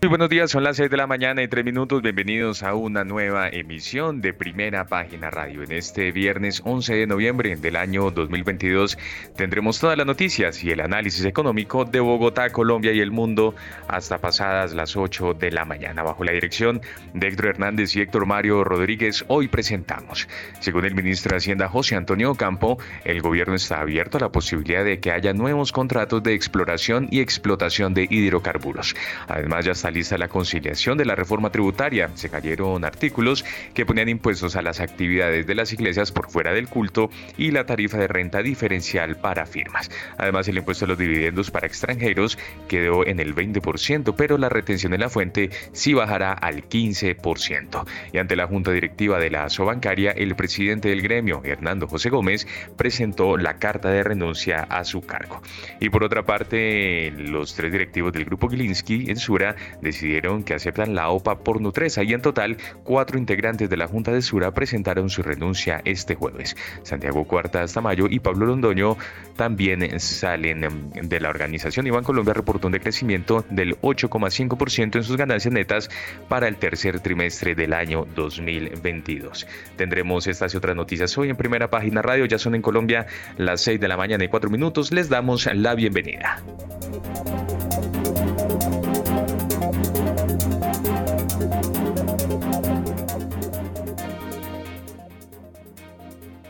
Muy buenos días, son las 6 de la mañana y 3 minutos. Bienvenidos a una nueva emisión de Primera Página Radio. En este viernes 11 de noviembre del año 2022 tendremos todas las noticias y el análisis económico de Bogotá, Colombia y el mundo hasta pasadas las 8 de la mañana. Bajo la dirección de Héctor Hernández y Héctor Mario Rodríguez, hoy presentamos. Según el ministro de Hacienda José Antonio Campo, el gobierno está abierto a la posibilidad de que haya nuevos contratos de exploración y explotación de hidrocarburos. Además, ya está lista la conciliación de la reforma tributaria. Se cayeron artículos que ponían impuestos a las actividades de las iglesias por fuera del culto y la tarifa de renta diferencial para firmas. Además, el impuesto a los dividendos para extranjeros quedó en el 20%, pero la retención en la fuente sí bajará al 15%. Y ante la junta directiva de la Bancaria, el presidente del gremio, Hernando José Gómez, presentó la carta de renuncia a su cargo. Y por otra parte, los tres directivos del grupo Gilinski en Sura decidieron que aceptan la OPA por Nutresa y en total cuatro integrantes de la Junta de Sura presentaron su renuncia este jueves. Santiago Cuarta Tamayo y Pablo Londoño también salen de la organización. Iván Colombia reportó un decrecimiento del 8,5% en sus ganancias netas para el tercer trimestre del año 2022. Tendremos estas y otras noticias hoy en primera página radio. Ya son en Colombia las 6 de la mañana y 4 minutos. Les damos la bienvenida.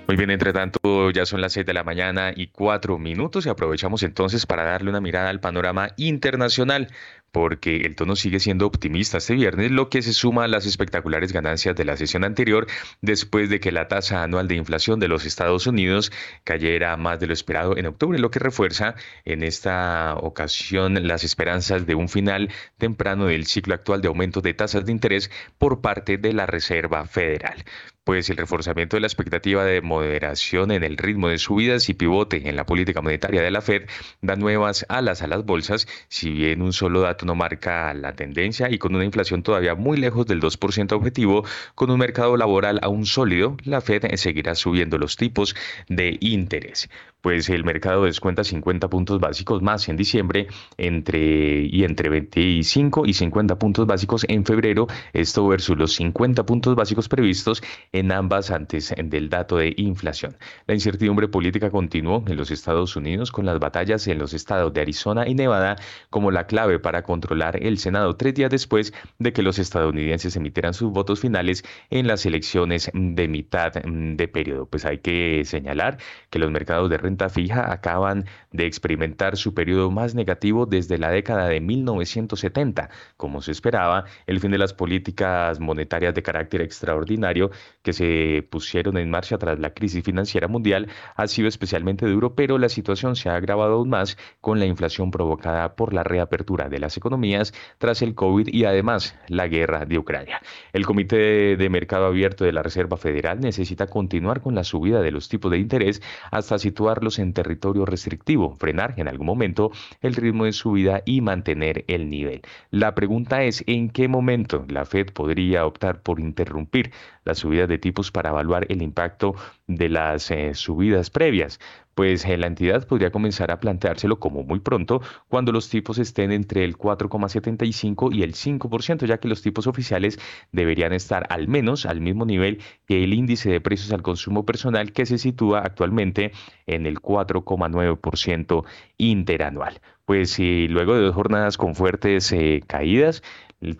Muy bien, entre tanto, ya son las 6 de la mañana y 4 minutos y aprovechamos entonces para darle una mirada al panorama internacional, porque el tono sigue siendo optimista este viernes, lo que se suma a las espectaculares ganancias de la sesión anterior, después de que la tasa anual de inflación de los Estados Unidos cayera más de lo esperado en octubre, lo que refuerza en esta ocasión las esperanzas de un final temprano del ciclo actual de aumento de tasas de interés por parte de la Reserva Federal pues el reforzamiento de la expectativa de moderación en el ritmo de subidas y pivote en la política monetaria de la Fed da nuevas alas a las bolsas, si bien un solo dato no marca la tendencia y con una inflación todavía muy lejos del 2% objetivo, con un mercado laboral aún sólido, la Fed seguirá subiendo los tipos de interés pues el mercado descuenta 50 puntos básicos más en diciembre entre, y entre 25 y 50 puntos básicos en febrero, esto versus los 50 puntos básicos previstos en ambas antes del dato de inflación. La incertidumbre política continuó en los Estados Unidos con las batallas en los estados de Arizona y Nevada como la clave para controlar el Senado tres días después de que los estadounidenses emitieran sus votos finales en las elecciones de mitad de periodo. Pues hay que señalar que los mercados de renta fija acaban de experimentar su periodo más negativo desde la década de 1970. Como se esperaba, el fin de las políticas monetarias de carácter extraordinario que se pusieron en marcha tras la crisis financiera mundial ha sido especialmente duro, pero la situación se ha agravado aún más con la inflación provocada por la reapertura de las economías tras el COVID y además la guerra de Ucrania. El Comité de Mercado Abierto de la Reserva Federal necesita continuar con la subida de los tipos de interés hasta situar en territorio restrictivo, frenar en algún momento el ritmo de subida y mantener el nivel. La pregunta es en qué momento la Fed podría optar por interrumpir la subida de tipos para evaluar el impacto de las eh, subidas previas pues eh, la entidad podría comenzar a planteárselo como muy pronto cuando los tipos estén entre el 4,75 y el 5%, ya que los tipos oficiales deberían estar al menos al mismo nivel que el índice de precios al consumo personal que se sitúa actualmente en el 4,9% interanual. Pues si luego de dos jornadas con fuertes eh, caídas,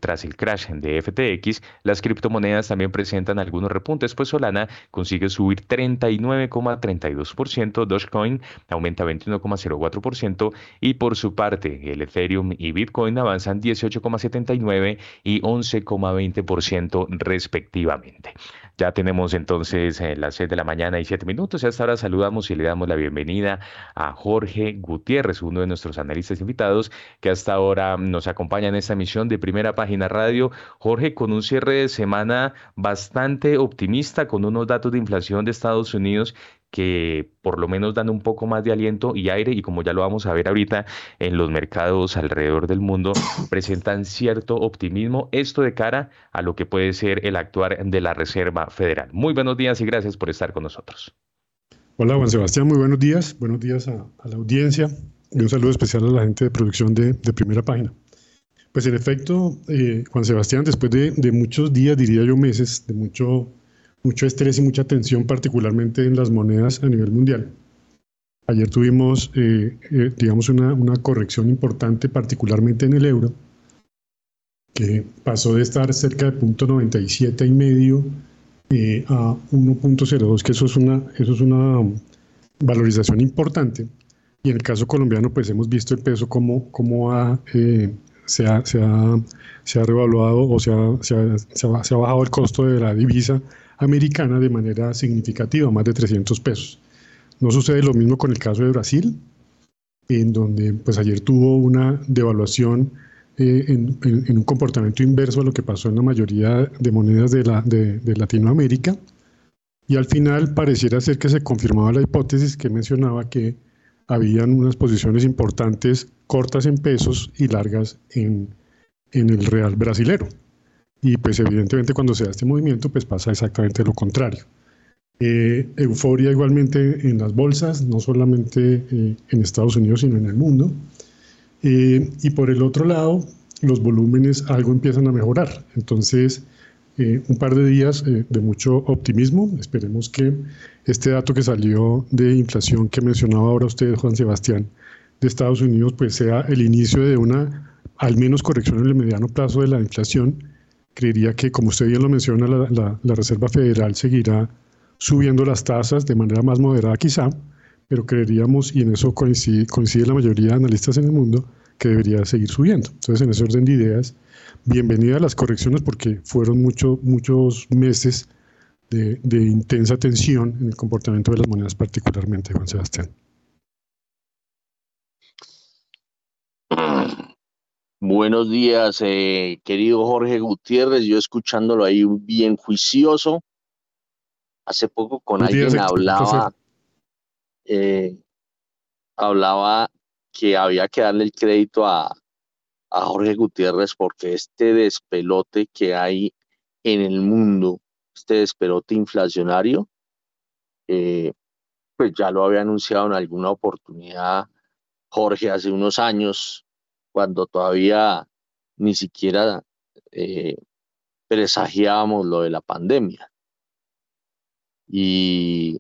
tras el crash de FTX, las criptomonedas también presentan algunos repuntes, pues Solana consigue subir 39,32%, Dogecoin aumenta 21,04% y por su parte el Ethereum y Bitcoin avanzan 18,79 y 11,20% respectivamente. Ya tenemos entonces eh, las 6 de la mañana y 7 minutos y hasta ahora saludamos y le damos la bienvenida a Jorge Gutiérrez, uno de nuestros analistas invitados que hasta ahora nos acompaña en esta emisión de Primera Página Radio. Jorge, con un cierre de semana bastante optimista, con unos datos de inflación de Estados Unidos que por lo menos dan un poco más de aliento y aire y como ya lo vamos a ver ahorita en los mercados alrededor del mundo, presentan cierto optimismo, esto de cara a lo que puede ser el actuar de la Reserva Federal. Muy buenos días y gracias por estar con nosotros. Hola Juan Sebastián, muy buenos días, buenos días a, la audiencia y un saludo especial a la gente de producción de, primera página. Pues en efecto, eh, Juan Sebastián, después de, de muchos días, diría yo meses, de mucho mucho estrés y mucha tensión, particularmente en las monedas a nivel mundial. Ayer tuvimos, eh, eh, digamos, una, una, corrección importante, particularmente en el euro, que pasó de estar cerca de 0.97 y medio eh, a 1.02, que eso es, una, eso es una valorización importante. Y en el caso colombiano, pues hemos visto el peso como, como ha, se, ha, se, ha, se, ha, revaluado o se ha, se ha, se ha bajado el costo de la divisa americana de manera significativa, más de 300 pesos. No sucede lo mismo con el caso de Brasil, en donde pues ayer tuvo una devaluación eh, en, un comportamiento inverso a lo que pasó en la mayoría de monedas de, la, de, Latinoamérica. Y al final pareciera ser que se confirmaba la hipótesis que mencionaba que habían unas posiciones importantes cortas en pesos y largas en, en el real brasilero. Y pues evidentemente cuando se da este movimiento, pues pasa exactamente lo contrario. Eh, euforia igualmente en las bolsas, no solamente eh, en Estados Unidos, sino en el mundo. Eh, y por el otro lado, los volúmenes algo empiezan a mejorar. Entonces, un par de días de mucho optimismo. Esperemos que este dato que salió de inflación que mencionaba ahora usted, Juan Sebastián, de Estados Unidos, pues sea el inicio de una, al menos corrección en el mediano plazo de la inflación creería que, como usted bien lo menciona, la, Reserva Federal seguirá subiendo las tasas de manera más moderada quizá, pero creeríamos, y en eso coincide, coincide la mayoría de analistas en el mundo, que debería seguir subiendo. Entonces, en ese orden de ideas, bienvenida a las correcciones porque fueron mucho, muchos meses de, de intensa tensión en el comportamiento de las monedas, particularmente, Juan Sebastián. Buenos días, eh, querido Jorge Gutiérrez. Yo escuchándolo ahí bien juicioso. Hace poco con alguien hablaba, eh, hablaba que había que darle el crédito a, Jorge Gutiérrez porque este despelote que hay en el mundo, este despelote inflacionario, eh, pues ya lo había anunciado en alguna oportunidad Jorge hace unos años cuando todavía ni siquiera eh, presagiábamos lo de la pandemia. Y,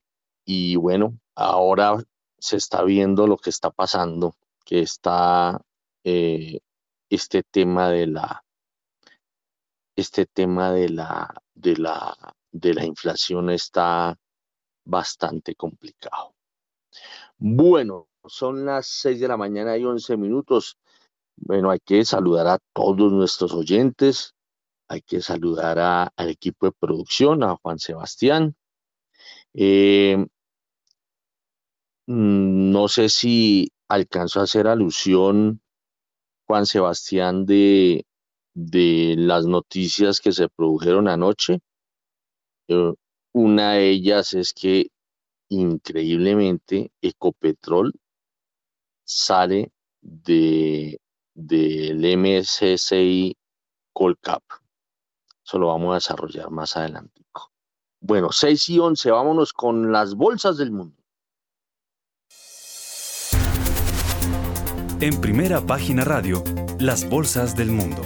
bueno, ahora se está viendo lo que está pasando, que está eh, este tema de la este tema de la de la de la inflación está bastante complicado. Bueno, son las 6 de la mañana y 11 minutos. Bueno, hay que saludar a todos nuestros oyentes, hay que saludar al equipo de producción, a Juan Sebastián. Eh, mm, no sé si alcanzó a hacer alusión, Juan Sebastián, de, de las noticias que se produjeron anoche. Eh, una de ellas es que increíblemente Ecopetrol sale de del MSCI Colcap. Eso lo vamos a desarrollar más adelante. Bueno, 6 y 11, vámonos con las bolsas del mundo. En primera página radio, las bolsas del mundo.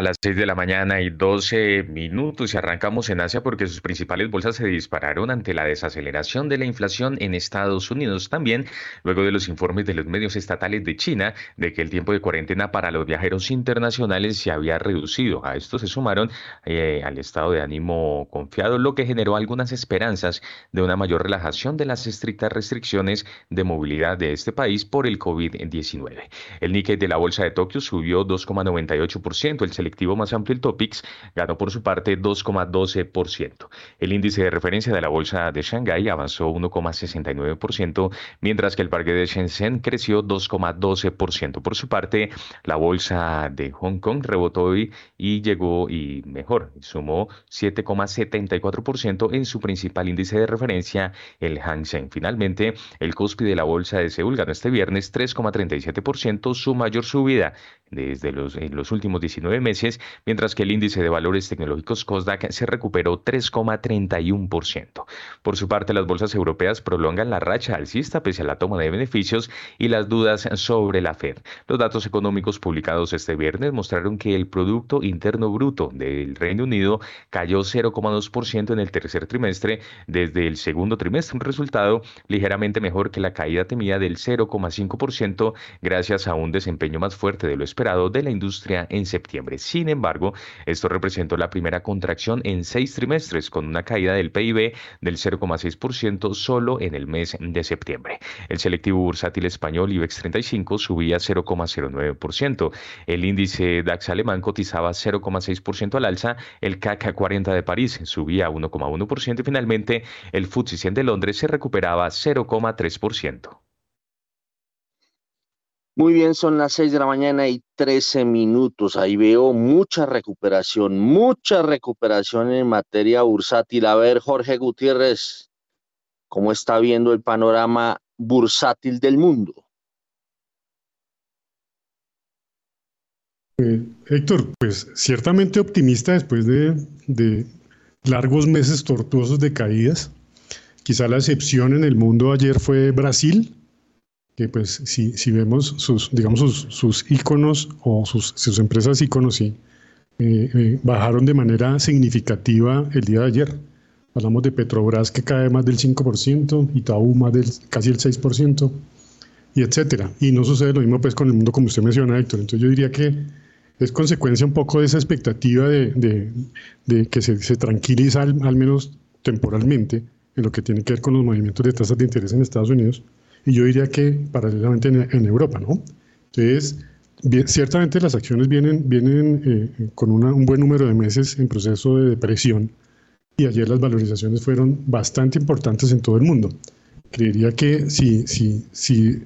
A las 6 de la mañana y 12 minutos y arrancamos en Asia porque sus principales bolsas se dispararon ante la desaceleración de la inflación en Estados Unidos. También luego de los informes de los medios estatales de China de que el tiempo de cuarentena para los viajeros internacionales se había reducido. A esto se sumaron eh, al estado de ánimo confiado, lo que generó algunas esperanzas de una mayor relajación de las estrictas restricciones de movilidad de este país por el COVID-19. El Nikkei de la bolsa de Tokio subió 2,98%, el selectivo más amplio, el Topix, ganó por su parte 2,12%. El índice de referencia de la bolsa de Shanghái avanzó 1,69%, mientras que el parque de Shenzhen creció 2,12%. Por su parte, la bolsa de Hong Kong rebotó hoy y llegó y mejor, sumó 7,74% en su principal índice de referencia, el Hang Seng. Finalmente, el Kospi de la bolsa de Seúl ganó este viernes 3,37%, su mayor subida desde los, en los últimos 19 meses, mientras que el índice de valores tecnológicos COSDAC se recuperó 3,31%. Por su parte, las bolsas europeas prolongan la racha alcista pese a la toma de beneficios y las dudas sobre la Fed. Los datos económicos publicados este viernes mostraron que el Producto Interno Bruto del Reino Unido cayó 0,2% en el tercer trimestre desde el segundo trimestre, un resultado ligeramente mejor que la caída temida del 0,5% gracias a un desempeño más fuerte de lo esperado de la industria en septiembre. Sin embargo, esto representó la primera contracción en seis trimestres, con una caída del PIB del 0,6% solo en el mes de septiembre. El selectivo bursátil español IBEX 35 subía 0,09%. El índice DAX alemán cotizaba 0,6% al alza. El CAC 40 de París subía 1,1% y finalmente el FTSE 100 de Londres se recuperaba 0,3%. Muy bien, son las 6 de la mañana y 13 minutos. Ahí veo mucha recuperación, mucha recuperación en materia bursátil. A ver, Jorge Gutiérrez, ¿cómo está viendo el panorama bursátil del mundo? Eh, Héctor, pues ciertamente optimista después de, de largos meses tortuosos de caídas. Quizá la excepción en el mundo ayer fue Brasil, que pues si, si vemos sus, digamos, sus, sus íconos o sus, sus empresas íconos, sí, eh, eh, bajaron de manera significativa el día de ayer. Hablamos de Petrobras que cae más del 5%, Itaú más del casi el 6%, y etcétera. Y no sucede lo mismo pues con el mundo como usted menciona, Héctor. Entonces yo diría que es consecuencia un poco de esa expectativa de, de, de que se, se tranquiliza al, al menos temporalmente en lo que tiene que ver con los movimientos de tasas de interés en Estados Unidos y yo diría que paralelamente en, Europa, ¿no? Entonces, ciertamente las acciones vienen, vienen eh, con un buen número de meses en proceso de depresión y ayer las valorizaciones fueron bastante importantes en todo el mundo. Creería que si, si, si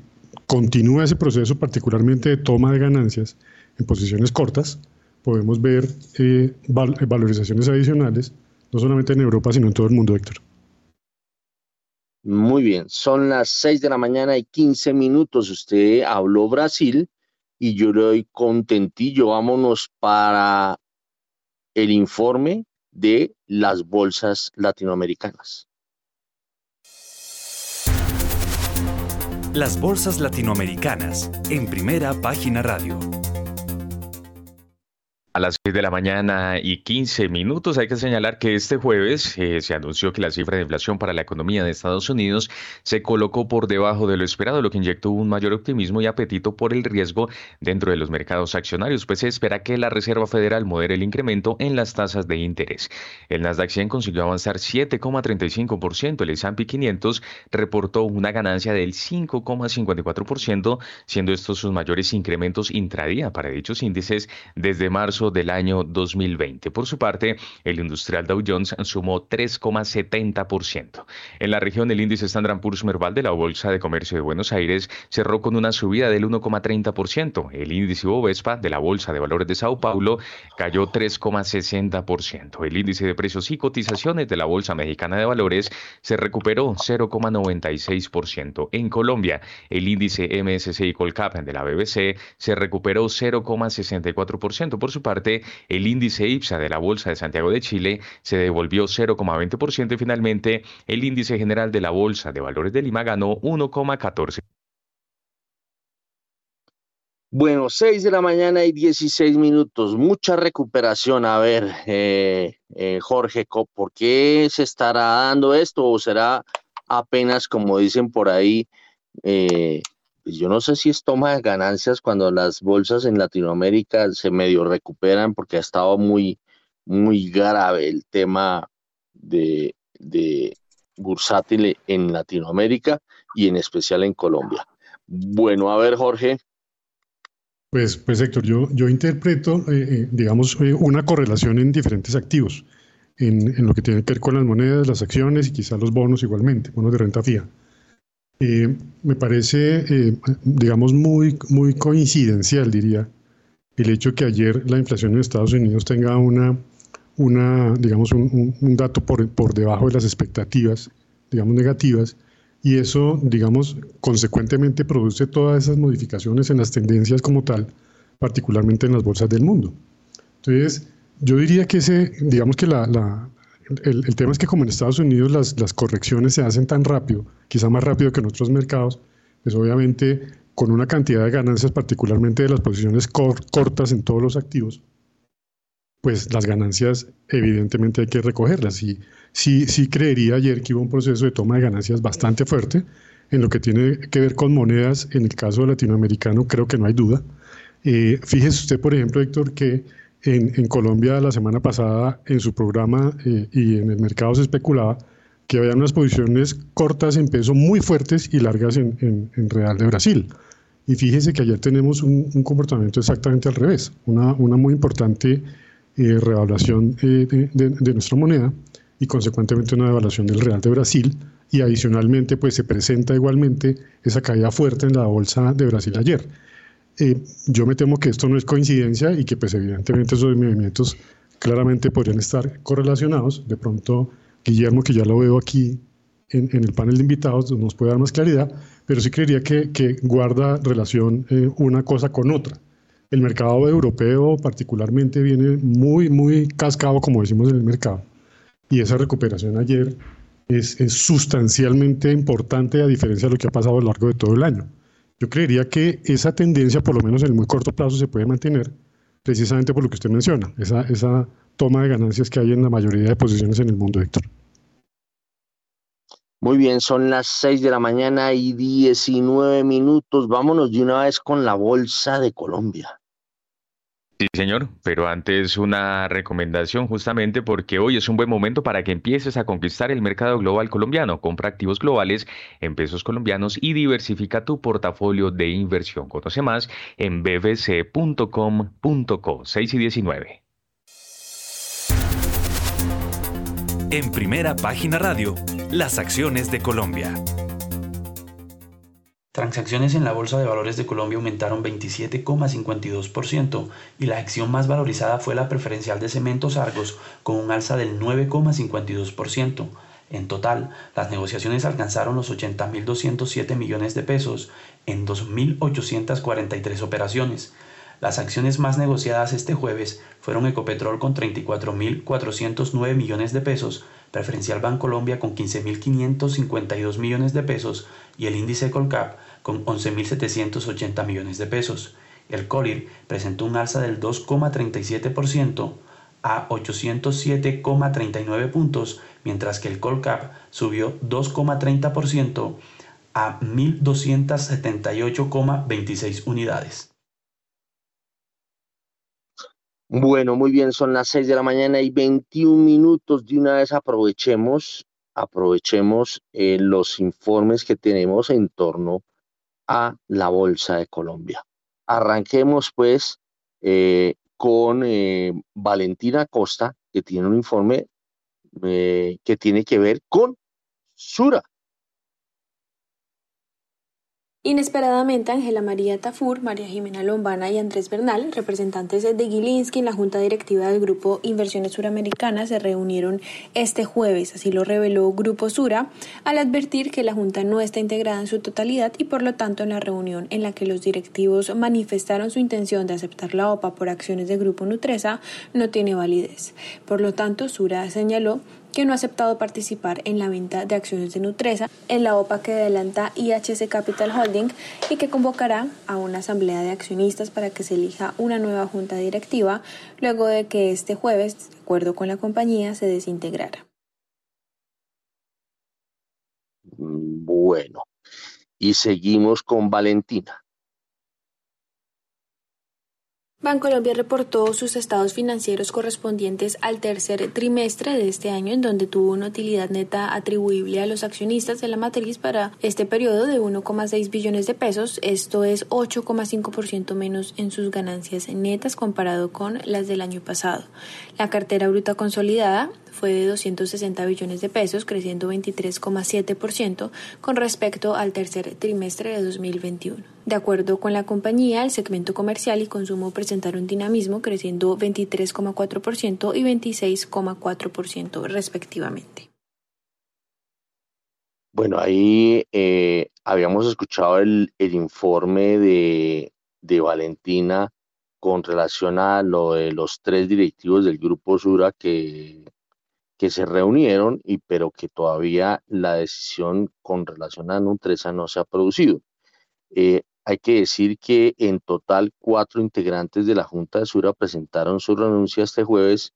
continúa ese proceso, particularmente de toma de ganancias en posiciones cortas, podemos ver eh, valorizaciones adicionales, no solamente en Europa, sino en todo el mundo, Héctor. Muy bien, son las 6 de la mañana y 15 minutos. Usted habló Brasil y yo le doy contentillo. Vámonos para el informe de las bolsas latinoamericanas. Las bolsas latinoamericanas en primera página radio. A las 6 de la mañana y 15 minutos hay que señalar que este jueves eh, se anunció que la cifra de inflación para la economía de Estados Unidos se colocó por debajo de lo esperado, lo que inyectó un mayor optimismo y apetito por el riesgo dentro de los mercados accionarios, pues se espera que la Reserva Federal modere el incremento en las tasas de interés. El Nasdaq 100 consiguió avanzar 7,35%, el S&P 500 reportó una ganancia del 5,54%, siendo estos sus mayores incrementos intradía para dichos índices desde marzo del año 2020. Por su parte, el industrial Dow Jones sumó 3,70%. En la región, el índice Standard Poor's Merval de la Bolsa de Comercio de Buenos Aires cerró con una subida del 1,30%. El índice Bovespa de la Bolsa de Valores de Sao Paulo cayó 3,60%. El índice de precios y cotizaciones de la Bolsa Mexicana de Valores se recuperó 0,96%. En Colombia, el índice MSCI Colcap de la BBC se recuperó 0,64%. Por su parte, el índice IPSA de la Bolsa de Santiago de Chile se devolvió 0,20% y finalmente el índice general de la Bolsa de Valores de Lima ganó 1,14%. Bueno, 6 de la mañana y 16 minutos, mucha recuperación. A ver, eh, eh, Jorge, ¿por qué se estará dando esto o será apenas, como dicen por ahí, eh, pues yo no sé si es toma de ganancias cuando las bolsas en Latinoamérica se medio recuperan porque ha estado muy, muy grave el tema de, de bursátil en Latinoamérica y en especial en Colombia. Bueno, a ver, Jorge. Pues, pues Héctor, yo, yo interpreto, eh, eh, digamos, eh, una correlación en diferentes activos, en, en, lo que tiene que ver con las monedas, las acciones y quizás los bonos igualmente, bonos de renta fija. Me parece, digamos, muy, muy coincidencial, diría, el hecho que ayer la inflación en Estados Unidos tenga una, una digamos, un, un dato por, por debajo de las expectativas, digamos, negativas, y eso, digamos, consecuentemente produce todas esas modificaciones en las tendencias como tal, particularmente en las bolsas del mundo. Entonces, yo diría que ese, digamos que la, el, tema es que como en Estados Unidos las, correcciones se hacen tan rápido, quizá más rápido que en otros mercados, pues obviamente con una cantidad de ganancias, particularmente de las posiciones cortas en todos los activos, pues las ganancias evidentemente hay que recogerlas. Y sí, sí creería ayer que hubo un proceso de toma de ganancias bastante fuerte en lo que tiene que ver con monedas. En el caso latinoamericano creo que no hay duda. Eh, fíjese usted, por ejemplo, Héctor, que en, Colombia la semana pasada en su programa eh, y en el mercado se especulaba que había unas posiciones cortas en peso muy fuertes y largas en, Real de Brasil. Y fíjese que ayer tenemos un, comportamiento exactamente al revés, una, muy importante eh, revaluación eh, de, nuestra moneda y consecuentemente una devaluación del real de Brasil y adicionalmente pues se presenta igualmente esa caída fuerte en la bolsa de Brasil ayer. Eh, yo me temo que esto no es coincidencia y que pues evidentemente esos movimientos claramente podrían estar correlacionados. De pronto Guillermo, que ya lo veo aquí en, el panel de invitados, nos puede dar más claridad, pero sí creería que, que guarda relación una cosa con otra el mercado europeo particularmente viene muy, muy cascado, como decimos en el mercado. Y esa recuperación ayer es, sustancialmente importante a diferencia de lo que ha pasado a lo largo de todo el año. Yo creería que esa tendencia, por lo menos en el muy corto plazo, se puede mantener precisamente por lo que usted menciona, esa, esa toma de ganancias que hay en la mayoría de posiciones en el mundo, Héctor. Muy bien, son las 6 de la mañana y 19 minutos. Vámonos de una vez con la Bolsa de Colombia. Sí, señor, pero antes una recomendación justamente porque hoy es un buen momento para que empieces a conquistar el mercado global colombiano. Compra activos globales en pesos colombianos y diversifica tu portafolio de inversión. Conoce más en bbc.com.co 6 y 19. En primera página radio, las acciones de Colombia. Transacciones en la Bolsa de Valores de Colombia aumentaron 27,52% y la acción más valorizada fue la preferencial de Cementos Argos con un alza del 9,52%. En total, las negociaciones alcanzaron los 80.207 millones de pesos en 2.843 operaciones. Las acciones más negociadas este jueves fueron Ecopetrol con 34.409 millones de pesos, Preferencial Bancolombia con 15.552 millones de pesos y el índice Colcap con 11.780 millones de pesos. El COLIR presentó un alza del 2,37% a 807,39 puntos, mientras que el Colcap subió 2,30% a 1.278,26 unidades. Bueno, muy bien, son las 6 de la mañana y 21 minutos. De una vez aprovechemos, aprovechemos eh, los informes que tenemos en torno a la Bolsa de Colombia. Arranquemos pues eh, con eh, Valentina Costa, que tiene un informe que tiene que ver con Sura. Inesperadamente, Ángela María Tafur, María Jimena Lombana y Andrés Bernal, representantes de Gilinski en la Junta Directiva del Grupo Inversiones Suramericanas, se reunieron este jueves, así lo reveló Grupo Sura, al advertir que la Junta no está integrada en su totalidad y por lo tanto en la reunión en la que los directivos manifestaron su intención de aceptar la OPA por acciones de Grupo Nutresa no tiene validez. Por lo tanto, Sura señaló que no ha aceptado participar en la venta de acciones de Nutresa en la OPA que adelanta IHC Capital Holding y que convocará a una asamblea de accionistas para que se elija una nueva junta directiva luego de que este jueves, de acuerdo con la compañía, se desintegrara. Bueno, y seguimos con Valentina. Bancolombia reportó sus estados financieros correspondientes al tercer trimestre de este año, en donde tuvo una utilidad neta atribuible a los accionistas de la matriz para este periodo de 1,6 billones de pesos. Esto es 8,5% menos en sus ganancias netas comparado con las del año pasado. La cartera bruta consolidada fue de 260 billones de pesos, creciendo 23,7% con respecto al tercer trimestre de 2021. De acuerdo con la compañía, el segmento comercial y consumo presentaron dinamismo, creciendo 23,4% y 26,4% respectivamente. Bueno, ahí eh, habíamos escuchado el, informe de, de, Valentina con relación a lo de los tres directivos del Grupo Sura que que se reunieron, y, pero que todavía la decisión con relación a Nutresa no se ha producido. Eh, hay que decir que en total cuatro integrantes de la Junta de Sura presentaron su renuncia este jueves.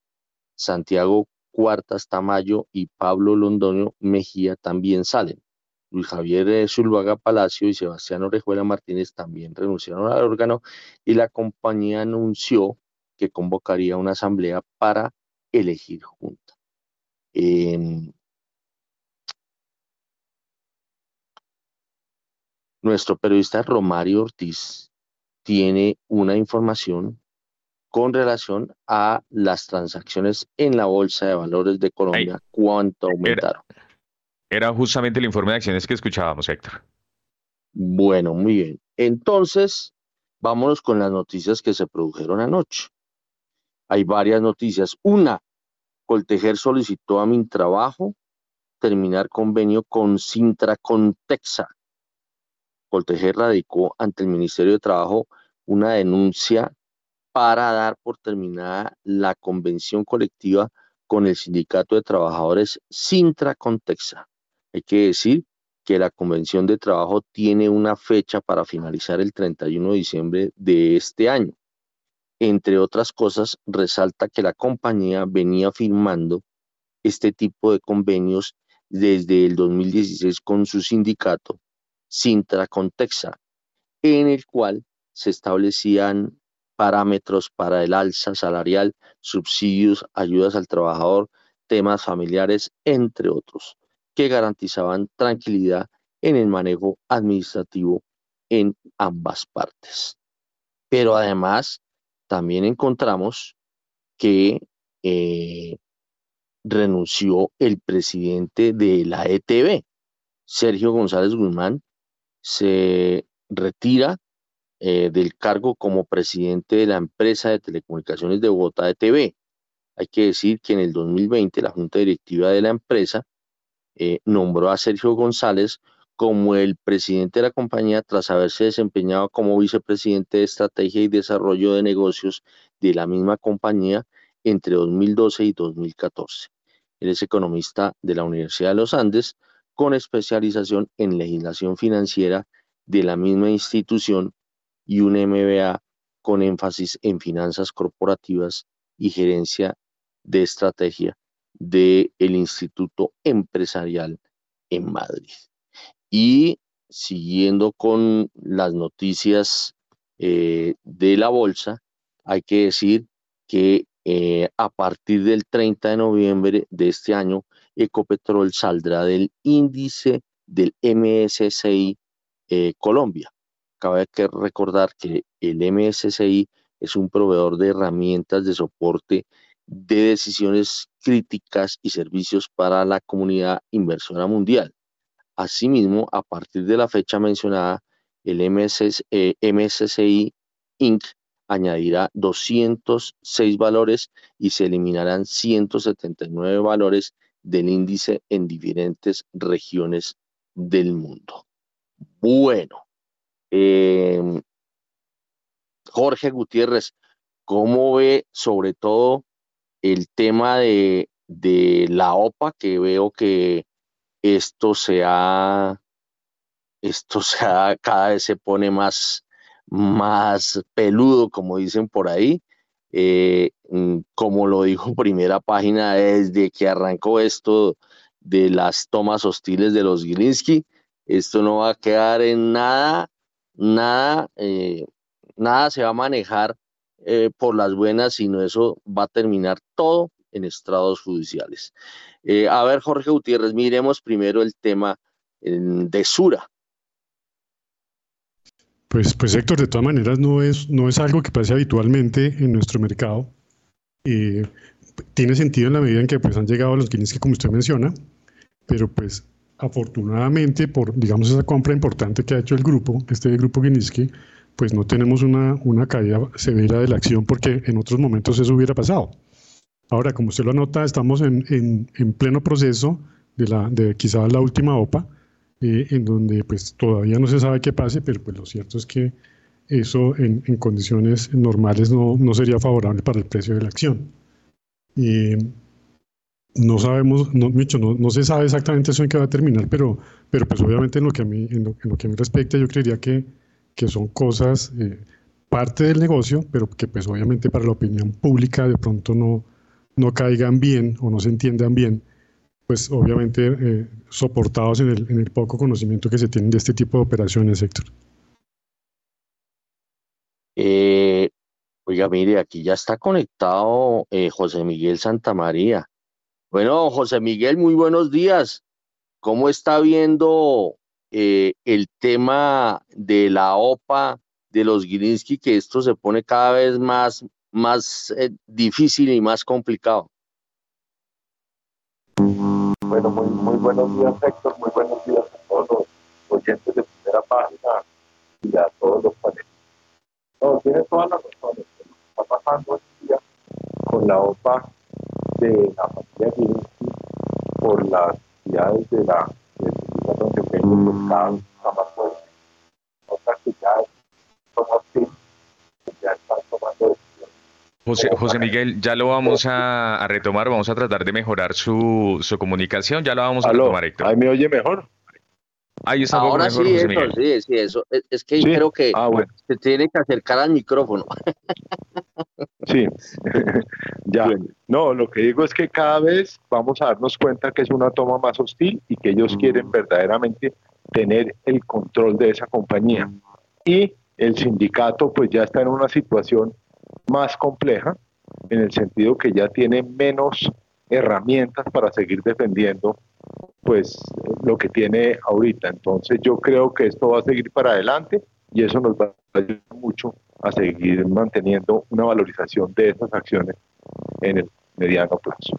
Santiago Cuartas Tamayo y Pablo Londoño Mejía también salen. Luis Javier eh, Zuluaga Palacio y Sebastián Orejuela Martínez también renunciaron al órgano y la compañía anunció que convocaría una asamblea para elegir junta. Em, nuestro periodista Romario Ortiz tiene una información con relación a las transacciones en la Bolsa de Valores de Colombia, cuánto aumentaron. Era, justamente el informe de acciones que escuchábamos, Héctor. Bueno, muy bien. Entonces, vámonos con las noticias que se produjeron anoche. Hay varias noticias. Una, Coltejer solicitó a mi trabajo terminar convenio con Sintra Contexa. Coltejer radicó ante el Ministerio de Trabajo una denuncia para dar por terminada la convención colectiva con el Sindicato de Trabajadores Sintra Contexa. Hay que decir que la convención de trabajo tiene una fecha para finalizar el 31 de diciembre de este año. Entre otras cosas, resalta que la compañía venía firmando este tipo de convenios desde el 2016 con su sindicato, Sintra Contexa, en el cual se establecían parámetros para el alza salarial, subsidios, ayudas al trabajador, temas familiares, entre otros, que garantizaban tranquilidad en el manejo administrativo en ambas partes. Pero además, también encontramos que eh, renunció el presidente de la ETV, Sergio González Guzmán, se retira eh, del cargo como presidente de la empresa de telecomunicaciones de Bogotá ETV. Hay que decir que en el 2020 la junta directiva de la empresa eh, nombró a Sergio González como el presidente de la compañía tras haberse desempeñado como vicepresidente de estrategia y desarrollo de negocios de la misma compañía entre 2012 y 2014. Él es economista de la Universidad de los Andes con especialización en legislación financiera de la misma institución y un MBA con énfasis en finanzas corporativas y gerencia de estrategia del Instituto Empresarial en Madrid. Y siguiendo con las noticias eh, de la bolsa, hay que decir que eh, a partir del 30 de noviembre de este año, Ecopetrol saldrá del índice del MSCI eh, Colombia. Cabe recordar que el MSCI es un proveedor de herramientas de soporte de decisiones críticas y servicios para la comunidad inversora mundial. Asimismo, a partir de la fecha mencionada, el MSCI eh, Inc. añadirá 206 valores y se eliminarán 179 valores del índice en diferentes regiones del mundo. Bueno, em, Jorge Gutiérrez, ¿cómo ve sobre todo el tema de, de la OPA que veo que esto se ha, esto se cada vez se pone más, más peludo, como dicen por ahí. Eh, mm, como lo dijo primera página, desde que arrancó esto de las tomas hostiles de los Gilinski, esto no va a quedar en nada, nada, eh, nada se va a manejar eh, por las buenas, sino eso va a terminar todo en estrados judiciales. A ver, Jorge Gutiérrez, miremos primero el tema de Sura. Pues, pues Héctor, de todas maneras no es, no es algo que pase habitualmente en nuestro mercado. tiene sentido en la medida en que pues, han llegado los guineas que como usted menciona, pero pues afortunadamente por, digamos, esa compra importante que ha hecho el grupo, este grupo Guinisky, pues no tenemos una, una caída severa de la acción porque en otros momentos eso hubiera pasado. Ahora, como usted lo anota, estamos en, en, pleno proceso de, la, de quizá la última OPA, eh, en donde pues todavía no se sabe qué pase, pero pues lo cierto es que eso en, en condiciones normales no, no, sería favorable para el precio de la acción. Y no sabemos, no, no, no, se sabe exactamente eso en qué va a terminar, pero, pero pues obviamente en lo que a mí, en lo, que a mí respecta, yo creería que, que son cosas, eh, parte del negocio, pero que pues obviamente para la opinión pública de pronto no, no caigan bien o no se entiendan bien, pues obviamente eh, soportados en el, en el poco conocimiento que se tiene de este tipo de operaciones, Héctor. Eh, oiga, mire, aquí ya está conectado José Miguel Santamaría. Bueno, José Miguel, muy buenos días. ¿Cómo está viendo eh, el tema de la OPA de los Gilinski, que esto se pone cada vez más, más eh, difícil y más complicado? Bueno, muy, muy buenos días, Héctor. Muy buenos días a todos los oyentes de primera página y a todos los paneles. No, tiene todas las razones. Está pasando hoy día con la OPA de la familia Gilinski por las ciudades de la que tengo buscado jamás fue otras ya son así que ya están tomando José, José, Miguel, ya lo vamos a, a, retomar, vamos a tratar de mejorar su, su comunicación, ya lo vamos a retomar, Héctor. ¿Ahí me oye mejor? Ahí está Ahora mejor, sí, José Miguel. sí, sí, eso. Es, es que ¿Sí? creo que ah, bueno. se tiene que acercar al micrófono. Sí, ya. No, lo que digo es que cada vez vamos a darnos cuenta que es una toma más hostil y que ellos quieren mm. verdaderamente tener el control de esa compañía. Y el sindicato pues ya está en una situación más compleja, en el sentido que ya tiene menos herramientas para seguir defendiendo pues lo que tiene ahorita. Entonces yo creo que esto va a seguir para adelante y eso nos va a ayudar mucho a seguir manteniendo una valorización de esas acciones en el mediano plazo.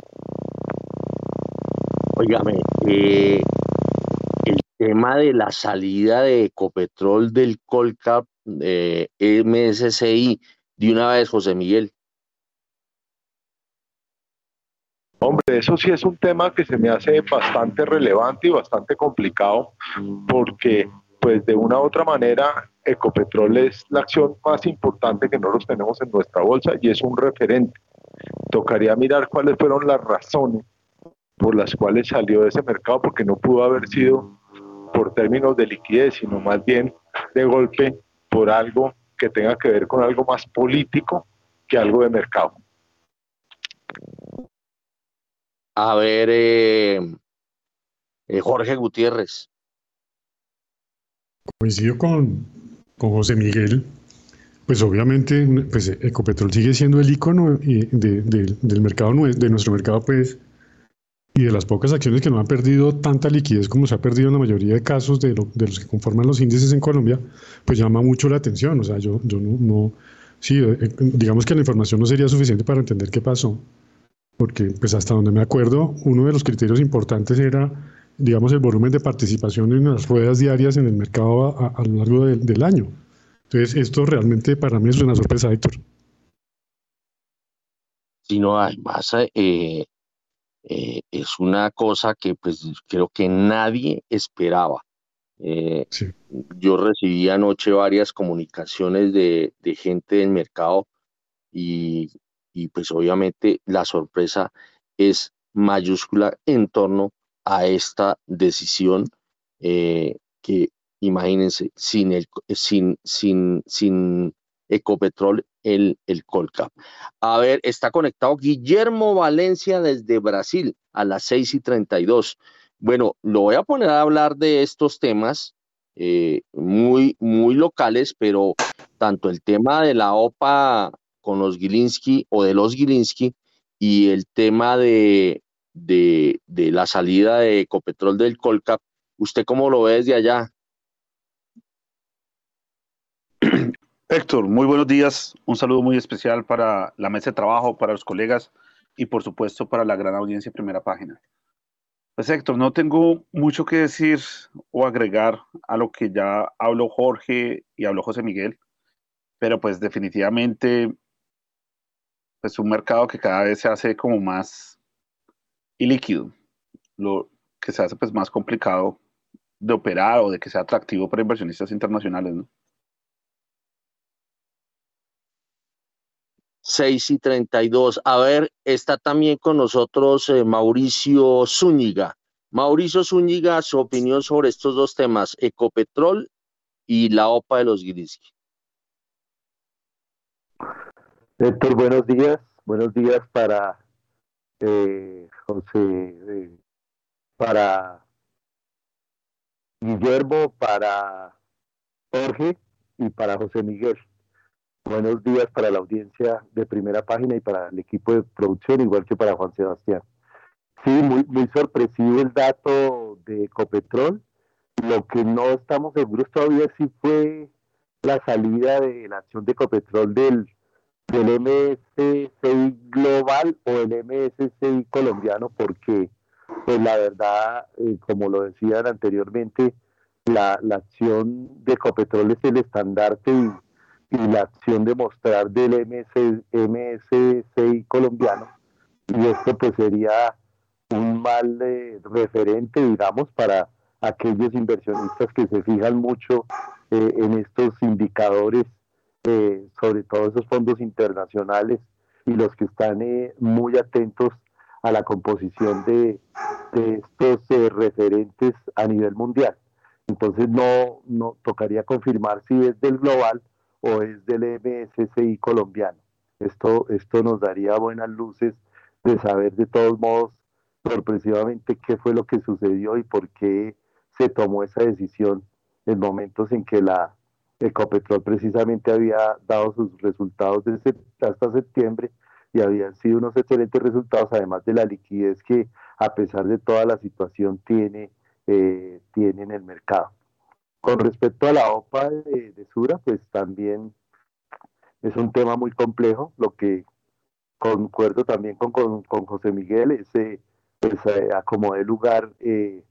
Óigame, eh, el tema de la salida de Ecopetrol del Colcap eh, MSCI, de una vez, José Miguel. Hombre, eso sí es un tema que se me hace bastante relevante y bastante complicado porque pues de una u otra manera Ecopetrol es la acción más importante que nosotros tenemos en nuestra bolsa y es un referente. Tocaría mirar cuáles fueron las razones por las cuales salió de ese mercado, porque no pudo haber sido por términos de liquidez, sino más bien de golpe por algo que tenga que ver con algo más político que algo de mercado. A ver, eh, eh, Jorge Gutiérrez. Coincido con, con José Miguel, pues obviamente pues Ecopetrol sigue siendo el icono del mercado, de nuestro mercado, pues, y de las pocas acciones que no han perdido tanta liquidez como se ha perdido en la mayoría de casos de, los que conforman los índices en Colombia, pues llama mucho la atención. O sea, yo, yo no, no sí, eh, eh, digamos que la información no sería suficiente para entender qué pasó, porque pues hasta donde me acuerdo, uno de los criterios importantes era digamos, el volumen de participación en las ruedas diarias en el mercado a, lo largo del año. Entonces, esto realmente para mí es una sorpresa, Héctor. Sí, no, además eh, eh, es una cosa que pues creo que nadie esperaba. Eh, yo recibí anoche varias comunicaciones de, de gente del mercado y, y, pues obviamente la sorpresa es mayúscula en torno a esta decisión eh, que imagínense sin el sin sin sin Ecopetrol el, el Colcap. A ver, está conectado Guillermo Valencia desde Brasil a las 6 y 32. Bueno, lo voy a poner a hablar de estos temas eh, muy, muy locales, pero tanto el tema de la OPA con los Gilinski o de los Gilinski y el tema de, de, de la salida de Ecopetrol del Colcap, ¿usted cómo lo ve desde allá? Héctor, muy buenos días. Un saludo muy especial para la mesa de trabajo, para los colegas y por supuesto para la gran audiencia primera página. Pues Héctor, no tengo mucho que decir o agregar a lo que ya habló Jorge y habló José Miguel, pero pues definitivamente pues un mercado que cada vez se hace como más ilíquido, lo que se hace pues más complicado de operar o de que sea atractivo para inversionistas internacionales, ¿no? 6 y 32. A ver, está también con nosotros eh, Mauricio Zúñiga. Mauricio Zúñiga, su opinión sobre estos dos temas, Ecopetrol y la OPA de los Gilinski. Héctor, buenos días. Buenos días para eh, José, eh, para Guillermo, para Jorge y para José Miguel. Buenos días para la audiencia de primera página y para el equipo de producción, igual que para Juan Sebastián. Sí, muy, muy sorpresivo el dato de Ecopetrol. Lo que no estamos seguros todavía si fue la salida de la acción de Ecopetrol del, del MSCI global o el MSCI colombiano, porque pues la verdad, eh, como lo decían anteriormente, la, la acción de Ecopetrol es el estandarte y y la acción de mostrar del MS, MSCI colombiano. Y esto pues sería un mal eh, referente, digamos, para aquellos inversionistas que se fijan mucho eh, en estos indicadores, eh, sobre todo esos fondos internacionales y los que están muy atentos a la composición de, de estos referentes a nivel mundial. Entonces no, no tocaría confirmar si es del global o es del MSCI colombiano. Esto, esto nos daría buenas luces de saber de todos modos sorpresivamente qué fue lo que sucedió y por qué se tomó esa decisión en momentos en que la Ecopetrol precisamente había dado sus resultados desde hasta septiembre y habían sido unos excelentes resultados, además de la liquidez que a pesar de toda la situación tiene, eh, tiene en el mercado. Con respecto a la OPA de, Sura, pues también es un tema muy complejo, lo que concuerdo también con, con, José Miguel, pues, eh, como de lugar eh,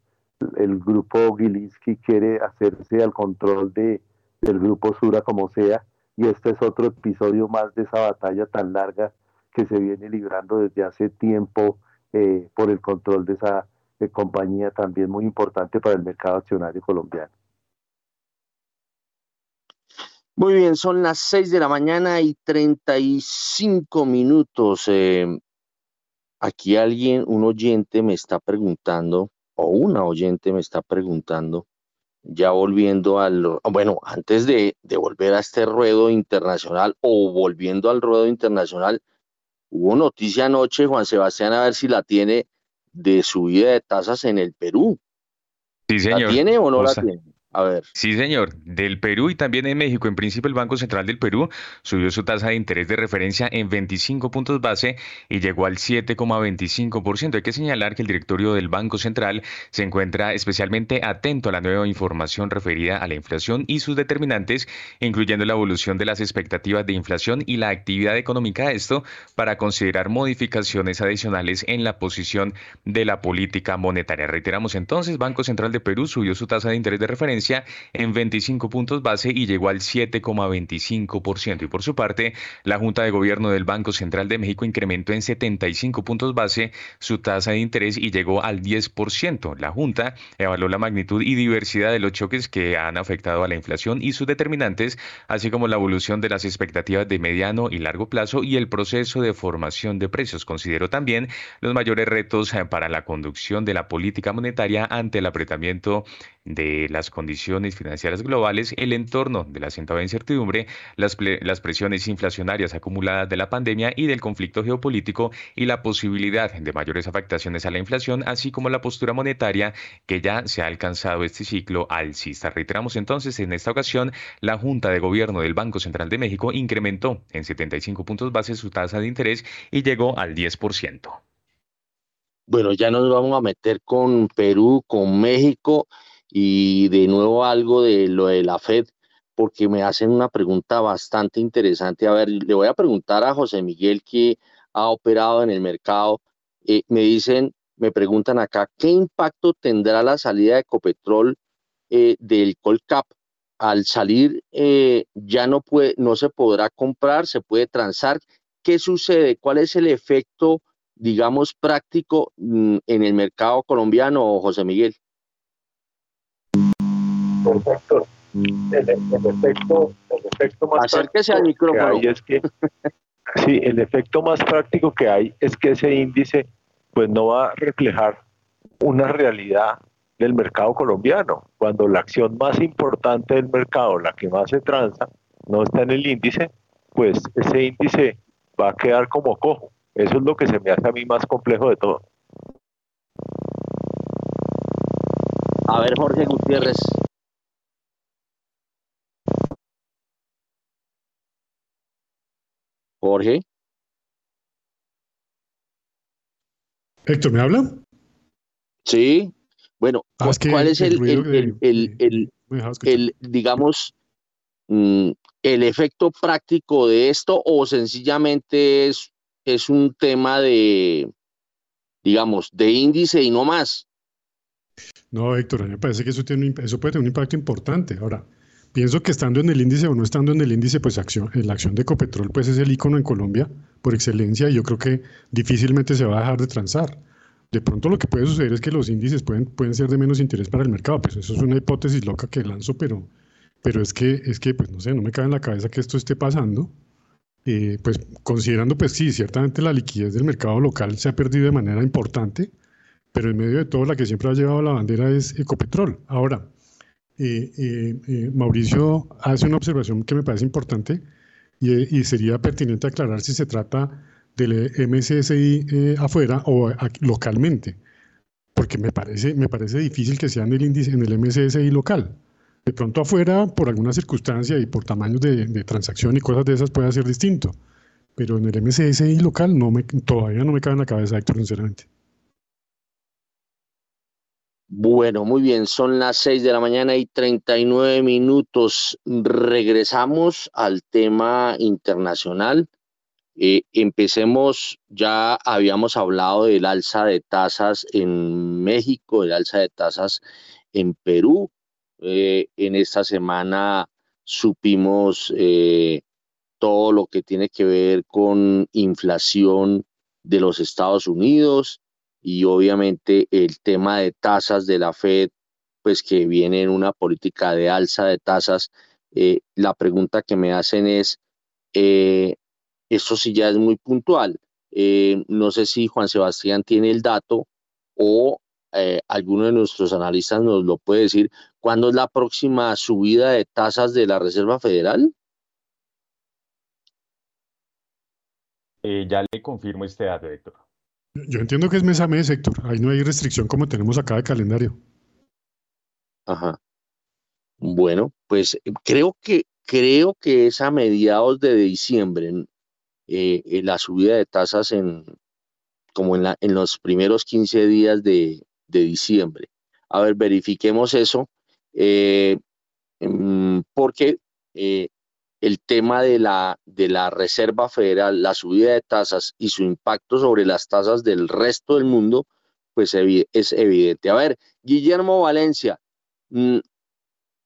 el grupo Gilinski quiere hacerse al control de, del grupo Sura como sea, y este es otro episodio más de esa batalla tan larga que se viene librando desde hace tiempo eh, por el control de esa compañía también muy importante para el mercado accionario colombiano. Muy bien, son las 6 de la mañana y 35 minutos. Eh, aquí alguien, un oyente me está preguntando, o una oyente me está preguntando, ya volviendo al, bueno, antes de, de volver a este ruedo internacional o volviendo al ruedo internacional, hubo noticia anoche, Juan Sebastián, a ver si la tiene, de subida de tasas en el Perú. Sí, señor. ¿La tiene o no la tiene? A ver. Sí, señor. Del Perú y también en México. En principio, el Banco Central del Perú subió su tasa de interés de referencia en 25 puntos base y llegó al 7,25%. Hay que señalar que el directorio del Banco Central se encuentra especialmente atento a la nueva información referida a la inflación y sus determinantes, incluyendo la evolución de las expectativas de inflación y la actividad económica. Esto para considerar modificaciones adicionales en la posición de la política monetaria. Reiteramos entonces, Banco Central de Perú subió su tasa de interés de referencia en 25 puntos base y llegó al 7,25%. Y por su parte, la Junta de Gobierno del Banco Central de México incrementó en 75 puntos base su tasa de interés y llegó al 10%. La Junta evaluó la magnitud y diversidad de los choques que han afectado a la inflación y sus determinantes, así como la evolución de las expectativas de mediano y largo plazo y el proceso de formación de precios. Consideró también los mayores retos para la conducción de la política monetaria ante el apretamiento de las condiciones financieras globales, el entorno de la acentuada incertidumbre, las, las presiones inflacionarias acumuladas de la pandemia y del conflicto geopolítico y la posibilidad de mayores afectaciones a la inflación, así como la postura monetaria que ya se ha alcanzado este ciclo alcista. Reiteramos entonces, en esta ocasión, la Junta de Gobierno del Banco Central de México incrementó en 75 puntos base su tasa de interés y llegó al 10%. Bueno, ya nos vamos a meter con Perú, con México y de nuevo algo de lo de la Fed, porque me hacen una pregunta bastante interesante. A ver, le voy a preguntar a José Miguel que ha operado en el mercado. Eh, me dicen, me preguntan acá, ¿qué impacto tendrá la salida de Copetrol eh, del Colcap? Al salir eh, ya no, puede, no se podrá comprar, se puede transar. ¿Qué sucede? ¿Cuál es el efecto? digamos, práctico mm, en el mercado colombiano, José Miguel? Perfecto. El, efecto, el efecto más Acérquese al micrófono. es que, sí, el efecto más práctico que hay es que ese índice pues no va a reflejar una realidad del mercado colombiano. Cuando la acción más importante del mercado, la que más se transa, no está en el índice, pues ese índice va a quedar como cojo. Eso es lo que se me hace a mí más complejo de todo. A ver, Jorge Gutiérrez. Jorge. Héctor, ¿me habla? Sí. Bueno, ah, ¿cuál es el, el, digamos, mm, el efecto práctico de esto o sencillamente es es un tema de, digamos, de índice y no más. No, Héctor, a mí me parece que eso, tiene, eso puede tener un impacto importante. Ahora, pienso que estando en el índice o no estando en el índice, pues acción, la acción de Ecopetrol pues es el icono en Colombia por excelencia y yo creo que difícilmente se va a dejar de transar. De pronto lo que puede suceder es que los índices pueden, pueden ser de menos interés para el mercado, pues eso es una hipótesis loca que lanzo, pero, pero es que, es que, pues no sé, no me cabe en la cabeza que esto esté pasando. Eh, pues considerando, pues sí, ciertamente la liquidez del mercado local se ha perdido de manera importante, pero en medio de todo la que siempre ha llevado la bandera es Ecopetrol. Ahora, eh, eh, Mauricio hace una observación que me parece importante y, sería pertinente aclarar si se trata del MSSI afuera o localmente, porque me parece, me parece difícil que sea en el índice, en el MSSI local. De pronto afuera, por alguna circunstancia y por tamaños de, transacción y cosas de esas puede ser distinto. Pero en el MSSI local no me, todavía no me cabe en la cabeza, Héctor, sinceramente. Bueno, muy bien, son las 6 de la mañana y 39 minutos. Regresamos al tema internacional. Eh, empecemos, ya habíamos hablado del alza de tasas en México, el alza de tasas en Perú, eh, en esta semana supimos eh, todo lo que tiene que ver con inflación de los Estados Unidos y obviamente el tema de tasas de la Fed, pues que viene en una política de alza de tasas. Eh, la pregunta que me hacen es, esto sí ya es muy puntual. no sé si Juan Sebastián tiene el dato o eh, alguno de nuestros analistas nos lo puede decir, ¿cuándo es la próxima subida de tasas de la Reserva Federal? Eh, ya le confirmo este dato, Héctor. Yo entiendo que es mes a mes, Héctor. Ahí no hay restricción como tenemos acá de calendario. Ajá. Bueno, pues eh, creo que creo que es a mediados de diciembre la subida de tasas en como en, la, en los primeros 15 días de, de diciembre. A ver, verifiquemos eso, eh, mm, porque eh, el tema de la, de la Reserva Federal, la subida de tasas y su impacto sobre las tasas del resto del mundo, pues es evidente. A ver, Guillermo Valencia, mm,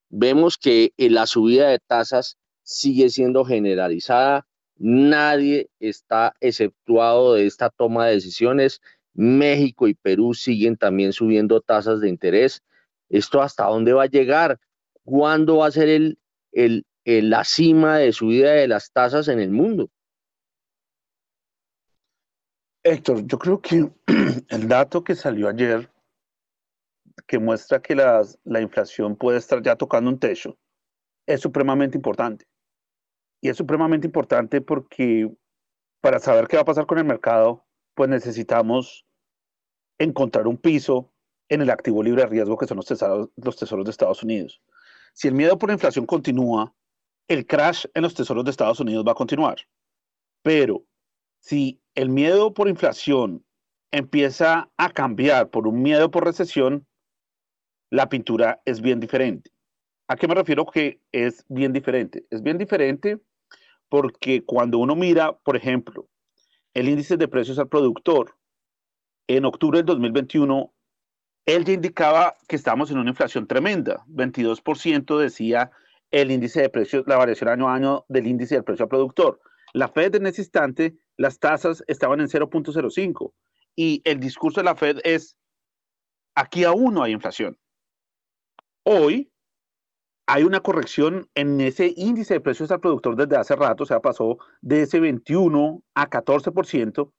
vemos que eh, la subida de tasas sigue siendo generalizada, nadie está exceptuado de esta toma de decisiones, México y Perú siguen también subiendo tasas de interés. ¿Esto hasta dónde va a llegar? ¿Cuándo va a ser el, el, la cima de subida de las tasas en el mundo? Héctor, yo creo que el dato que salió ayer que muestra que la inflación puede estar ya tocando un techo es supremamente importante. Y es supremamente importante porque para saber qué va a pasar con el mercado, pues necesitamos encontrar un piso en el activo libre de riesgo que son los tesoros, los tesoros de Estados Unidos. Si el miedo por la inflación continúa, el crash en los tesoros de Estados Unidos va a continuar. Pero si el miedo por inflación empieza a cambiar por un miedo por recesión, la pintura es bien diferente. ¿A qué me refiero que es bien diferente? Es bien diferente porque cuando uno mira, por ejemplo, el índice de precios al productor, en octubre del 2021, él ya indicaba que estábamos en una inflación tremenda. 22% decía el índice de precios, la variación año a año del índice del precio al productor. La Fed en ese instante, las tasas estaban en 0.05 y el discurso de la Fed es, aquí aún no hay inflación. Hoy hay una corrección en ese índice de precios al productor desde hace rato, o sea, pasó de ese 21 a 14%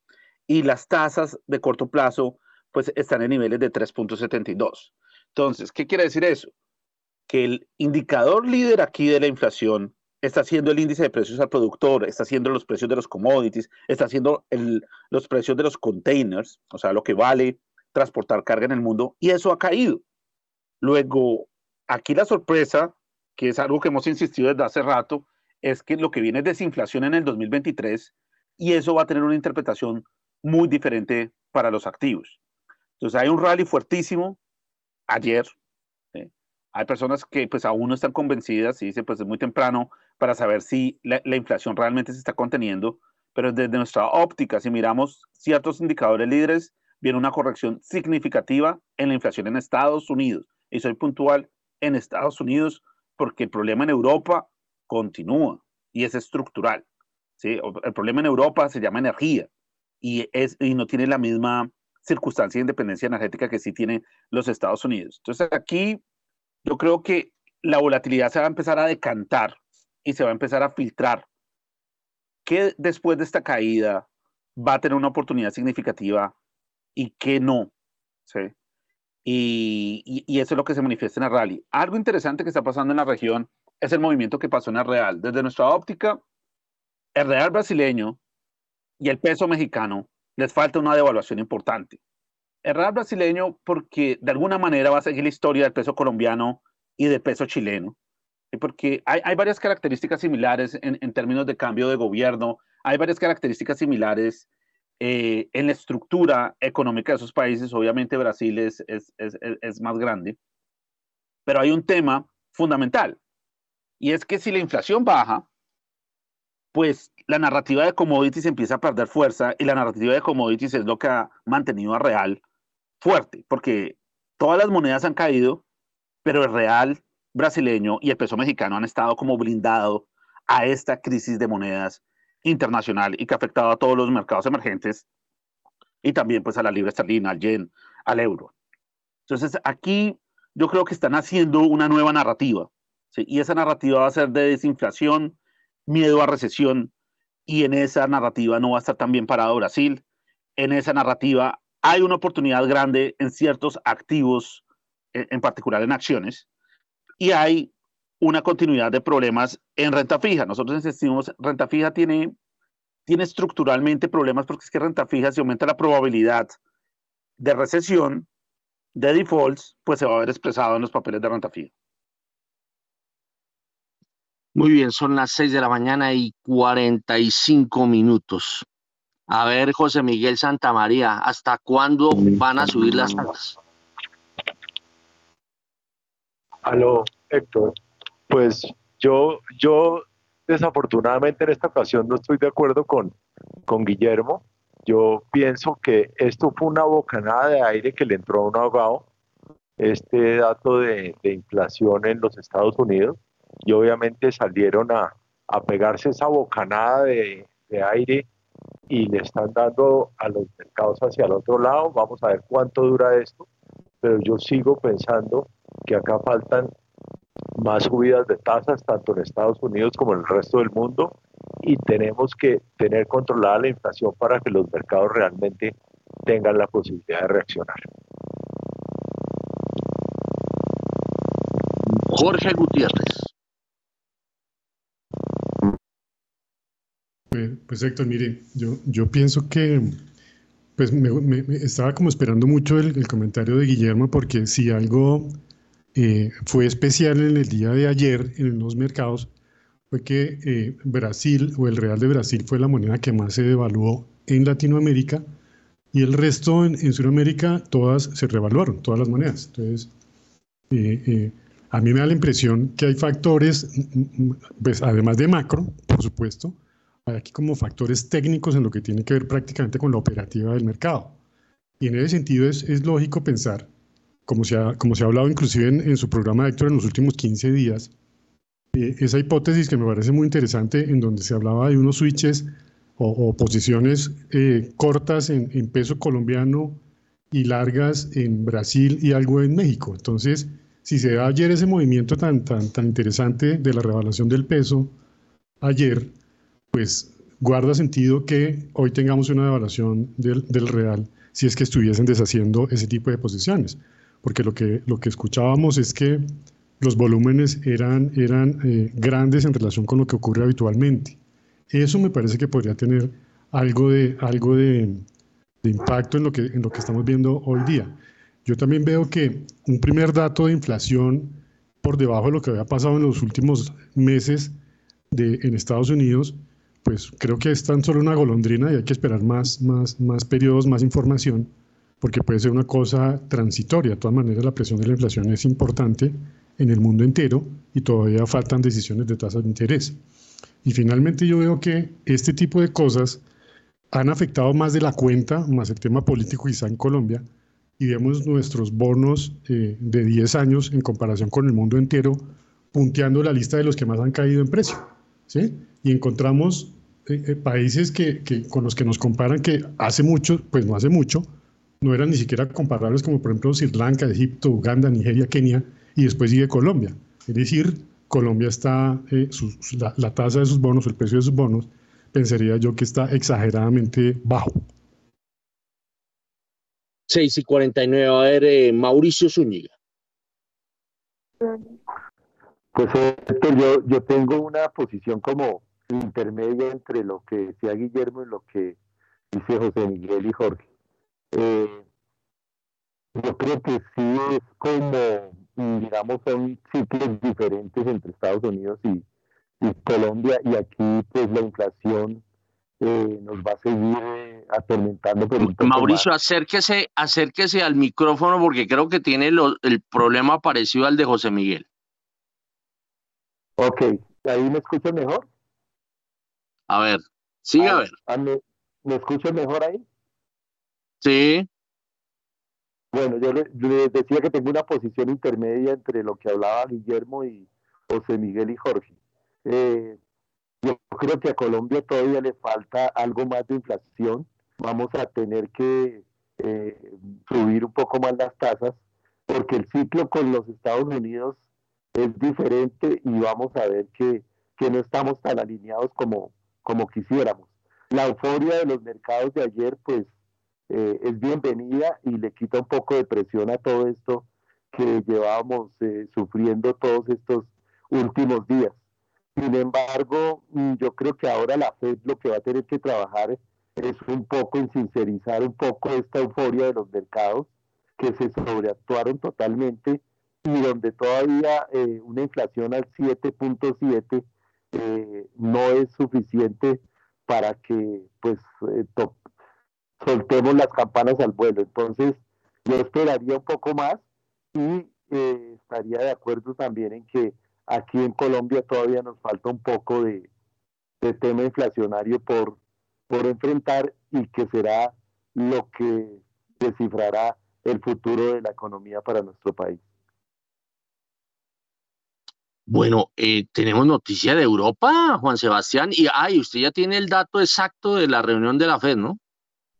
y las tasas de corto plazo pues están en niveles de 3.72. Entonces, ¿qué quiere decir eso? Que el indicador líder aquí de la inflación está siendo el índice de precios al productor, está siendo los precios de los commodities, está siendo los precios de los containers, o sea, lo que vale transportar carga en el mundo, y eso ha caído. Luego, aquí la sorpresa, que es algo que hemos insistido desde hace rato, es que lo que viene es desinflación en el 2023 y eso va a tener una interpretación muy diferente para los activos. Entonces hay un rally fuertísimo ayer. Hay personas que pues aún no están convencidas y dicen pues es muy temprano para saber si la, inflación realmente se está conteniendo, pero desde nuestra óptica, si miramos ciertos indicadores líderes, viene una corrección significativa en la inflación en Estados Unidos. Y soy puntual en Estados Unidos porque el problema en Europa continúa y es estructural. ¿sí? El problema en Europa se llama energía y, es, y no tiene la misma circunstancia de independencia energética que sí tienen los Estados Unidos. Entonces aquí yo creo que la volatilidad se va a empezar a decantar y se va a empezar a filtrar. ¿Qué después de esta caída va a tener una oportunidad significativa y qué no? ¿Sí? Y, y, eso es lo que se manifiesta en el rally. Algo interesante que está pasando en la región es el movimiento que pasó en el real. Desde nuestra óptica, el real brasileño y el peso mexicano les falta una devaluación importante. El real brasileño porque de alguna manera va a seguir la historia del peso colombiano y del peso chileno, porque hay, hay varias características similares en, en, términos de cambio de gobierno, hay varias características similares eh, en la estructura económica de esos países, obviamente Brasil es, es, es, es más grande, pero hay un tema fundamental, y es que si la inflación baja, pues la narrativa de commodities empieza a perder fuerza y la narrativa de commodities es lo que ha mantenido a real fuerte, porque todas las monedas han caído, pero el real brasileño y el peso mexicano han estado como blindado a esta crisis de monedas internacional y que ha afectado a todos los mercados emergentes y también pues a la libra esterlina, al yen, al euro. Entonces aquí yo creo que están haciendo una nueva narrativa y esa narrativa va a ser de desinflación, miedo a recesión, y en esa narrativa no va a estar tan bien parado Brasil. En esa narrativa hay una oportunidad grande en ciertos activos, en particular en acciones, y hay una continuidad de problemas en renta fija. Nosotros insistimos, renta fija tiene, tiene estructuralmente problemas porque es que renta fija, si aumenta la probabilidad de recesión, de defaults, pues se va a ver expresado en los papeles de renta fija. Muy bien, son las 6 de la mañana y 45 minutos. A ver, José Miguel Santamaría, ¿hasta cuándo van a subir las tasas? Aló, Héctor. Pues yo, yo desafortunadamente en esta ocasión no estoy de acuerdo con, con Guillermo. Yo pienso que esto fue una bocanada de aire que le entró a un ahogado, este dato de, de inflación en los Estados Unidos y obviamente salieron a, pegarse esa bocanada de, aire y le están dando a los mercados hacia el otro lado. Vamos a ver cuánto dura esto, pero yo sigo pensando que acá faltan más subidas de tasas, tanto en Estados Unidos como en el resto del mundo, y tenemos que tener controlada la inflación para que los mercados realmente tengan la posibilidad de reaccionar. Jorge Gutiérrez. Pues Héctor, mire, yo, yo pienso que pues me, estaba como esperando mucho el, comentario de Guillermo porque si algo eh, fue especial en el día de ayer en los mercados fue que eh, Brasil o el real de Brasil fue la moneda que más se devaluó en Latinoamérica y el resto en, Sudamérica todas se revaluaron, todas las monedas. Entonces, eh, a mí me da la impresión que hay factores, pues además de macro, por supuesto, aquí como factores técnicos en lo que tiene que ver prácticamente con la operativa del mercado. Y en ese sentido es, es lógico pensar, como se, ha, como se ha hablado inclusive en, su programa Héctor en los últimos 15 días, eh, esa hipótesis que me parece muy interesante en donde se hablaba de unos switches o, posiciones eh, cortas en, en, peso colombiano y largas en Brasil y algo en México. Entonces, si se da ayer ese movimiento tan, tan, tan interesante de la revaluación del peso ayer, pues guarda sentido que hoy tengamos una devaluación del, del, real si es que estuviesen deshaciendo ese tipo de posiciones. Porque lo que, lo que escuchábamos es que los volúmenes eran, eran eh, grandes en relación con lo que ocurre habitualmente. Eso me parece que podría tener algo de, algo de, impacto en lo, que, en lo que estamos viendo hoy día. Yo también veo que un primer dato de inflación por debajo de lo que había pasado en los últimos meses de, en Estados Unidos pues creo que es tan solo una golondrina y hay que esperar más, más, más periodos, más información, porque puede ser una cosa transitoria. De todas maneras, la presión de la inflación es importante en el mundo entero y todavía faltan decisiones de tasas de interés. Y finalmente yo veo que este tipo de cosas han afectado más de la cuenta, más el tema político quizá en Colombia, y vemos nuestros bonos eh, de 10 años en comparación con el mundo entero, punteando la lista de los que más han caído en precio. ¿sí? Y encontramos eh, eh, países que, con los que nos comparan que hace mucho, pues no hace mucho, no eran ni siquiera comparables como por ejemplo Sri Lanka, Egipto, Uganda, Nigeria, Kenia y después sigue Colombia. Es decir, Colombia está, eh, la, tasa de sus bonos, el precio de sus bonos, pensaría yo que está exageradamente bajo. 6 y 49, a ver, Mauricio Zúñiga. Pues yo, yo tengo una posición como intermedia entre lo que decía Guillermo y lo que dice José Miguel y Jorge. Eh, yo creo que sí es como, digamos, son ciclos diferentes entre Estados Unidos y, Colombia y aquí pues la inflación eh, nos va a seguir eh, atormentando. Mauricio, acérquese, acérquese al micrófono porque creo que tiene el problema parecido al de José Miguel. Ok, ¿ahí me escucha mejor? A ver, sigue a, ver. ¿me, ¿Me escuchas mejor ahí? Sí. Bueno, yo les decía que tengo una posición intermedia entre lo que hablaba Guillermo y José Miguel y Jorge. Eh, yo creo que a Colombia todavía le falta algo más de inflación. Vamos a tener que eh, subir un poco más las tasas porque el ciclo con los Estados Unidos es diferente y vamos a ver que, que no estamos tan alineados como, como quisiéramos. La euforia de los mercados de ayer, pues, eh, es bienvenida y le quita un poco de presión a todo esto que llevábamos eh, sufriendo todos estos últimos días. Sin embargo, mm, yo creo que ahora la Fed lo que va a tener que trabajar es un poco en sincerizar un poco esta euforia de los mercados que se sobreactuaron totalmente y donde todavía eh, una inflación al 7.7 eh, no es suficiente para que pues eh, soltemos las campanas al vuelo. Entonces yo esperaría un poco más y eh, estaría de acuerdo también en que aquí en Colombia todavía nos falta un poco de, de tema inflacionario por, por enfrentar y que será lo que descifrará el futuro de la economía para nuestro país. Bueno, eh, tenemos noticia de Europa, Juan Sebastián, y ay, usted ya tiene el dato exacto de la reunión de la FED, ¿no?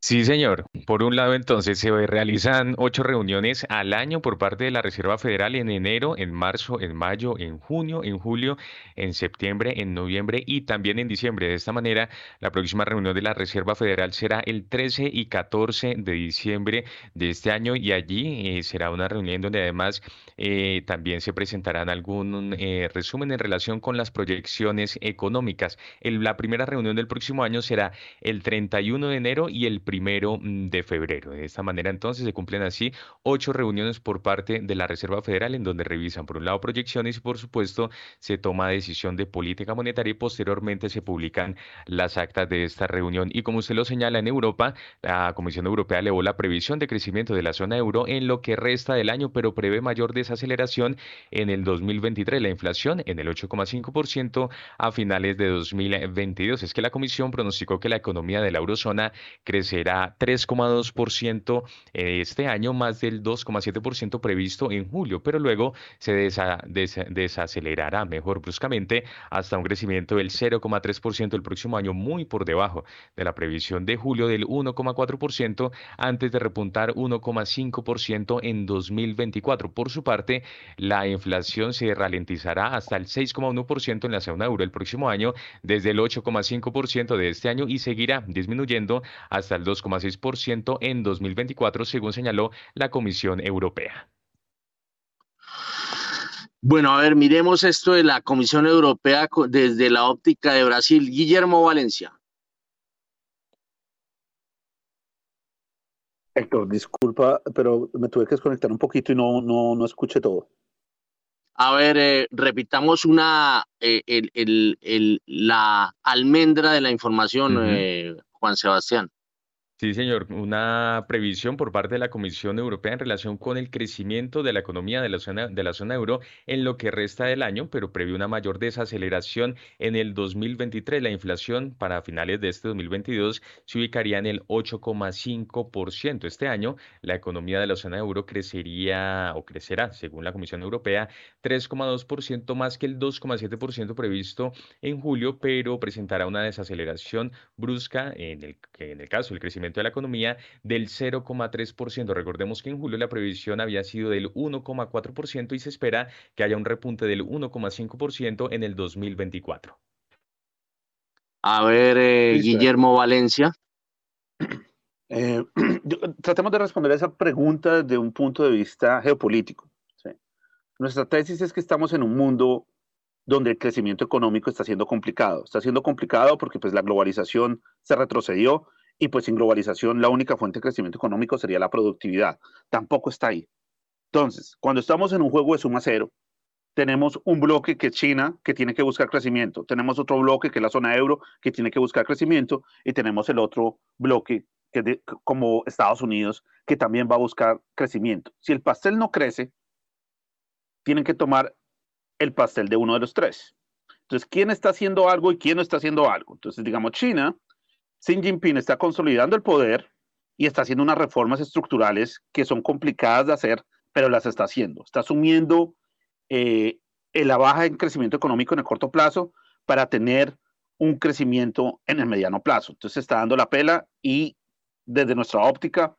Sí, señor. Por un lado, entonces, se realizan ocho reuniones al año por parte de la Reserva Federal en enero, en marzo, en mayo, en junio, en julio, en septiembre, en noviembre y también en diciembre. De esta manera, la próxima reunión de la Reserva Federal será el 13 y 14 de diciembre de este año y allí eh, será una reunión donde además eh, también se presentarán algún eh, resumen en relación con las proyecciones económicas. la primera reunión del próximo año será el 31 de enero y el primero mm, de febrero. De esta manera entonces se cumplen así ocho reuniones por parte de la Reserva Federal en donde revisan por un lado proyecciones y por supuesto se toma decisión de política monetaria y posteriormente se publican las actas de esta reunión. Y como usted lo señala en Europa, la Comisión Europea elevó la previsión de crecimiento de la zona euro en lo que resta del año, pero prevé mayor desaceleración en el 2023. La inflación en el 8,5% a finales de 2022. Es que la Comisión pronosticó que la economía de la eurozona crecerá será 3,2% este año, más del 2,7% previsto en julio, pero luego se desacelerará mejor bruscamente hasta un crecimiento del 0,3% el próximo año, muy por debajo de la previsión de julio del 1,4% antes de repuntar 1,5% en 2024. Por su parte, la inflación se ralentizará hasta el 6,1% en la zona euro el próximo año, desde el 8,5% de este año y seguirá disminuyendo hasta el 2,6% en 2024, según señaló la Comisión Europea. Bueno, a ver, miremos esto de la Comisión Europea desde la óptica de Brasil. Guillermo Valencia. Héctor, disculpa, pero me tuve que desconectar un poquito y no, no, no escuché todo. A ver, eh, repitamos una, eh, el, la almendra de la información, eh, Juan Sebastián. Sí, señor. Una previsión por parte de la Comisión Europea en relación con el crecimiento de la economía de la zona, de la zona euro en lo que resta del año, pero prevé una mayor desaceleración en el 2023. La inflación para finales de este 2022 se ubicaría en el 8,5%. Este año, la economía de la zona euro crecería o crecerá, según la Comisión Europea, 3,2% más que el 2,7% previsto en julio, pero presentará una desaceleración brusca en el, en el caso del crecimiento de la economía del 0,3%. Recordemos que en julio la previsión había sido del 1,4% y se espera que haya un repunte del 1,5% en el 2024. A ver, eh, Guillermo Valencia. Eh, tratemos de responder a esa pregunta desde un punto de vista geopolítico. Nuestra tesis es que estamos en un mundo donde el crecimiento económico está siendo complicado. Está siendo complicado porque pues, la globalización se retrocedió y pues sin globalización la única fuente de crecimiento económico sería la productividad. Tampoco está ahí. Entonces, cuando estamos en un juego de suma cero, tenemos un bloque que es China, que tiene que buscar crecimiento, tenemos otro bloque que es la zona euro, que tiene que buscar crecimiento, y tenemos el otro bloque que como Estados Unidos, que también va a buscar crecimiento. Si el pastel no crece, tienen que tomar el pastel de uno de los tres. Entonces, ¿quién está haciendo algo y quién no está haciendo algo? Entonces, digamos, China Xi Jinping está consolidando el poder y está haciendo unas reformas estructurales que son complicadas de hacer, pero las está haciendo. Está asumiendo eh, la baja en crecimiento económico en el corto plazo para tener un crecimiento en el mediano plazo. Entonces está dando la pela y desde nuestra óptica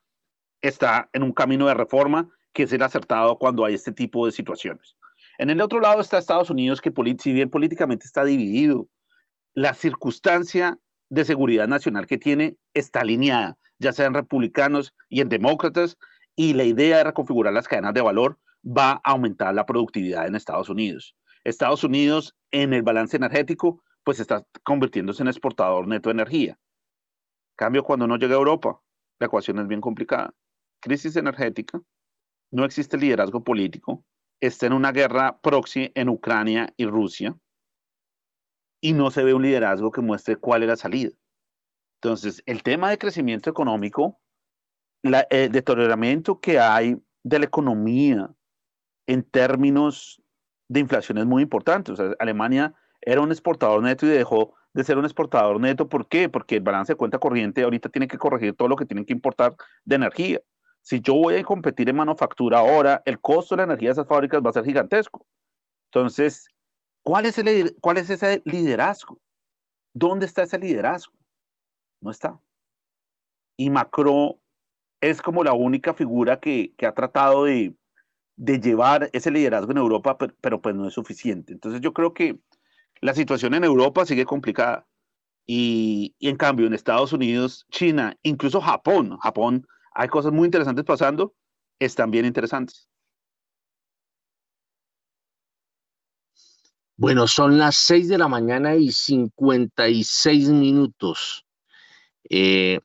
está en un camino de reforma que es el acertado cuando hay este tipo de situaciones. En el otro lado está Estados Unidos, que si bien políticamente está dividido, la circunstancia de seguridad nacional que tiene está alineada, ya sean republicanos y en demócratas, y la idea de reconfigurar las cadenas de valor va a aumentar la productividad en Estados Unidos. Estados Unidos en el balance energético pues está convirtiéndose en exportador neto de energía. Cambio cuando no llega a Europa, la ecuación es bien complicada. Crisis energética, no existe liderazgo político, está en una guerra proxy en Ucrania y Rusia, y no se ve un liderazgo que muestre cuál es la salida. Entonces, el tema de crecimiento económico, el deterioramiento que hay de la economía en términos de inflación es muy importante. O sea, Alemania era un exportador neto y dejó de ser un exportador neto. ¿Por qué? Porque el balance de cuenta corriente ahorita tiene que corregir todo lo que tienen que importar de energía. Si yo voy a competir en manufactura ahora, el costo de la energía de esas fábricas va a ser gigantesco. Entonces, ¿Cuál es, el, ¿Cuál es ese liderazgo? ¿Dónde está ese liderazgo? No está. y Macron es como la única figura que, ha tratado de, llevar ese liderazgo en Europa, pero, pues no es suficiente. Entonces yo creo que la situación en Europa sigue complicada. Y, y, en cambio en Estados Unidos, China, incluso Japón, Japón, hay cosas muy interesantes pasando, están bien interesantes. Bueno, son las 6 de la mañana y 56 minutos. Eh,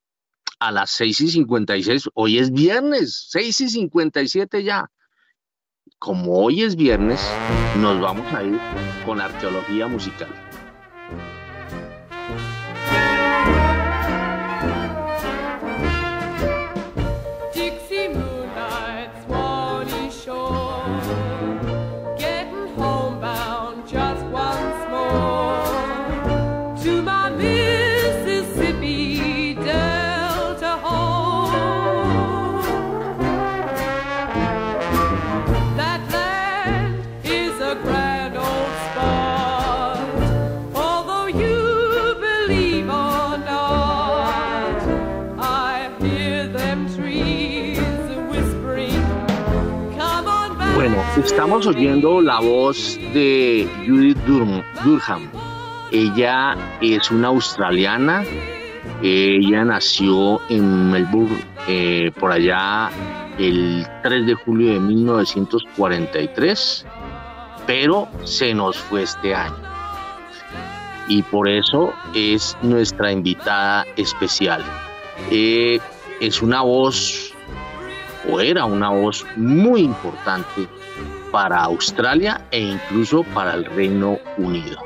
a las 6 y 56, hoy es viernes, 6 y 57 ya. Como hoy es viernes, nos vamos a ir con arqueología musical. Estamos oyendo la voz de Judith Durham. Ella es una australiana. Ella nació en Melbourne eh, por allá el 3 de julio de 1943, pero se nos fue este año. Y por eso es nuestra invitada especial. Eh, es una voz, o era una voz muy importante para Australia e incluso para el Reino Unido.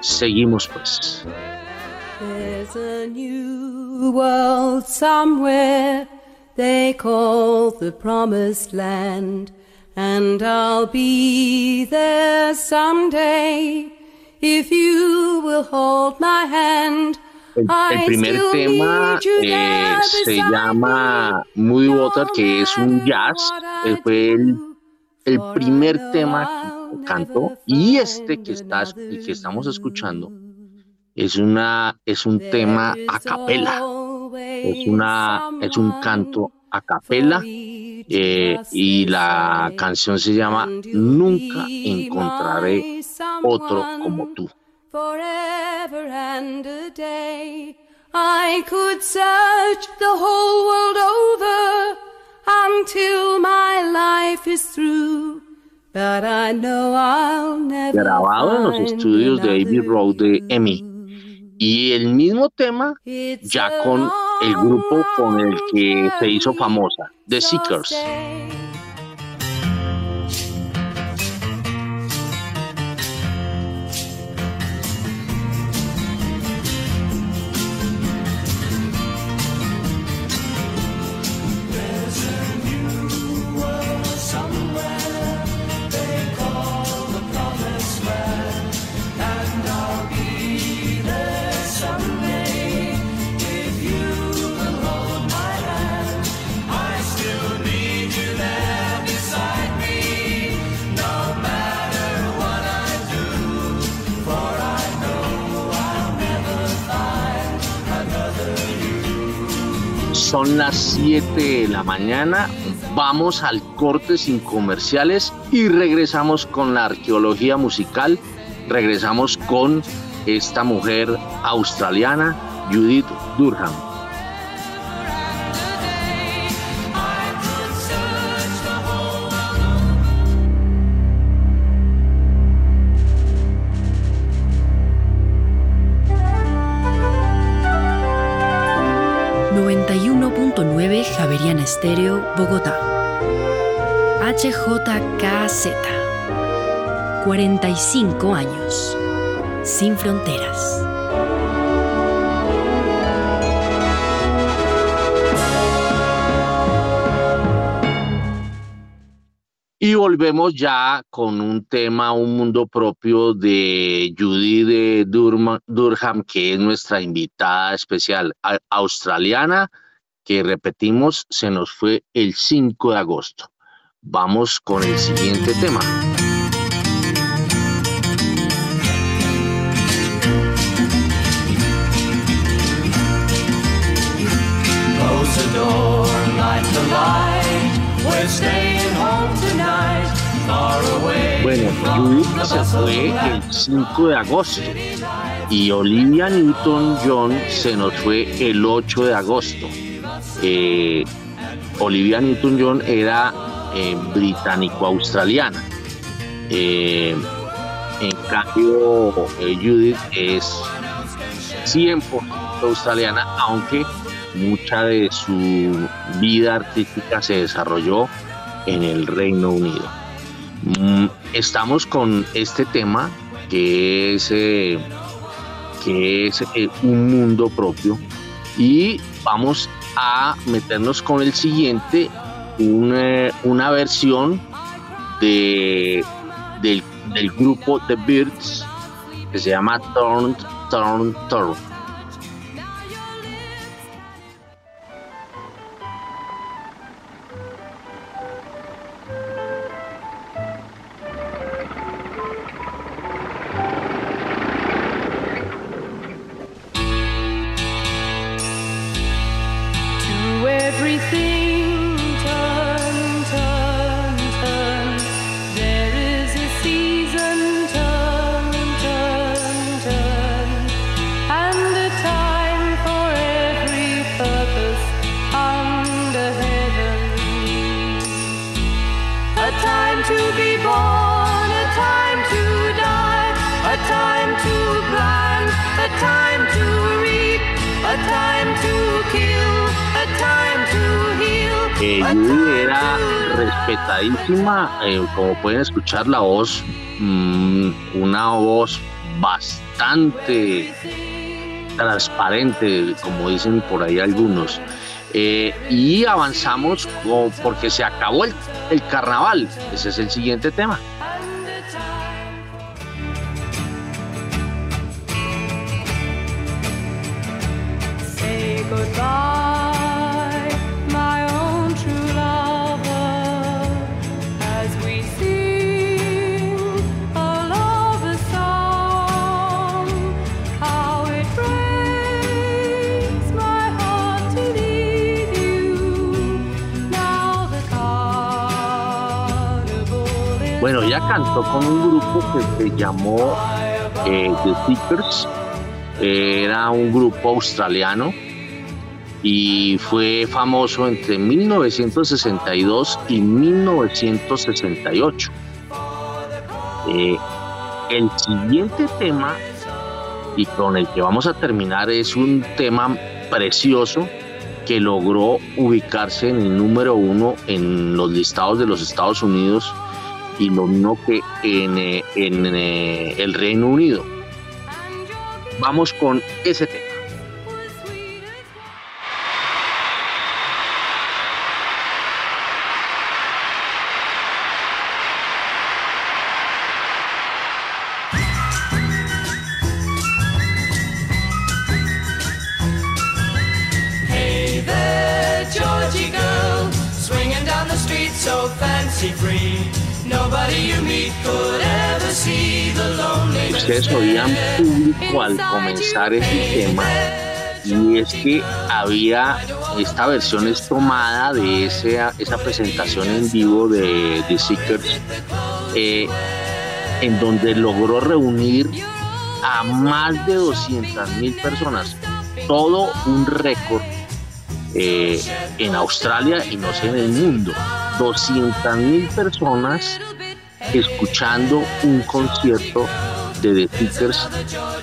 Seguimos pues. There's a new world somewhere they call the promised land and I'll be there someday if you will hold my hand. El, el, primer tema eh, se llama Muy Water, que es un jazz. Eh, fue el el primer tema que canto y este que, estás, que estamos escuchando es, una, es un tema a capela, es, una, es un canto a capela eh, y la canción se llama Nunca encontraré otro como tú. Forever and a day, I could search the whole world over until my life is through. But I know I'll never Grabado en los estudios de Abbey Road de Emmy. Y el mismo tema ya con el grupo con el que se hizo famosa, The Seekers. 7 de la mañana. Vamos al corte sin comerciales y regresamos con la arqueología musical. Regresamos con esta mujer australiana, Judith Durham. Estéreo, Bogotá. HJKZ. 45 años. Sin fronteras. Y volvemos ya con un tema, un mundo propio de Judy de Durham, que es nuestra invitada especial australiana que repetimos, se nos fue el 5 de agosto. Vamos con el siguiente tema. Close the door, light the light. We're staying home tonight. Far away bueno, Judith se fue el 5 de agosto y Olivia Newton-John se nos fue el 8 de agosto. Eh, Olivia Newton-John era eh, británico-australiana. Eh, en cambio, Judith es 100% australiana, aunque mucha de su vida artística se desarrolló en el Reino Unido. Mm, estamos con este tema que es, que es un mundo propio y vamos a meternos con el siguiente, una, versión de, del, del, grupo The Birds que se llama Turn, Turn, Turn. Respetadísima, eh, como pueden escuchar la voz, mm, una voz bastante transparente, como dicen por ahí algunos. Eh, y avanzamos porque se acabó el, carnaval. Ese es el siguiente tema. Con un grupo que se llamó eh, The Seekers. Era un grupo australiano y fue famoso entre 1962 y 1968. Eh, el siguiente tema y con el que vamos a terminar es un tema precioso que logró ubicarse en el número uno en los listados de los Estados Unidos lo mismo que en, eh, en eh, el Reino Unido. Vamos con ese tema. Comenzar este tema y es que había esta versión es tomada de esa, esa presentación en vivo de The Seekers eh, en donde logró reunir a más de 200 mil personas. Todo un récord eh, en Australia y no sé en el mundo. 200 mil personas escuchando un concierto de The Seekers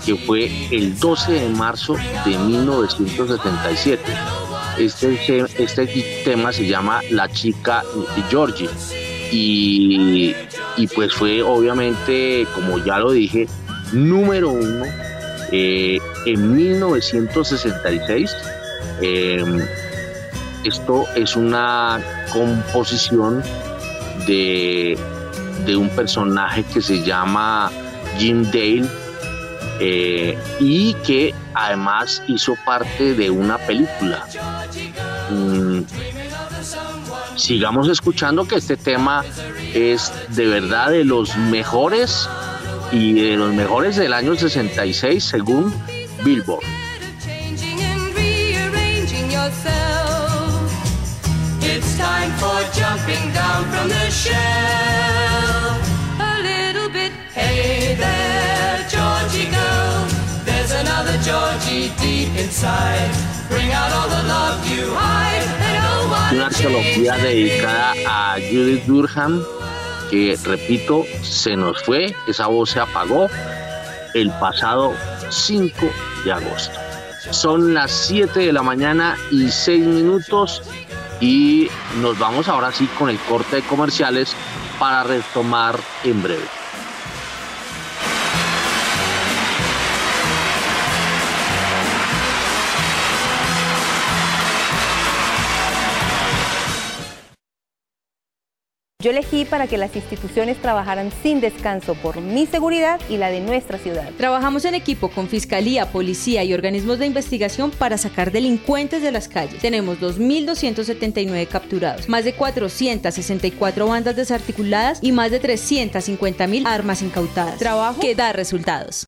que fue el 12 de marzo de 1977. Este, este tema se llama La chica de Georgie y, pues fue obviamente, como ya lo dije, número uno eh, en 1966. Em, esto es una composición de, un personaje que se llama Jim Dale eh, y que además hizo parte de una película. Mm, sigamos escuchando que este tema es de verdad de los mejores y de los mejores del año 66 según Billboard. Una arqueología dedicada a Judith Durham, que repito, se nos fue, esa voz se apagó el pasado 5 de agosto. Son las 7 de la mañana y 6 minutos y nos vamos ahora sí con el corte de comerciales para retomar en breve. Yo elegí para que las instituciones trabajaran sin descanso por mi seguridad y la de nuestra ciudad. Trabajamos en equipo con Fiscalía, Policía y organismos de investigación para sacar delincuentes de las calles. Tenemos 2.279 capturados, más de 464 bandas desarticuladas y más de 350.000 armas incautadas. Trabajo que da resultados.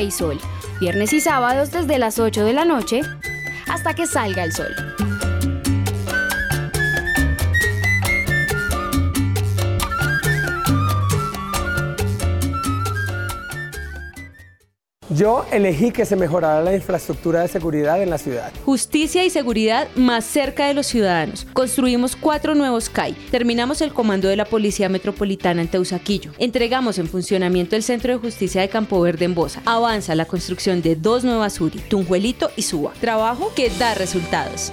Y Sol, viernes y sábados desde las 8 de la noche hasta que salga el sol. Yo elegí que se mejorara la infraestructura de seguridad en la ciudad. Justicia y seguridad más cerca de los ciudadanos. Construimos cuatro nuevos CAI. Terminamos el comando de la Policía Metropolitana en Teusaquillo. Entregamos en funcionamiento el Centro de Justicia de Campo Verde en Bosa. Avanza la construcción de dos nuevas URI, Tunjuelito y Suba. Trabajo que da resultados.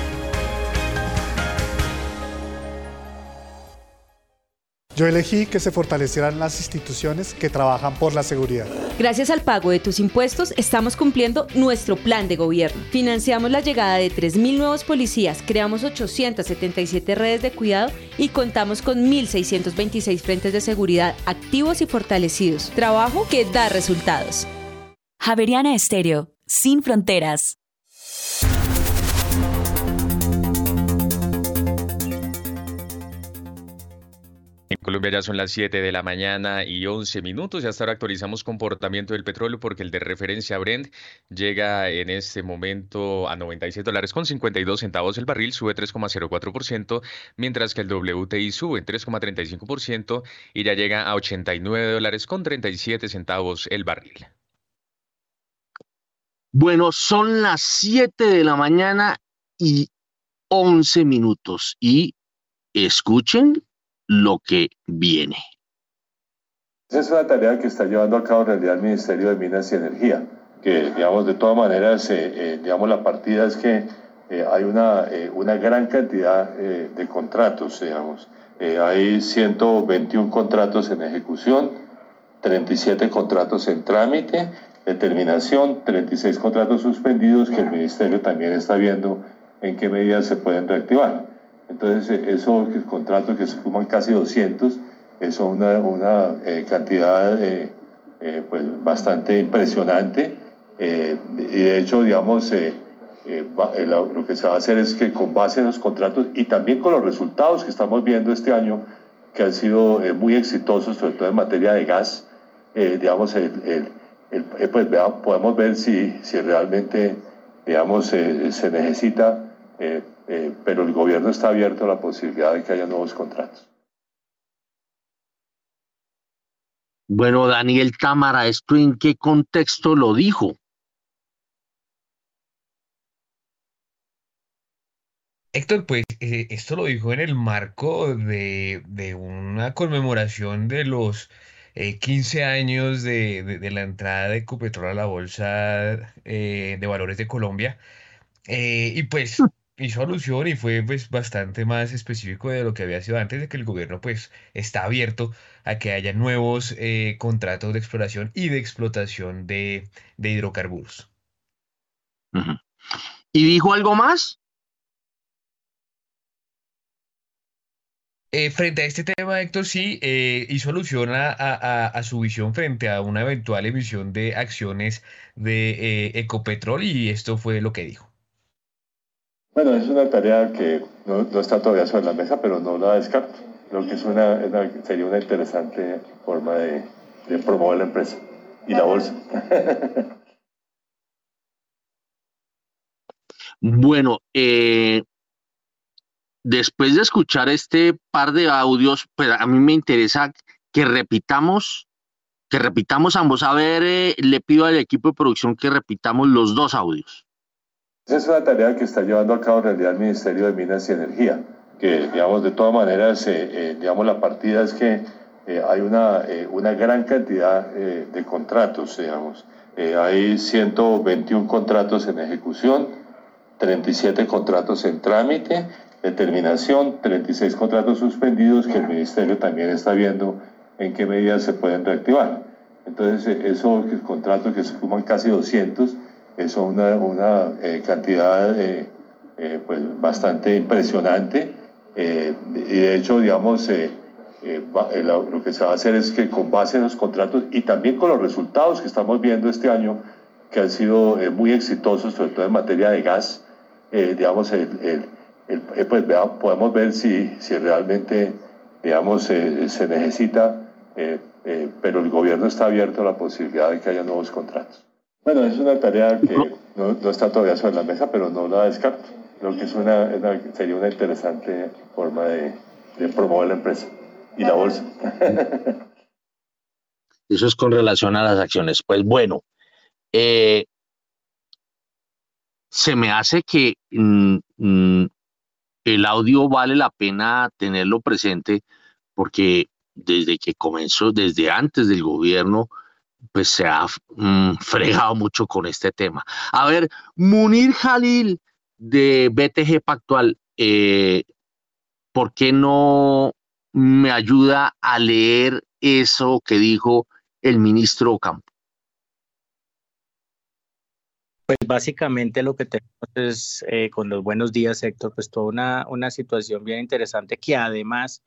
Yo elegí que se fortalecieran las instituciones que trabajan por la seguridad. Gracias al pago de tus impuestos, estamos cumpliendo nuestro plan de gobierno. Financiamos la llegada de 3.000 nuevos policías, creamos 877 redes de cuidado y contamos con 1.626 frentes de seguridad activos y fortalecidos. Trabajo que da resultados. Javeriana Estéreo, sin fronteras. Colombia ya son las 7 de la mañana y 11 minutos y hasta ahora actualizamos comportamiento del petróleo porque el de referencia Brent llega en este momento a 97 dólares con 52 centavos el barril, sube 3,04%, mientras que el WTI sube en 3,35% y ya llega a 89 dólares con 37 centavos el barril. Bueno, son las 7 de la mañana y 11 minutos y escuchen lo que viene. Es una tarea que está llevando a cabo en realidad el Ministerio de Minas y Energía, que digamos de todas maneras, eh, eh, digamos la partida es que eh, hay una, una gran cantidad de contratos, digamos. hay 121 contratos en ejecución, 37 contratos en trámite, determinación, 36 contratos suspendidos que el Ministerio también está viendo en qué medida se pueden reactivar. Entonces, eh, esos contratos que se suman casi 200, eso es una, eh, cantidad eh, pues bastante impresionante. y de hecho, digamos, lo que se va a hacer es que con base en los contratos y también con los resultados que estamos viendo este año, que han sido muy exitosos, sobre todo en materia de gas, digamos, pues, podemos ver si, si realmente digamos, se necesita eh, pero el gobierno está abierto a la posibilidad de que haya nuevos contratos. Bueno, Daniel Támara, ¿esto en qué contexto lo dijo? Héctor, pues eh, esto lo dijo en el marco de, una conmemoración de los 15 eh, años de, la entrada de Ecopetrol a la Bolsa de Valores de Colombia. y pues hizo alusión y fue pues bastante más específico de lo que había sido antes de que el gobierno pues está abierto a que haya nuevos eh, contratos de exploración y de explotación de, hidrocarburos. ¿Y dijo algo más? Eh, frente a este tema, Héctor, sí, eh, hizo alusión a, su visión frente a una eventual emisión de acciones de Ecopetrol y esto fue lo que dijo. Bueno, es una tarea que no, está todavía sobre la mesa, pero no la descarto. Creo que es una, sería una interesante forma de, promover la empresa y la bolsa. bueno, eh, después de escuchar este par de audios, pues a mí me interesa que repitamos, que repitamos ambos. A ver, eh, le pido al equipo de producción que repitamos los dos audios. Es una tarea que está llevando a cabo en realidad el Ministerio de Minas y Energía, que digamos de todas maneras, eh, eh, digamos la partida es que eh, hay una, una gran cantidad de contratos, digamos. hay 121 contratos en ejecución, 37 contratos en trámite, determinación, 36 contratos suspendidos que el Ministerio también está viendo en qué medida se pueden reactivar. Entonces, esos contratos que suman casi 200, es una, eh, cantidad eh, eh, pues bastante impresionante y de hecho, digamos, lo que se va a hacer es que con base en los contratos y también con los resultados que estamos viendo este año, que han sido muy exitosos, sobre todo en materia de gas, digamos, pues podemos ver si, si realmente, digamos, se necesita, pero el gobierno está abierto a la posibilidad de que haya nuevos contratos. Bueno, es una tarea que no, está todavía sobre la mesa, pero no la descarto. Creo que es una, sería una interesante forma de, promover la empresa y la bolsa. Eso es con relación a las acciones. Pues bueno, eh, se me hace que mm, mm, el audio vale la pena tenerlo presente porque desde que comenzó, desde antes del gobierno, pues se ha mm, fregado mucho con este tema. A ver, Munir Jalil de BTG Pactual, eh, ¿por qué no me ayuda a leer eso que dijo el ministro Campo? Pues básicamente lo que tenemos es, eh, con los buenos días, Héctor, pues toda una, una situación bien interesante que además,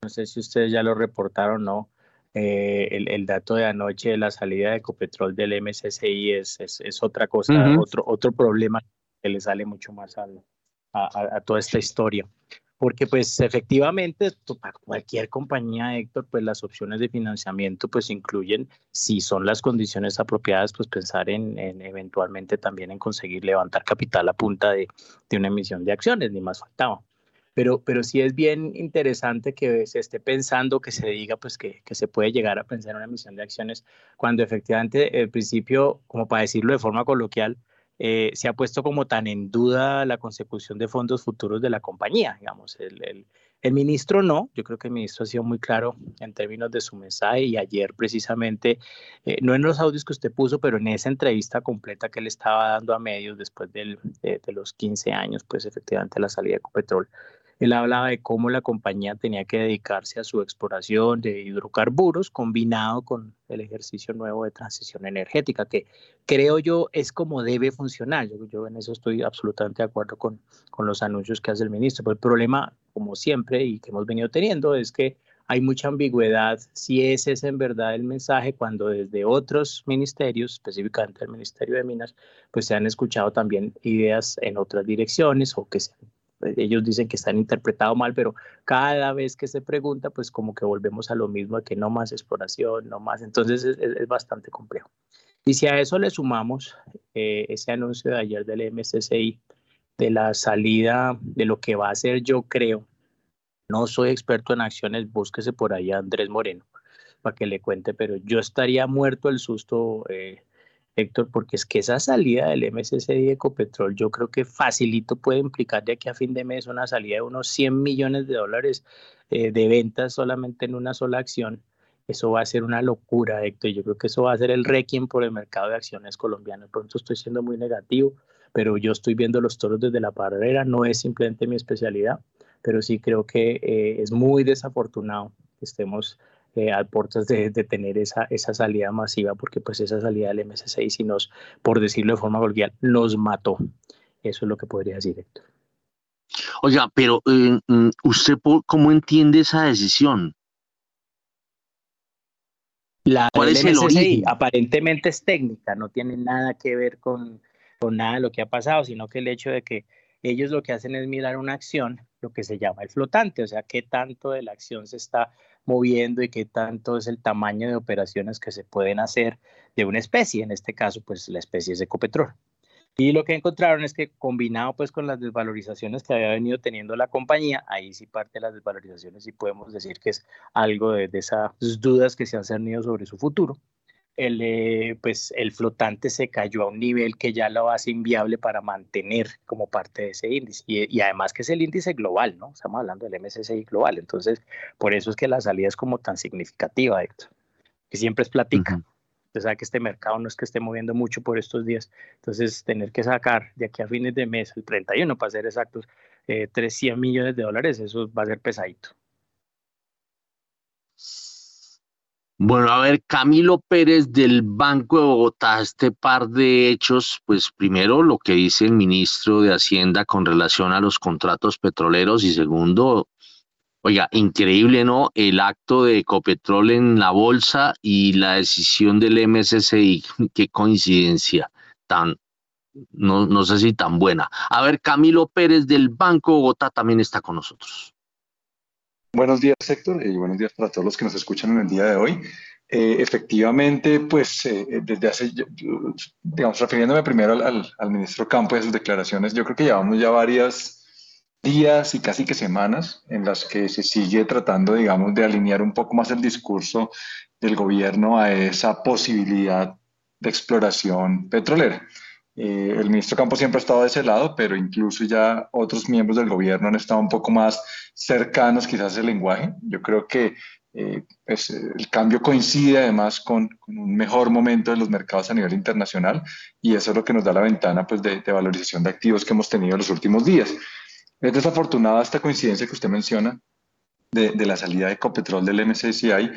no sé si ustedes ya lo reportaron o no, eh, el, dato de anoche de la salida de Ecopetrol del MSCI es, es, otra cosa, otro, otro problema que le sale mucho más a, a, toda esta historia. porque pues efectivamente para cualquier compañía, Héctor, pues las opciones de financiamiento pues incluyen, si son las condiciones apropiadas, pues pensar en, eventualmente también en conseguir levantar capital a punta de, de, una emisión de acciones, ni más faltaba. Pero, pero sí es bien interesante que se esté pensando, que se diga pues que, que se puede llegar a pensar en una emisión de acciones cuando efectivamente el principio, como para decirlo de forma coloquial, eh, se ha puesto como tan en duda la consecución de fondos futuros de la compañía. Digamos, el, el, ministro no, yo creo que el ministro ha sido muy claro en términos de su mensaje y ayer precisamente, eh, no en los audios que usted puso, pero en esa entrevista completa que le estaba dando a medios después de, de, los 15 años, pues efectivamente la salida de Ecopetrol, él hablaba de cómo la compañía tenía que dedicarse a su exploración de hidrocarburos combinado con el ejercicio nuevo de transición energética, que creo yo es como debe funcionar. Yo, en eso estoy absolutamente de acuerdo con, con los anuncios que hace el ministro. Pero el problema, como siempre y que hemos venido teniendo, es que hay mucha ambigüedad si ese es en verdad el mensaje cuando desde otros ministerios, específicamente el Ministerio de Minas, pues se han escuchado también ideas en otras direcciones o que se han ellos dicen que están interpretados mal, pero cada vez que se pregunta, pues como que volvemos a lo mismo, que no más exploración, no más. Entonces es, bastante complejo. Y si a eso le sumamos eh, ese anuncio de ayer del MSCI, de la salida de lo que va a ser, yo creo, no soy experto en acciones, búsquese por ahí a Andrés Moreno para que le cuente, pero yo estaría muerto el susto. Eh, Héctor, porque es que esa salida del MSC de Ecopetrol yo creo que facilito puede implicar de aquí a fin de mes una salida de unos 100 millones de dólares eh, de ventas solamente en una sola acción. Eso va a ser una locura, Héctor. Yo creo que eso va a ser el requiem por el mercado de acciones colombiano. Pronto estoy siendo muy negativo, pero yo estoy viendo los toros desde la barrera. No es simplemente mi especialidad, pero sí creo que eh, es muy desafortunado que estemos eh, a puertas de, tener esa, esa salida masiva, porque pues esa salida del MS6, si nos, por decirlo de forma coloquial, nos mató. Eso es lo que podría decir Héctor. Oiga, pero eh, mm, ¿usted cómo entiende esa decisión? La ¿Cuál es el origen? Aparentemente es técnica, no tiene nada que ver con, con nada de lo que ha pasado, sino que el hecho de que ellos lo que hacen es mirar una acción, lo que se llama el flotante, o sea, qué tanto de la acción se está moviendo y qué tanto es el tamaño de operaciones que se pueden hacer de una especie, en este caso, pues la especie es Ecopetrol. Y lo que encontraron es que combinado pues con las desvalorizaciones que había venido teniendo la compañía, ahí sí parte de las desvalorizaciones y podemos decir que es algo de, de esas dudas que se han cernido sobre su futuro el, eh, pues el flotante se cayó a un nivel que ya lo hace inviable para mantener como parte de ese índice. Y, además que es el índice global, ¿no? Estamos hablando del MSCI global. Entonces, por eso es que la salida es como tan significativa, Héctor, que siempre es platica. Uh sabe que este mercado no es que esté moviendo mucho por estos días. Entonces, tener que sacar de aquí a fines de mes, el 31 para ser exactos, eh, 300 millones de dólares, eso va a ser pesadito. Bueno, a ver, Camilo Pérez del Banco de Bogotá, este par de hechos, pues primero lo que dice el ministro de Hacienda con relación a los contratos petroleros y segundo, oiga, increíble, ¿no? El acto de Ecopetrol en la bolsa y la decisión del MSCI, qué coincidencia tan, no, no sé si tan buena. A ver, Camilo Pérez del Banco de Bogotá también está con nosotros. Buenos días, Héctor, y buenos días para todos los que nos escuchan en el día de hoy. Eh, efectivamente, pues eh, eh, desde hace, digamos, refiriéndome primero al, al, ministro Campo y a sus declaraciones, yo creo que llevamos ya varios días y casi que semanas en las que se sigue tratando, digamos, de alinear un poco más el discurso del gobierno a esa posibilidad de exploración petrolera. Eh, el ministro Campos siempre ha estado de ese lado, pero incluso ya otros miembros del gobierno han estado un poco más cercanos quizás al lenguaje. Yo creo que eh, pues, el cambio coincide además con, un mejor momento de los mercados a nivel internacional y eso es lo que nos da la ventana pues, de, valorización de activos que hemos tenido en los últimos días. Es desafortunada esta coincidencia que usted menciona de, la salida de Ecopetrol del MSCI,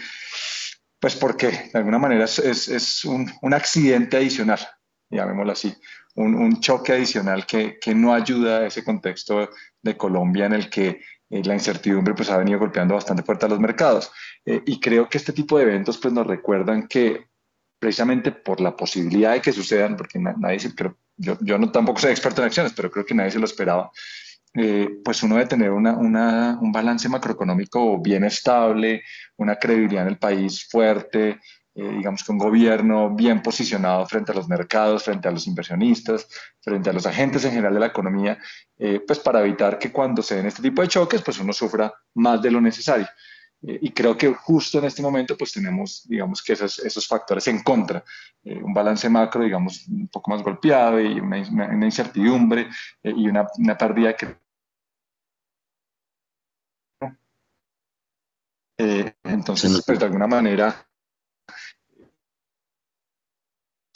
pues porque de alguna manera es, es un, un accidente adicional llamémoslo así, un, un choque adicional que, que, no ayuda a ese contexto de Colombia en el que eh, la incertidumbre pues ha venido golpeando bastante fuerte a los mercados. Eh, y creo que este tipo de eventos pues nos recuerdan que precisamente por la posibilidad de que sucedan, porque nadie yo, yo no tampoco soy experto en acciones, pero creo que nadie se lo esperaba, eh, pues uno debe tener una, un balance macroeconómico bien estable, una credibilidad en el país fuerte, eh, digamos que un gobierno bien posicionado frente a los mercados, frente a los inversionistas, frente a los agentes en general de la economía, eh, pues para evitar que cuando se den este tipo de choques, pues uno sufra más de lo necesario. Eh, y creo que justo en este momento, pues tenemos, digamos que esos, esos factores en contra. un balance macro, digamos, un poco más golpeado y una, una, incertidumbre y una, una pérdida que entonces, pues de alguna manera,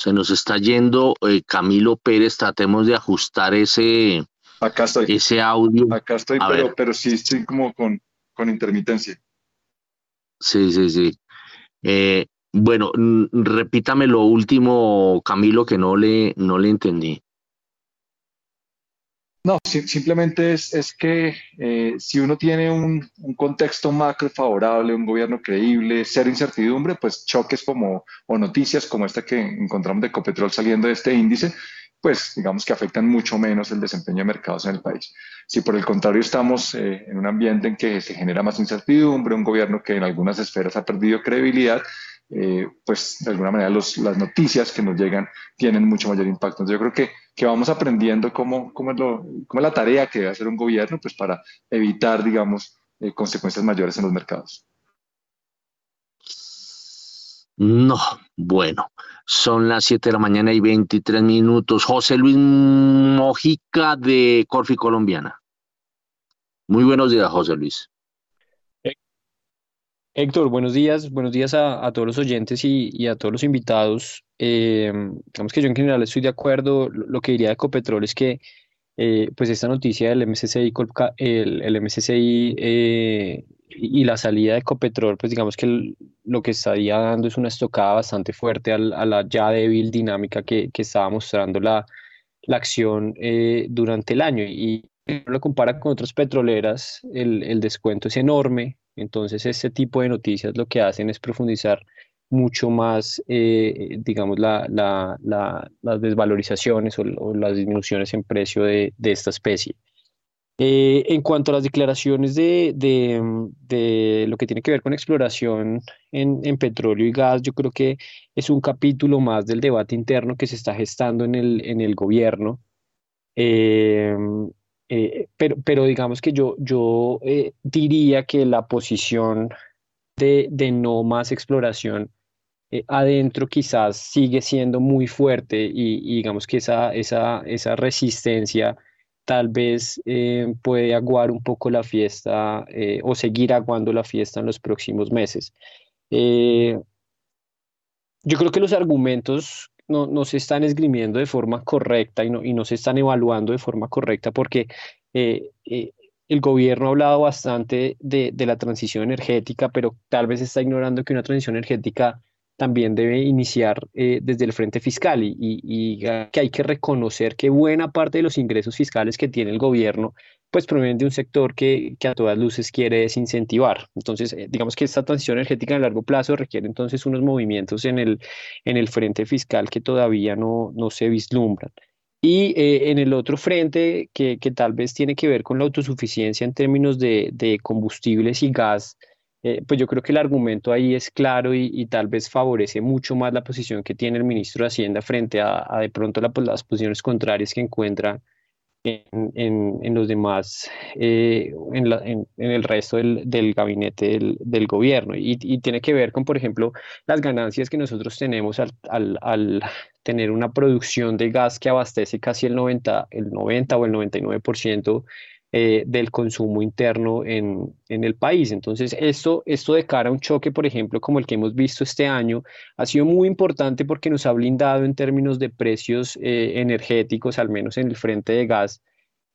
se nos está yendo eh, Camilo Pérez, tratemos de ajustar ese, Acá estoy. ese audio. Acá estoy, pero, pero, sí estoy como con, con intermitencia. Sí, sí, sí. Eh, bueno, repítame lo último, Camilo, que no le, no le entendí. No, simplemente es, es que eh, si uno tiene un, un, contexto macro favorable, un gobierno creíble, cero incertidumbre, pues choques como o noticias como esta que encontramos de Ecopetrol saliendo de este índice, pues digamos que afectan mucho menos el desempeño de mercados en el país. Si por el contrario estamos eh, en un ambiente en que se genera más incertidumbre, un gobierno que en algunas esferas ha perdido credibilidad, eh, pues de alguna manera las noticias que nos llegan tienen mucho mayor impacto. Entonces yo creo que, que vamos aprendiendo cómo, cómo, es lo, cómo es la tarea que debe hacer un gobierno pues para evitar, digamos, eh, consecuencias mayores en los mercados. No, bueno, son las 7 de la mañana y 23 minutos. José Luis Mojica de Corfi Colombiana. Muy buenos días, José Luis. Héctor, buenos días, buenos días a, todos los oyentes y, a todos los invitados. Eh, digamos que yo en general estoy de acuerdo. Lo, que diría de Ecopetrol es que eh, pues esta noticia del MSCI, el, el MSCI eh, y la salida de Ecopetrol, pues digamos que lo que estaría dando es una estocada bastante fuerte a la ya débil dinámica que, que estaba mostrando la, la acción durante el año. Y lo compara con otras petroleras, el, el descuento es enorme, entonces, este tipo de noticias lo que hacen es profundizar mucho más, eh, digamos, la, las desvalorizaciones o, las disminuciones en precio de, esta especie. Eh, en cuanto a las declaraciones de, lo que tiene que ver con exploración en, petróleo y gas, yo creo que es un capítulo más del debate interno que se está gestando en el, en el gobierno. Eh, eh, pero, pero digamos que yo, yo eh, diría que la posición de, de no más exploración eh, adentro quizás sigue siendo muy fuerte y, digamos que esa, esa, esa resistencia tal vez puede aguar un poco la fiesta o seguir aguando la fiesta en los próximos meses. yo creo que los argumentos no, no se están esgrimiendo de forma correcta y no, y no se están evaluando de forma correcta porque eh, eh, el gobierno ha hablado bastante de, de, la transición energética, pero tal vez está ignorando que una transición energética también debe iniciar eh, desde el frente fiscal y, y, que hay que reconocer que buena parte de los ingresos fiscales que tiene el gobierno pues provienen de un sector que, que a todas luces quiere desincentivar. Entonces, eh, digamos que esta transición energética a largo plazo requiere entonces unos movimientos en el, en el frente fiscal que todavía no, no se vislumbran. Y eh, en el otro frente, que, que, tal vez tiene que ver con la autosuficiencia en términos de, de combustibles y gas, eh, pues yo creo que el argumento ahí es claro y, tal vez favorece mucho más la posición que tiene el ministro de Hacienda frente a, de pronto las posiciones contrarias que encuentra en, en, los demás, eh, en, en, el resto del, del gabinete del, del gobierno. Y, y, tiene que ver con, por ejemplo, las ganancias que nosotros tenemos al, al, al tener una producción de gas que abastece casi el 90, el 90 o el 99% eh, del consumo interno en, en, el país. Entonces, esto, esto de cara a un choque, por ejemplo, como el que hemos visto este año, ha sido muy importante porque nos ha blindado en términos de precios eh, energéticos, al menos en el frente de gas,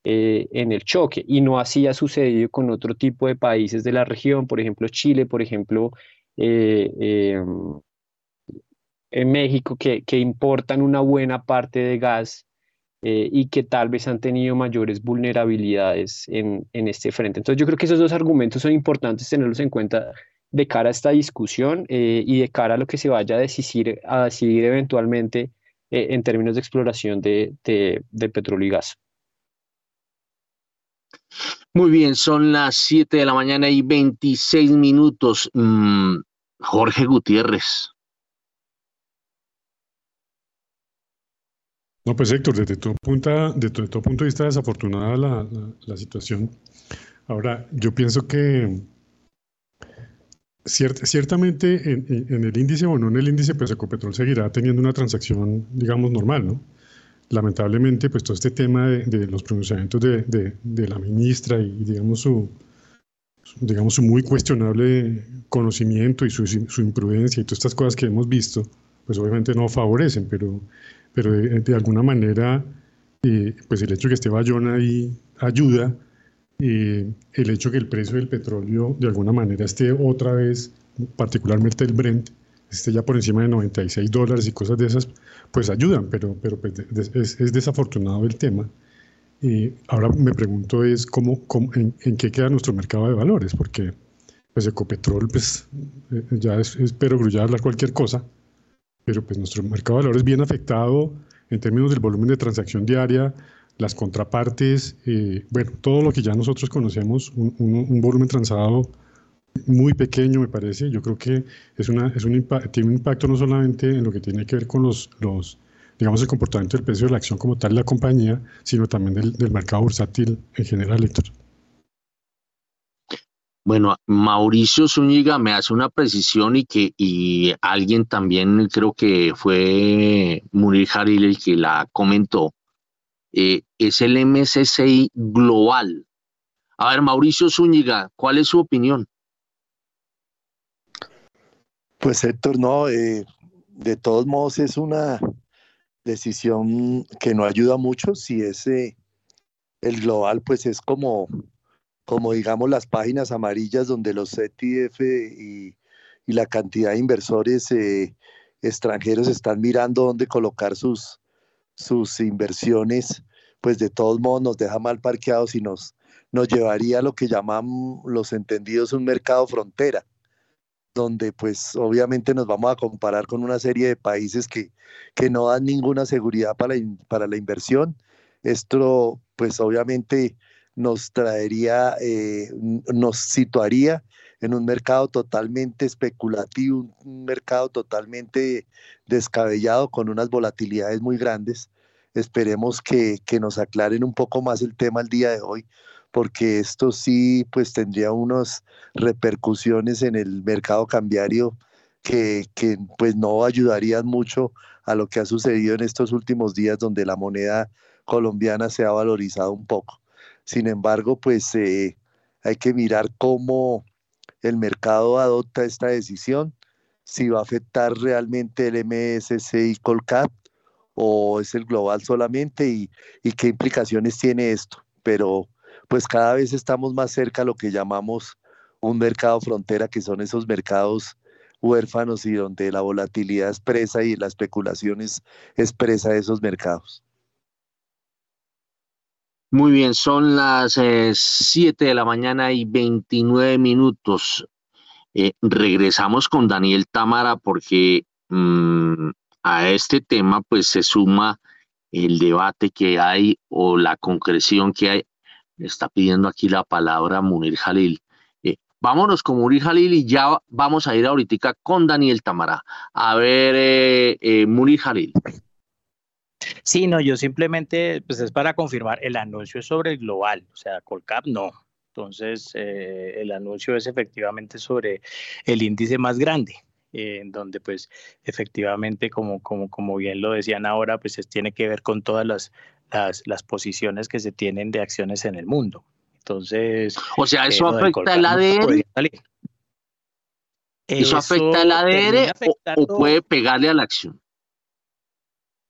eh, en el choque. Y no así ha sucedido con otro tipo de países de la región, por ejemplo, Chile, por ejemplo, em, en México, que, que importan una buena parte de gas eh, y que tal vez han tenido mayores vulnerabilidades en, este frente. Entonces yo creo que esos dos argumentos son importantes tenerlos en cuenta de cara a esta discusión eh, y de cara a lo que se vaya a decidir, a decidir eventualmente eh, en términos de exploración de, petróleo y gas. Muy bien, son las 7 de la mañana y 26 minutos. Mm, Jorge Gutiérrez. No, pues Héctor, desde tu, punta, de tu, punto de vista desafortunada la, la, situación. Ahora, yo pienso que ciertamente en, en, el índice o no en el índice, pues Ecopetrol seguirá teniendo una transacción, digamos, normal, ¿no? lamentablemente, pues todo este tema de, los pronunciamientos de, de, la ministra y, digamos, su, digamos, su muy cuestionable conocimiento y su, su, imprudencia y todas estas cosas que hemos visto, pues obviamente no favorecen, pero, pero de, alguna manera, eh, pues el hecho de que esté Bayona ahí ayuda, eh, el hecho de que el precio del petróleo de alguna manera esté otra vez, particularmente el Brent, esté ya por encima de 96 dólares y cosas de esas, pues ayudan, pero, pero pues es, desafortunado el tema. Y ahora me pregunto es cómo, en, qué queda nuestro mercado de valores, porque pues Ecopetrol, pues eh, ya es, espero grullar hablar cualquier cosa, pero pues nuestro mercado de valores bien afectado en términos del volumen de transacción diaria, las contrapartes, eh, bueno, todo lo que ya nosotros conocemos, un, volumen transado muy pequeño, me parece. Yo creo que es una, es un tiene un impacto no solamente en lo que tiene que ver con los, los, digamos, el comportamiento del precio de la acción como tal de la compañía, sino también del, del mercado bursátil en general, Héctor. Bueno, Mauricio Zúñiga me hace una precisión y que y alguien también creo que fue Munir Haril el que la comentó. Eh, es el MSCI global. A ver, Mauricio Zúñiga, ¿cuál es su opinión? Pues Héctor, no, eh, de todos modos es una decisión que no ayuda mucho si ese, el global pues es como, como digamos las páginas amarillas donde los ETF y, y la cantidad de inversores eh, extranjeros están mirando dónde colocar sus, sus inversiones, pues de todos modos nos deja mal parqueados y nos, nos llevaría a lo que llaman los entendidos un mercado frontera donde pues obviamente nos vamos a comparar con una serie de países que, que no dan ninguna seguridad para, para la inversión. Esto pues obviamente nos traería, eh, nos situaría en un mercado totalmente especulativo, un mercado totalmente descabellado con unas volatilidades muy grandes. Esperemos que, que nos aclaren un poco más el tema el día de hoy, porque esto sí pues tendría unas repercusiones en el mercado cambiario que, que pues no ayudarían mucho a lo que ha sucedido en estos últimos días donde la moneda colombiana se ha valorizado un poco. Sin embargo, pues eh, hay que mirar cómo el mercado adopta esta decisión, si va a afectar realmente el MSCI Colcat o es el global solamente y, qué implicaciones tiene esto. Pero pues cada vez estamos más cerca a lo que llamamos un mercado frontera, que son esos mercados huérfanos y donde la volatilidad expresa y la especulación es expresa esos mercados. Muy bien, son las 7 eh, de la mañana y 29 minutos. Eh, regresamos con Daniel Támara porque mm, a este tema pues se suma el debate que hay o la concreción que hay está pidiendo aquí la palabra Munir Jalil. Eh, vámonos con Munir Jalil y ya vamos a ir ahorita con Daniel Tamara. A ver, Munir Jalil. Sí, no, yo simplemente, pues es para confirmar, el anuncio es sobre el global, o sea, Colcap no. Entonces, el anuncio es efectivamente sobre el índice más grande, en donde pues efectivamente, como, como, como bien lo decían ahora, pues tiene que ver con todas las las, posiciones que se tienen de acciones en el mundo. Entonces. O sea, eso afecta al ADR. ¿Eso, afecta al ADR o, puede pegarle a la acción?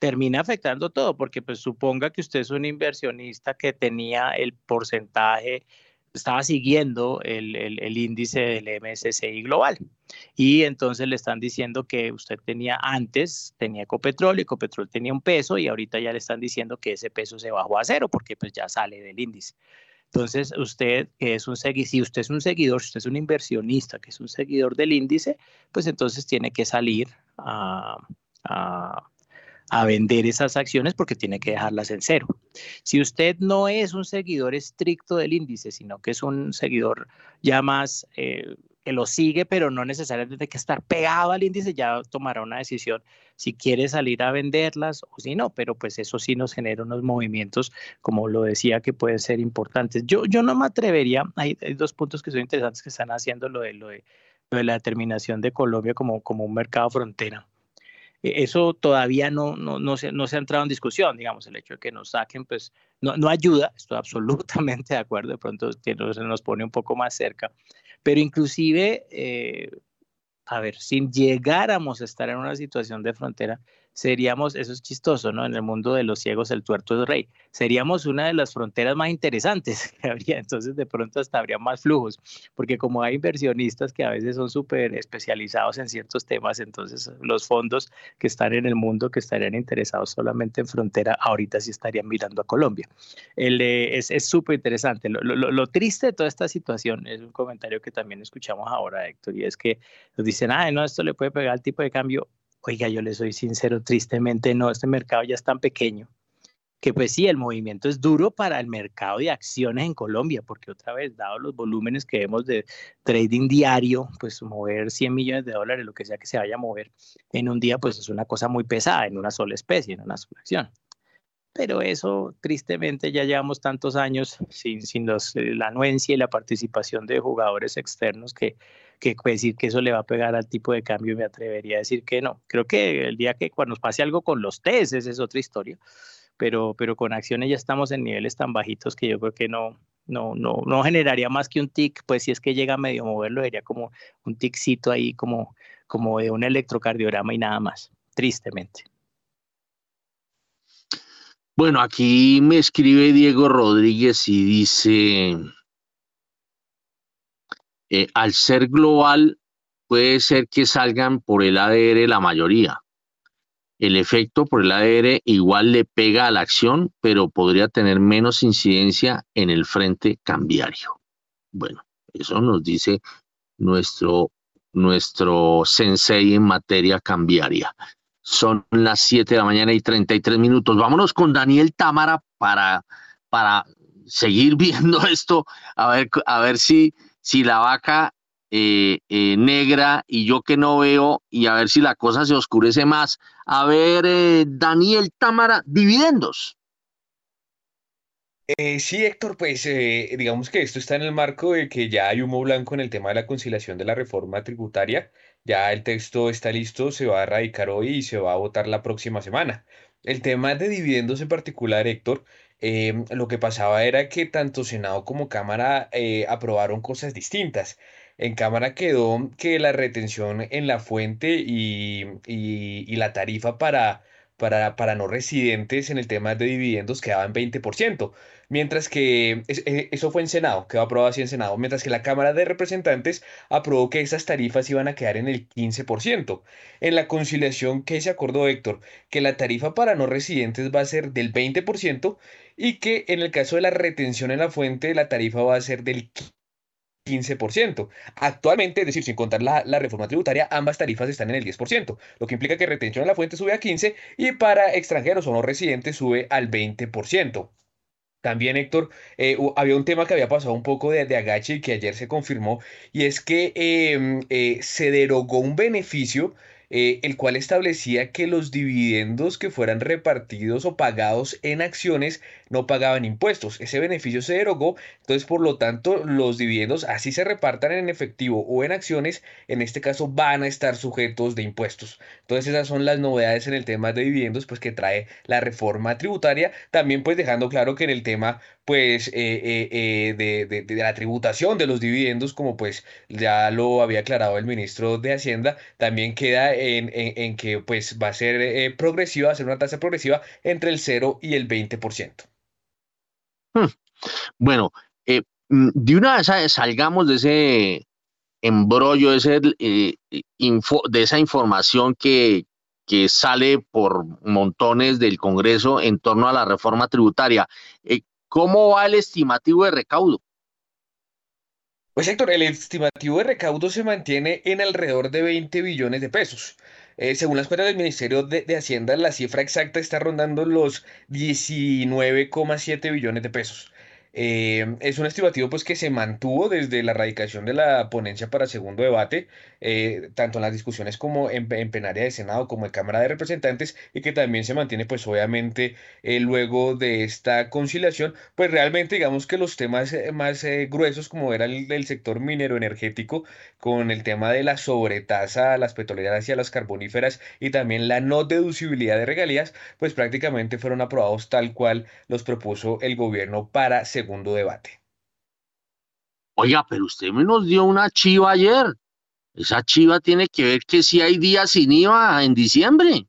Termina afectando todo, porque pues suponga que usted es un inversionista que tenía el porcentaje estaba siguiendo el, el, índice del MSCI global. Y entonces le están diciendo que usted tenía antes, tenía Ecopetrol, y Ecopetrol tenía un peso, y ahorita ya le están diciendo que ese peso se bajó a cero, porque pues ya sale del índice. Entonces, usted que es un seguidor, si usted es un seguidor, si usted es un inversionista que es un seguidor del índice, pues entonces tiene que salir a, a vender esas acciones porque tiene que dejarlas en cero. Si usted no es un seguidor estricto del índice, sino que es un seguidor ya más eh, que lo sigue, pero no necesariamente tiene que estar pegado al índice, ya tomará una decisión si quiere salir a venderlas o si no, pero pues eso sí nos genera unos movimientos, como lo decía, que pueden ser importantes. Yo, yo no me atrevería, hay, dos puntos que son interesantes que están haciendo lo de, lo de, la determinación de Colombia como, como un mercado frontera. E, eso todavía no, no, no, se, no se ha entrado en discusión, digamos, el hecho de que nos saquen, pues no, no ayuda, estoy absolutamente de acuerdo, de pronto se nos pone un poco más cerca, pero inclusive, eh, a ver, si llegáramos a estar en una situación de frontera, seríamos, eso es chistoso, ¿no? En el mundo de los ciegos el tuerto es rey. Seríamos una de las fronteras más interesantes que habría, entonces de pronto hasta habría más flujos, porque como hay inversionistas que a veces son súper especializados en ciertos temas, entonces los fondos que están en el mundo, que estarían interesados solamente en frontera, ahorita sí estarían mirando a Colombia. El, es súper interesante. Lo, lo, triste de toda esta situación es un comentario que también escuchamos ahora, Héctor, y es que nos dicen, ah, no, esto le puede pegar al tipo de cambio Oiga, yo le soy sincero, tristemente no, este mercado ya es tan pequeño que pues sí, el movimiento es duro para el mercado de acciones en Colombia, porque otra vez, dado los volúmenes que vemos de trading diario, pues mover 100 millones de dólares, lo que sea que se vaya a mover en un día, pues es una cosa muy pesada en una sola especie, en una sola acción. Pero eso, tristemente, ya llevamos tantos años sin, los, la anuencia y la participación de jugadores externos que que decir que eso le va a pegar al tipo de cambio, me atrevería a decir que no. Creo que el día que cuando nos pase algo con los TES, esa es otra historia, pero, pero con acciones ya estamos en niveles tan bajitos que yo creo que no, no, no, no generaría más que un tic, pues si es que llega a medio moverlo, sería como un ticcito ahí, como, como de un electrocardiograma y nada más, tristemente. Bueno, aquí me escribe Diego Rodríguez y dice, eh, al ser global, puede ser que salgan por el ADR la mayoría. El efecto por el ADR igual le pega a la acción, pero podría tener menos incidencia en el frente cambiario. Bueno, eso nos dice nuestro, nuestro sensei en materia cambiaria. Son las 7 de la mañana y 33 minutos. Vámonos con Daniel Támara para, para seguir viendo esto, a ver, a ver si, si la vaca eh, eh, negra y yo que no veo y a ver si la cosa se oscurece más. A ver, eh, Daniel Támara, dividendos. sí, Héctor, pues digamos que esto está en el marco de que ya hay humo blanco en el tema de la conciliación de la reforma tributaria. Ya el texto está listo, se va a radicar hoy y se va a votar la próxima semana. El tema de dividendos en particular, Héctor, Em, lo que pasaba era que tanto Senado como Cámara eh, aprobaron cosas distintas. En Cámara quedó que la retención en la fuente y, y la tarifa para para, para no residentes en el tema de dividendos quedaba en 20%, mientras que e, eso fue en Senado, quedó aprobado así en Senado, mientras que la Cámara de Representantes aprobó que esas tarifas iban a quedar en el 15%. En la conciliación que se acordó Héctor, que la tarifa para no residentes va a ser del 20% y que en el caso de la retención en la fuente la tarifa va a ser del 15%. Actualmente, es decir, sin contar la, reforma tributaria, ambas tarifas están en el 10%, lo que implica que retención en la fuente sube a 15% y para extranjeros o no residentes sube al 20%. También, Héctor, eh, había un tema que había pasado un poco de, agache y que ayer se confirmó, y es que em, eh, se derogó un beneficio eh, el cual establecía que los dividendos que fueran repartidos o pagados en acciones no pagaban impuestos. Ese beneficio se derogó, entonces por lo tanto los dividendos, así se repartan en efectivo o en acciones, en este caso van a estar sujetos de impuestos. Entonces esas son las novedades en el tema de dividendos pues que trae la reforma tributaria, también pues dejando claro que en el tema pues eh, eh, de, de, la tributación de los dividendos, como pues ya lo había aclarado el ministro de Hacienda, también queda en, que pues va a ser eh, progresiva, va a ser una tasa progresiva entre el 0 y el 20%. Hmm. Bueno, eh, mm, de una vez salgamos de ese embrollo, eh, de esa información que, que sale por montones del Congreso en torno a la reforma tributaria. ¿Cómo va el estimativo de recaudo? Pues Héctor, el estimativo de recaudo se mantiene en alrededor de 20 billones de pesos. Eh, según las cuentas del Ministerio de, de, Hacienda, la cifra exacta está rondando los 19,7 billones de pesos. Eh, es un estimativo pues, que se mantuvo desde la radicación de la ponencia para segundo debate, eh, tanto en las discusiones como en, en, plenaria de Senado como en Cámara de Representantes, y que también se mantiene, pues obviamente, eh, luego de esta conciliación, pues realmente digamos que los temas más gruesos, como era el del sector minero energético, con el tema de la sobretasa a las petroleras y a las carboníferas, y también la no deducibilidad de regalías, pues prácticamente fueron aprobados tal cual los propuso el gobierno para segundo debate. Oiga, pero usted me nos dio una chiva ayer. Esa chiva tiene que ver que si hay días sin IVA en diciembre.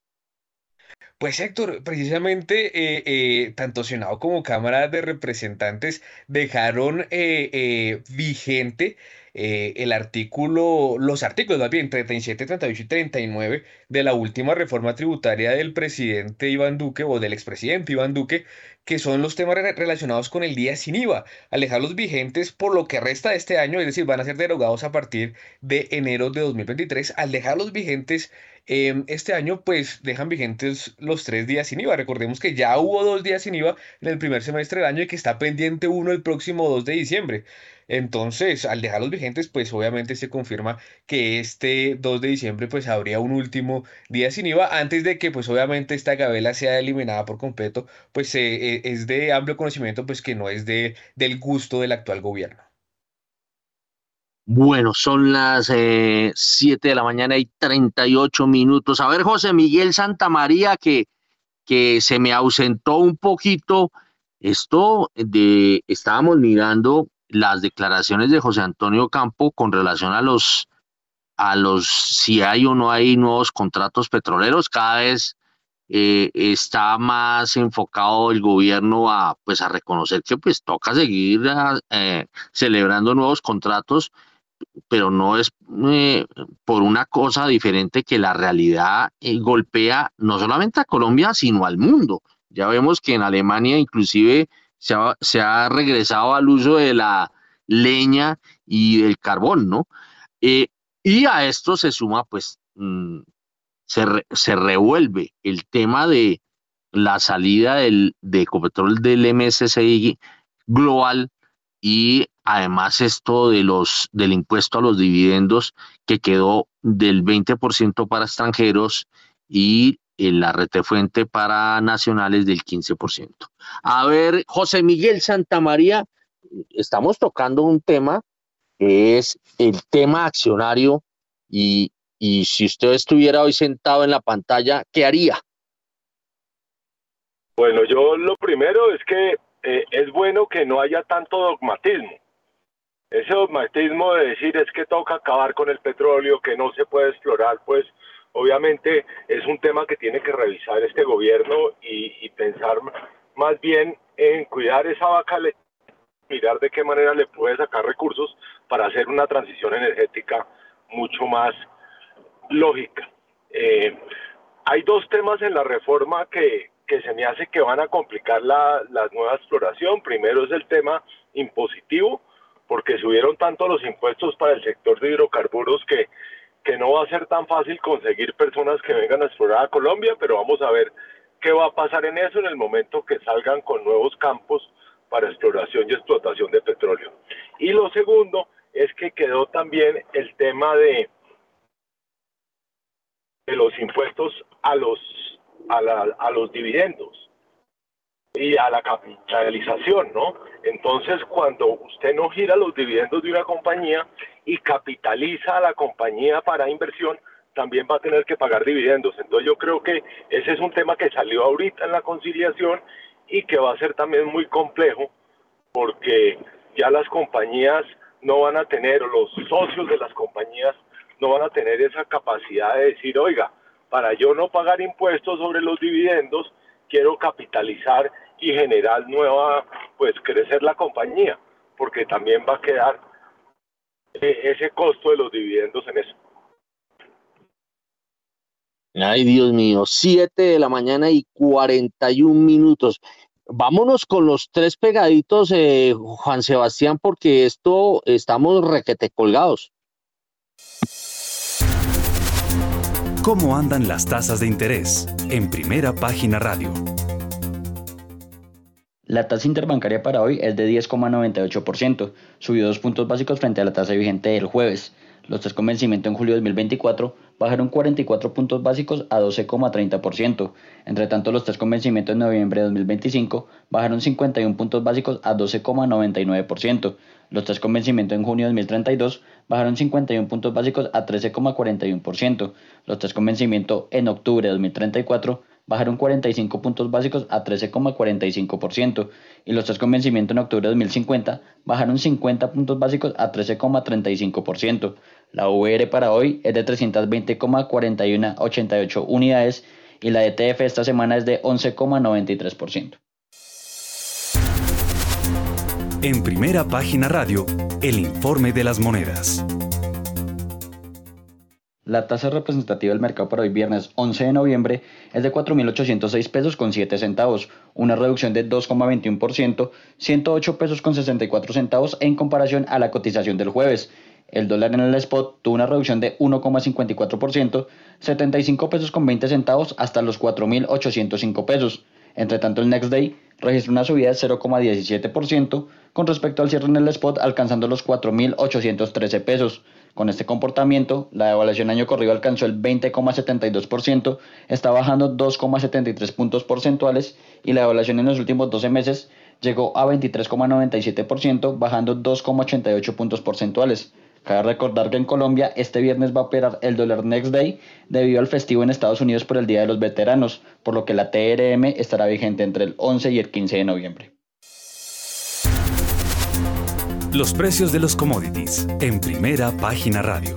Pues Héctor, precisamente eh, eh, tanto Senado como Cámara de Representantes dejaron eh, vigente el artículo, los artículos más bien 37, 38 y 39 de la última reforma tributaria del presidente Iván Duque o del expresidente Iván Duque, que son los temas relacionados con el día sin IVA, al dejarlos vigentes por lo que resta de este año, es decir, van a ser derogados a partir de enero de 2023, al dejarlos vigentes eh, este año, pues dejan vigentes los tres días sin IVA. Recordemos que ya hubo dos días sin IVA en el primer semestre del año y que está pendiente uno el próximo 2 de diciembre. Entonces, al dejarlos vigentes, pues obviamente se confirma que este 2 de diciembre pues habría un último día sin IVA antes de que pues obviamente esta gabela sea eliminada por completo, pues eh, es de amplio conocimiento pues que no es de, del gusto del actual gobierno. Bueno, son las 7 eh, de la mañana y 38 minutos. A ver, José Miguel Santamaría, que, que se me ausentó un poquito. Esto de, estábamos mirando las declaraciones de José Antonio Campo con relación a los, a los, si hay o no hay nuevos contratos petroleros. Cada vez eh, está más enfocado el gobierno a, pues, a reconocer que pues toca seguir eh, celebrando nuevos contratos pero no es eh, por una cosa diferente que la realidad golpea no solamente a Colombia, sino al mundo. Ya vemos que en Alemania inclusive se ha, se ha regresado al uso de la leña y del carbón, ¿no? Y a esto se suma, pues, se, se, revuelve el tema de la salida del, de Ecopetrol del MSCI global y además esto de los del impuesto a los dividendos que quedó del 20% para extranjeros y la retefuente para nacionales del 15%. A ver, José Miguel Santamaría, estamos tocando un tema que es el tema accionario y, y si usted estuviera hoy sentado en la pantalla, ¿qué haría? Bueno, yo lo primero es que eh, es bueno que no haya tanto dogmatismo. Ese dogmatismo de decir es que toca acabar con el petróleo, que no se puede explorar, pues obviamente es un tema que tiene que revisar este gobierno y, pensar más bien en cuidar esa vaca, mirar de qué manera le puede sacar recursos para hacer una transición energética mucho más lógica. Eh, hay dos temas en la reforma que, que se me hace que van a complicar la, la nueva exploración. Primero es el tema impositivo, porque subieron tanto los impuestos para el sector de hidrocarburos que, que no va a ser tan fácil conseguir personas que vengan a explorar a Colombia, pero vamos a ver qué va a pasar en eso en el momento que salgan con nuevos campos para exploración y explotación de petróleo. Y lo segundo es que quedó también el tema de, de los impuestos a los a, los dividendos y a la capitalización, ¿no? Entonces, cuando usted no gira los dividendos de una compañía y capitaliza a la compañía para inversión, también va a tener que pagar dividendos. Entonces, yo creo que ese es un tema que salió ahorita en la conciliación y que va a ser también muy complejo porque ya las compañías no van a tener, o los socios de las compañías no van a tener esa capacidad de decir, oiga, para yo no pagar impuestos sobre los dividendos, quiero capitalizar y generar nueva, pues crecer la compañía, porque también va a quedar eh, ese costo de los dividendos en eso. Ay, Dios mío, 7 de la mañana y 41 minutos. Vámonos con los tres pegaditos, eh, Juan Sebastián, porque esto estamos requete colgados. ¿Cómo andan las tasas de interés? En Primera Página Radio. La tasa interbancaria para hoy es de 10,98%, subió dos puntos básicos frente a la tasa vigente del jueves. Los tres con vencimiento en julio de 2024 bajaron 44 puntos básicos a 12,30%. Entre tanto, los tres con vencimiento en noviembre de 2025 bajaron 51 puntos básicos a 12,99%. Los tres con vencimiento en junio de 2032 bajaron 51 puntos básicos a 13,41%. Los tres con vencimiento en octubre de 2034 bajaron 45 puntos básicos a 13,45% y los tres con vencimiento en octubre de 2050 bajaron 50 puntos básicos a 13,35%. La VR para hoy es de 320,4188 unidades y la ETF esta semana es de 11,93%. En primera página radio, el informe de las monedas. La tasa representativa del mercado para hoy viernes 11 de noviembre es de 4.806 pesos con 7 centavos, una reducción de 2,21%, 108 pesos con 64 centavos en comparación a la cotización del jueves. El dólar en el spot tuvo una reducción de 1,54%, 75 pesos con 20 centavos hasta los 4.805 pesos. Entre tanto, el next day registró una subida de 0,17% con respecto al cierre en el spot alcanzando los 4.813 pesos. Con este comportamiento, la devaluación año corrido alcanzó el 20,72%, está bajando 2,73 puntos porcentuales y la devaluación en los últimos 12 meses llegó a 23,97%, bajando 2,88 puntos porcentuales. Cabe recordar que en Colombia este viernes va a operar el dólar Next Day debido al festivo en Estados Unidos por el Día de los Veteranos, por lo que la TRM estará vigente entre el 11 y el 15 de noviembre. Los precios de los commodities en primera página radio.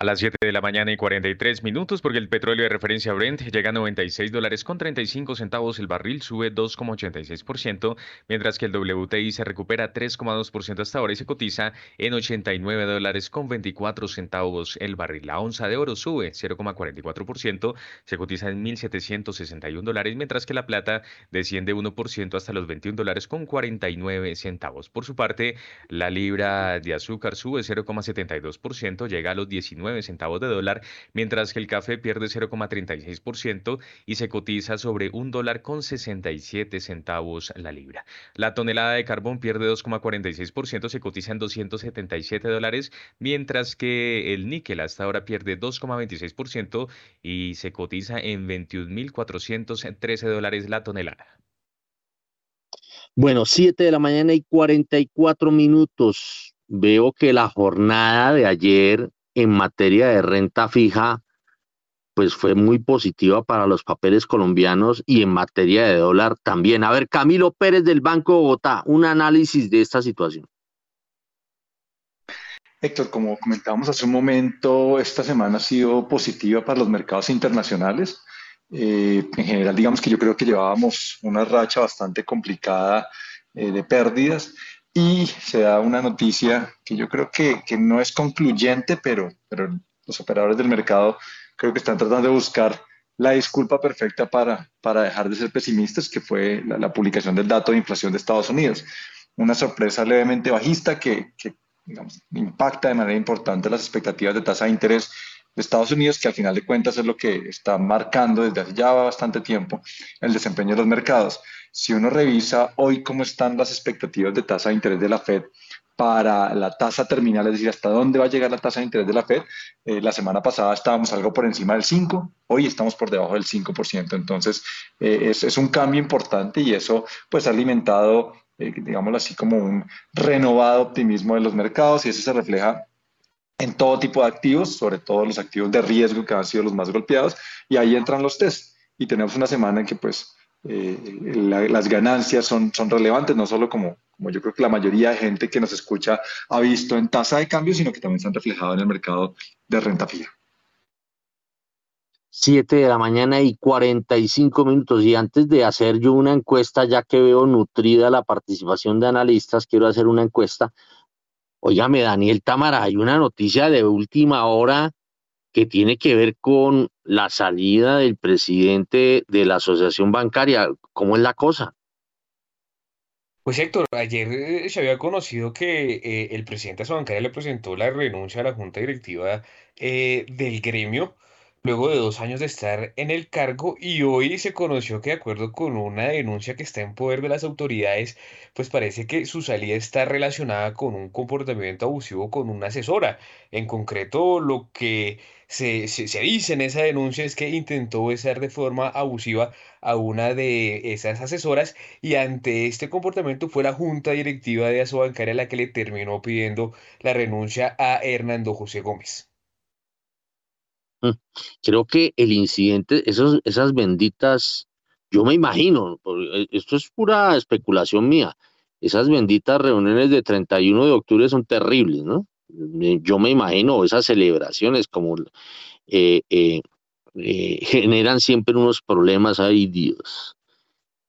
A las 7 de la mañana y 43 minutos, porque el petróleo de referencia Brent llega a 96 dólares con 35 centavos el barril, sube 2,86%, mientras que el WTI se recupera 3,2% hasta ahora y se cotiza en 89 dólares con 24 centavos el barril. La onza de oro sube 0,44%, se cotiza en 1.761 dólares, mientras que la plata desciende 1% hasta los 21 dólares con 49 centavos. Por su parte, la libra de azúcar sube 0,72%, llega a los 19 centavos de dólar, mientras que el café pierde 0,36% y se cotiza sobre un dólar con 67 centavos la libra. La tonelada de carbón pierde 2,46%, se cotiza en 277 dólares, mientras que el níquel hasta ahora pierde 2,26% y se cotiza en 21.413 dólares la tonelada. Bueno, 7 de la mañana y 44 minutos. Veo que la jornada de ayer en materia de renta fija, pues fue muy positiva para los papeles colombianos y en materia de dólar también. A ver, Camilo Pérez del Banco de Bogotá, un análisis de esta situación. Héctor, como comentábamos hace un momento, esta semana ha sido positiva para los mercados internacionales. Eh, en general, digamos que yo creo que llevábamos una racha bastante complicada eh, de pérdidas y se da una noticia que yo creo que, que, no es concluyente, pero, pero los operadores del mercado creo que están tratando de buscar la disculpa perfecta para, para dejar de ser pesimistas, que fue la, publicación del dato de inflación de Estados Unidos. Una sorpresa levemente bajista que, impacta de manera importante las expectativas de tasa de interés de Estados Unidos, que al final de cuentas es lo que está marcando desde hace ya bastante tiempo el desempeño de los mercados. Si uno revisa hoy cómo están las expectativas de tasa de interés de la Fed para la tasa terminal, es decir, hasta dónde va a llegar la tasa de interés de la Fed, eh, la semana pasada estábamos algo por encima del 5, hoy estamos por debajo del 5%. Entonces, eh, es, un cambio importante y eso pues ha alimentado, eh, digámoslo así, como un renovado optimismo de los mercados y eso se refleja en todo tipo de activos, sobre todo los activos de riesgo que han sido los más golpeados, y ahí entran los test. Y tenemos una semana en que pues eh, la, las ganancias son, son relevantes, no solo como, como yo creo que la mayoría de gente que nos escucha ha visto en tasa de cambio, sino que también se han reflejado en el mercado de renta fija. 7 de la mañana y 45 minutos. Y antes de hacer yo una encuesta, ya que veo nutrida la participación de analistas, quiero hacer una encuesta Óigame, Daniel Tamara, hay una noticia de última hora que tiene que ver con la salida del presidente de la asociación bancaria. ¿Cómo es la cosa? Pues Héctor, ayer eh, se había conocido que eh, el presidente de su bancaria le presentó la renuncia a la junta directiva eh, del gremio luego de dos años de estar en el cargo y hoy se conoció que de acuerdo con una denuncia que está en poder de las autoridades, pues parece que su salida está relacionada con un comportamiento abusivo con una asesora. En concreto, lo que se, se, dice en esa denuncia es que intentó besar de forma abusiva a una de esas asesoras y ante este comportamiento fue la junta directiva de Asobancaria la que le terminó pidiendo la renuncia a Hernando José Gómez. Creo que el incidente, esos, esas benditas, yo me imagino, eh, esto es pura especulación mía, esas benditas reuniones de 31 de octubre son terribles, ¿no? Yo me imagino esas celebraciones como eh, eh, generan siempre unos problemas, ay Dios.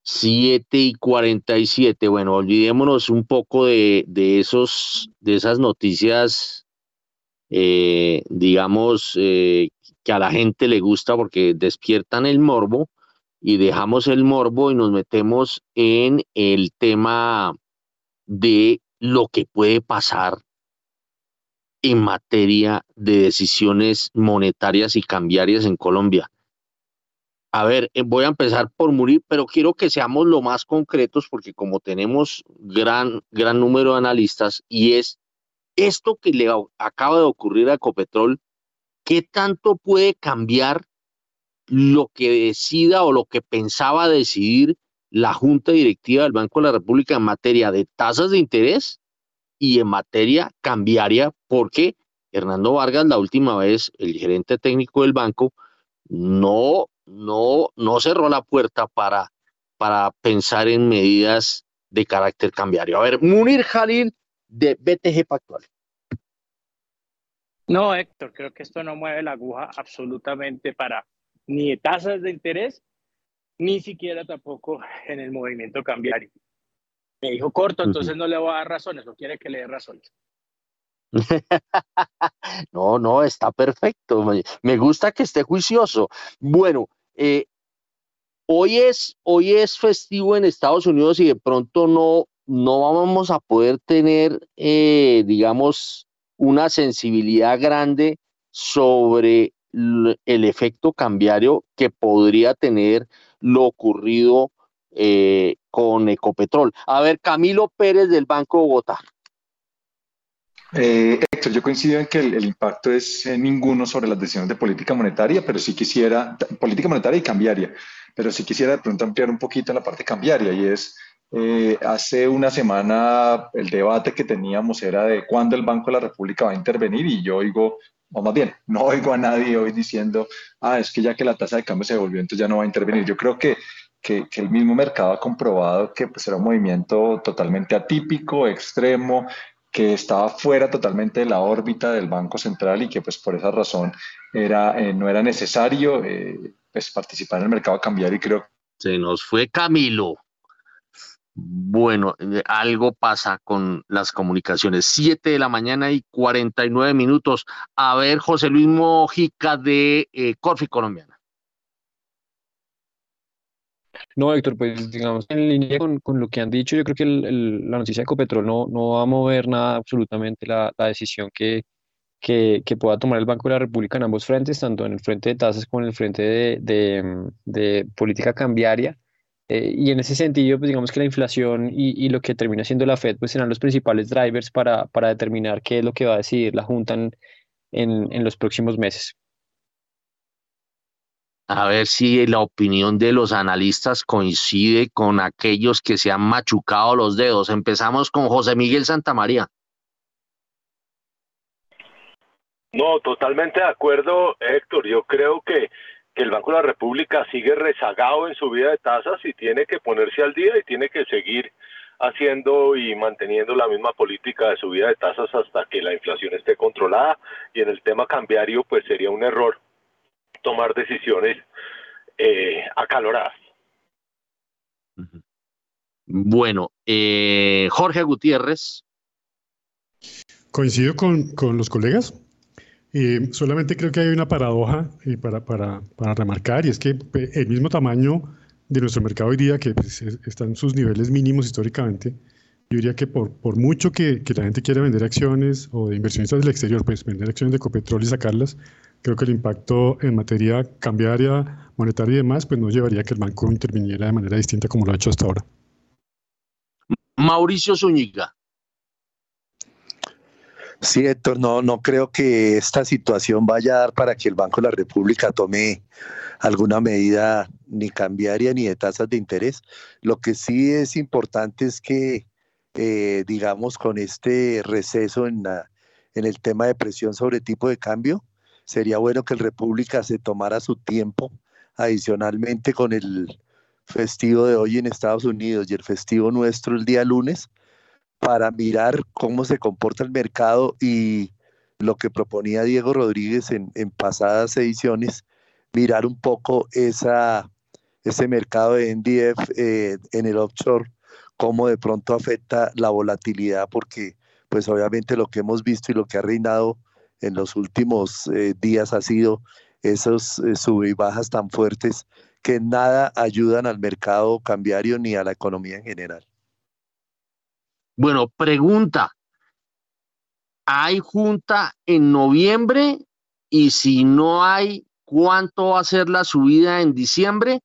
7 y 47, bueno, olvidémonos un poco de, de esos, de esas noticias, digamos, que a la gente le gusta porque despiertan el morbo y dejamos el morbo y nos metemos en el tema de lo que puede pasar en materia de decisiones monetarias y cambiarias en Colombia. A ver, eh, voy a empezar por Murir, pero quiero que seamos lo más concretos porque como tenemos gran, gran número de analistas y es esto que le acaba de ocurrir a Ecopetrol ¿qué tanto puede cambiar lo que decida o lo que pensaba decidir la Junta Directiva del Banco de la República en materia de tasas de interés y en materia cambiaria? Porque Hernando Vargas, la última vez, el gerente técnico del banco, no, no, no cerró la puerta para, para pensar en medidas de carácter cambiario. A ver, Munir Jalil de BTG Pactual. No, Héctor, creo que esto no mueve la aguja absolutamente para ni tasas de interés, ni siquiera tampoco en el movimiento cambiario. Me dijo corto, entonces no le voy a dar razones, no quiere que le dé razones. no, no, está perfecto. Me gusta que esté juicioso. Bueno, eh, hoy, es, hoy es festivo en Estados Unidos y de pronto no, no vamos a poder tener, eh, digamos, una sensibilidad grande sobre el efecto cambiario que podría tener lo ocurrido eh, con Ecopetrol. A ver, Camilo Pérez del Banco Bogotá. Eh, Héctor, yo coincido en que el, impacto es eh, ninguno sobre las decisiones de política monetaria, pero sí quisiera, política monetaria y cambiaria, pero sí quisiera de pronto ampliar un poquito la parte cambiaria y es eh, hace una semana el debate que teníamos era de cuándo el Banco de la República va a intervenir y yo oigo, o más bien, no oigo a nadie hoy diciendo, ah, es que ya que la tasa de cambio se devolvió, entonces ya no va a intervenir. Yo creo que, que, el mismo mercado ha comprobado que pues, era un movimiento totalmente atípico, extremo, que estaba fuera totalmente de la órbita del Banco Central y que pues por esa razón era, eh, no era necesario eh, pues, participar en el mercado cambiario y creo se nos fue Camilo. Bueno, eh, algo pasa con las comunicaciones. Siete de la mañana y 49 minutos. A ver, José Luis Mojica de eh, Corfi Colombiana. No, Héctor, pues digamos, en línea con, lo que han dicho, yo creo que la noticia de Ecopetrol no, no va a mover nada absolutamente la, decisión que, pueda tomar el Banco de la República en ambos frentes, tanto en el frente de tasas como en el frente de, de política cambiaria. Eh, y en ese sentido, pues digamos que la inflación y, lo que termina siendo la Fed, pues serán los principales drivers para, para determinar qué es lo que va a decidir la Junta en, en, los próximos meses. A ver si la opinión de los analistas coincide con aquellos que se han machucado los dedos. Empezamos con José Miguel Santamaría. No, totalmente de acuerdo, Héctor. Yo creo que que el Banco de la República sigue rezagado en su vida de tasas y tiene que ponerse al día y tiene que seguir haciendo y manteniendo la misma política de subida de tasas hasta que la inflación esté controlada y en el tema cambiario pues sería un error tomar decisiones eh, acaloradas. Bueno, eh, Jorge Gutiérrez. Coincido con, con los colegas. Eh, solamente creo que hay una paradoja eh, para, remarcar y es que el mismo tamaño de nuestro mercado hoy día, que pues, están en sus niveles mínimos históricamente, yo diría que por, por mucho que, que, la gente quiera vender acciones o de inversionistas del exterior, pues vender acciones de Copetrol y sacarlas, creo que el impacto en materia cambiaria, monetaria y demás, pues no llevaría a que el banco interviniera de manera distinta como lo ha hecho hasta ahora. Mauricio Zúñiga. Sí, Héctor, no, no creo que esta situación vaya a dar para que el Banco de la República tome alguna medida ni cambiaria ni de tasas de interés. Lo que sí es importante es que, eh, digamos, con este receso en, en el tema de presión sobre tipo de cambio, sería bueno que el República se tomara su tiempo adicionalmente con el festivo de hoy en Estados Unidos y el festivo nuestro el día lunes para mirar cómo se comporta el mercado y lo que proponía Diego Rodríguez en, pasadas ediciones, mirar un poco ese mercado de NDF eh, en el offshore, cómo de pronto afecta la volatilidad, porque pues obviamente lo que hemos visto y lo que ha reinado en los últimos eh, días ha sido esos eh, y bajas tan fuertes que nada ayudan al mercado cambiario ni a la economía en general. Bueno, pregunta. ¿Hay junta en noviembre? Y si no hay, ¿cuánto va a ser la subida en diciembre?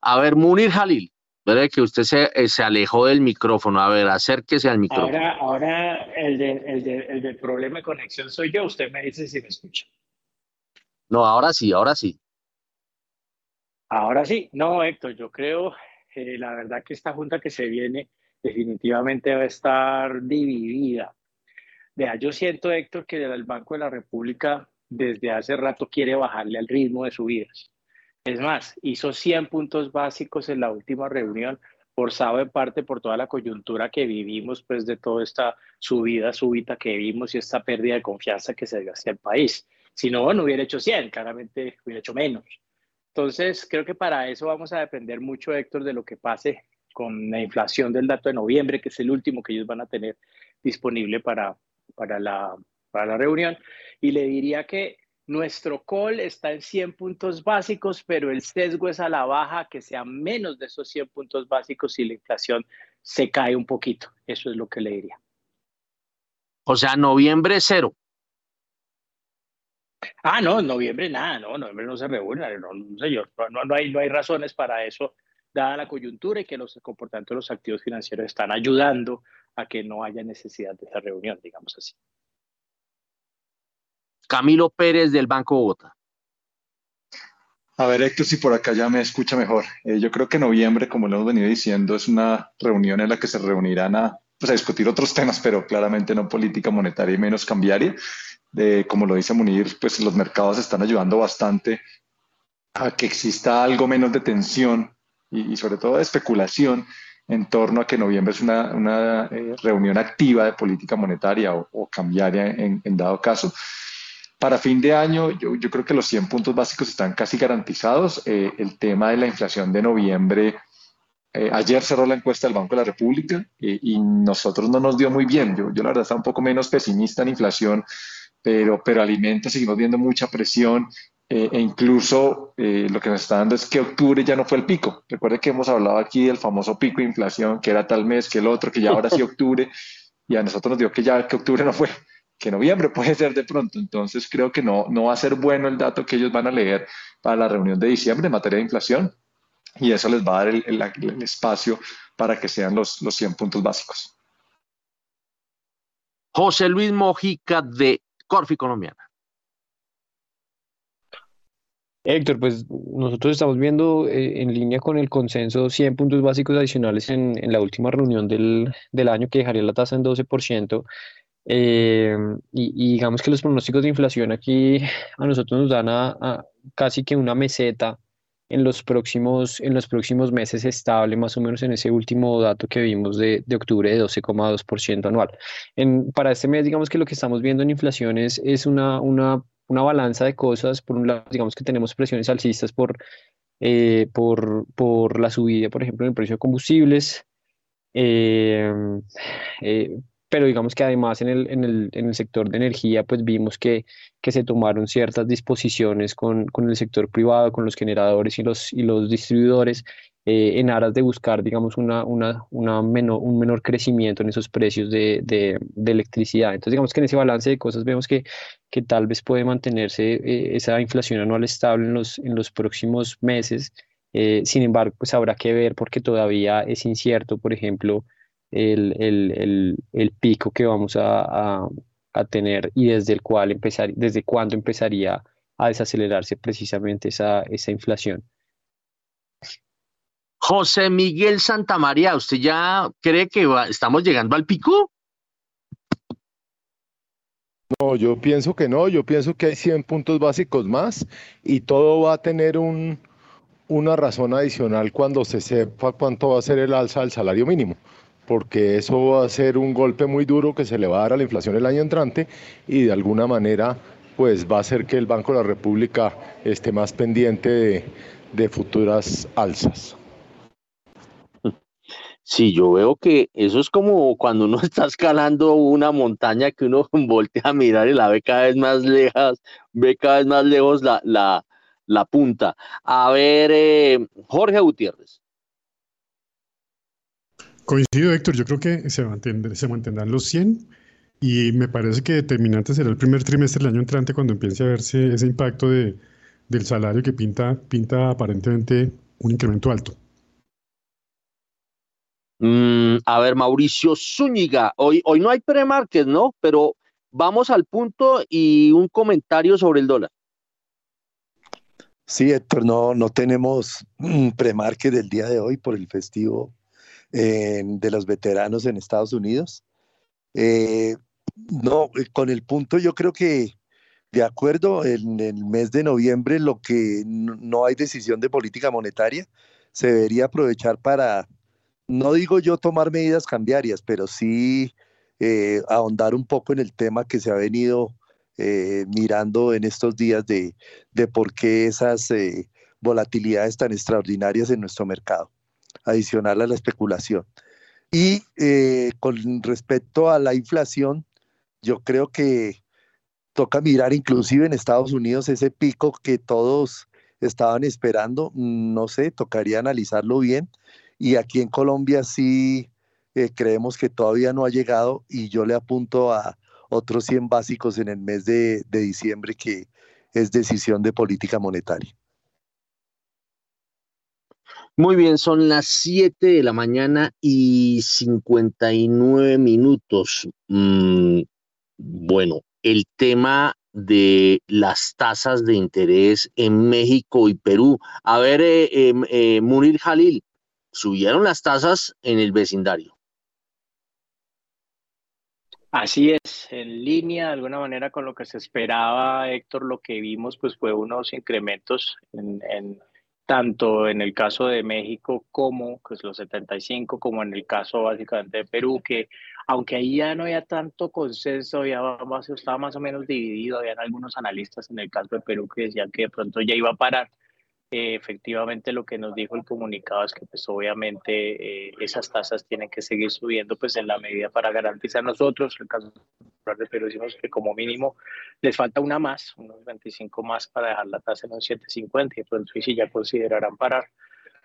A ver, Munir Jalil, veré que usted se, eh, se, alejó del micrófono. A ver, acérquese al micrófono. Ahora, ahora el, el, el del problema de conexión soy yo. Usted me dice si me escucha. No, ahora sí, ahora sí. Ahora sí. No, Héctor, yo creo, eh, la verdad que esta junta que se viene definitivamente va a estar dividida. Vea, yo siento, Héctor, que el Banco de la República desde hace rato quiere bajarle al ritmo de subidas. Es más, hizo 100 puntos básicos en la última reunión, forzado en parte por toda la coyuntura que vivimos, pues de toda esta subida súbita que vimos y esta pérdida de confianza que se dio hacia el país. Si no, no hubiera hecho 100, claramente hubiera hecho menos. Entonces, creo que para eso vamos a depender mucho, Héctor, de lo que pase con la inflación del dato de noviembre, que es el último que ellos van a tener disponible para, para, la, para la reunión. Y le diría que nuestro call está en 100 puntos básicos, pero el sesgo es a la baja, que sea menos de esos 100 puntos básicos si la inflación se cae un poquito. Eso es lo que le diría. O sea, noviembre cero. Ah, no, en noviembre nada, no, noviembre no se reúne, no, señor, no, no, hay, no hay razones para eso dada la coyuntura y que los comportamientos de los activos financieros están ayudando a que no haya necesidad de esa reunión, digamos así. Camilo Pérez del Banco Bogotá. A ver, Héctor, si por acá ya me escucha mejor. Eh, yo creo que noviembre, como lo hemos venido diciendo, es una reunión en la que se reunirán a, pues, a discutir otros temas, pero claramente no política monetaria y menos cambiaria. De, como lo dice Munir, pues los mercados están ayudando bastante a que exista algo menos de tensión y, sobre todo de especulación en torno a que noviembre es una, una eh, reunión activa de política monetaria o, cambiaria en, dado caso. Para fin de año, yo, yo, creo que los 100 puntos básicos están casi garantizados. Eh, el tema de la inflación de noviembre, eh, ayer cerró la encuesta del Banco de la República y nosotros no nos dio muy bien. Yo, yo la verdad estaba un poco menos pesimista en inflación, pero, pero alimentos seguimos viendo mucha presión eh, e incluso eh, lo que nos está dando es que octubre ya no fue el pico. Recuerde que hemos hablado aquí del famoso pico de inflación, que era tal mes que el otro, que ya ahora sí octubre, y a nosotros nos dio que ya que octubre no fue, que noviembre puede ser de pronto. Entonces creo que no, no va a ser bueno el dato que ellos van a leer para la reunión de diciembre en materia de inflación, y eso les va a dar el, el, espacio para que sean los, los 100 puntos básicos. José Luis Mojica de Corfi Colombiana. Héctor, pues nosotros estamos viendo eh, en línea con el consenso 100 puntos básicos adicionales en, la última reunión del, año que dejaría la tasa en 12%. Eh, y, digamos que los pronósticos de inflación aquí a nosotros nos dan a, casi que una meseta en los próximos, en los próximos meses estable, más o menos en ese último dato que vimos de, octubre de 12,2% anual. En, para este mes, digamos que lo que estamos viendo en inflación es, es una, una una balanza de cosas. Por un lado, digamos que tenemos presiones alcistas por, eh, por, por, la subida, por ejemplo, en el precio de combustibles. Eh, eh, pero digamos que además en el, en el, en el sector de energía, pues vimos que, que se tomaron ciertas disposiciones con, con el sector privado, con los generadores y los, y los distribuidores, eh, en aras de buscar, digamos, una, una, una menor, un menor crecimiento en esos precios de, de, de, electricidad. Entonces, digamos que en ese balance de cosas vemos que, que tal vez puede mantenerse eh, esa inflación anual estable en los, en los próximos meses. Eh, sin embargo, pues habrá que ver porque todavía es incierto, por ejemplo, el, el, el, el pico que vamos a, a, tener y desde el cual empezar, desde cuándo empezaría a desacelerarse precisamente esa, esa inflación. José Miguel Santamaría, ¿usted ya cree que estamos llegando al pico? No, yo pienso que no, yo pienso que hay 100 puntos básicos más y todo va a tener un, una razón adicional cuando se sepa cuánto va a ser el alza del salario mínimo porque eso va a ser un golpe muy duro que se le va a dar a la inflación el año entrante y de alguna manera pues va a hacer que el Banco de la República esté más pendiente de, futuras alzas. Sí, yo veo que eso es como cuando uno está escalando una montaña que uno voltea a mirar y la ve cada vez más lejos, ve cada vez más lejos la, punta. A ver, eh, Jorge Gutiérrez. Coincido, Héctor, yo creo que se, se mantendrán los 100 y me parece que determinante será el primer trimestre del año entrante cuando empiece a verse ese impacto de, del salario que pinta, pinta aparentemente un incremento alto. Mm, a ver, Mauricio Zúñiga, hoy, hoy no hay pre-market, ¿no? Pero vamos al punto y un comentario sobre el dólar. Sí, Héctor, no, no tenemos pre-market del día de hoy por el festivo de los veteranos en Estados Unidos. Eh, no, eh, con el punto yo creo que de acuerdo, en el mes de noviembre lo que no hay decisión de política monetaria se debería aprovechar para, no digo yo tomar medidas cambiarias, pero sí eh, ahondar un poco en el tema que se ha venido mirando en estos días de, de por qué esas volatilidades tan extraordinarias en nuestro mercado adicional a la especulación. Y eh, con respecto a la inflación, yo creo que toca mirar inclusive en Estados Unidos ese pico que todos estaban esperando, no sé, tocaría analizarlo bien. Y aquí en Colombia sí eh, creemos que todavía no ha llegado y yo le apunto a otros 100 básicos en el mes de diciembre que es decisión de política monetaria. Muy bien, son las 7 de la mañana y 59 minutos. Mm, bueno, el tema de las tasas de interés en México y Perú. A ver, eh, em, eh, Jalil, subieron las tasas en el vecindario. Así es, en línea de alguna manera con lo que se esperaba, Héctor, lo que vimos pues fue unos incrementos en tanto en el caso de México como pues, los 75, como en el caso básicamente de Perú, que aunque ahí ya no había tanto consenso, ya estaba más o menos dividido, habían algunos analistas en el caso de Perú que decían que de pronto ya iba a parar. Eh, efectivamente lo que nos dijo el comunicado es que pues obviamente eh, esas tasas tienen que seguir subiendo pues en la medida para garantizar nosotros, en el caso de Perú decimos que como mínimo les falta una más, unos 25 más para dejar la tasa en un 7.50 y pronto sí ya considerarán parar.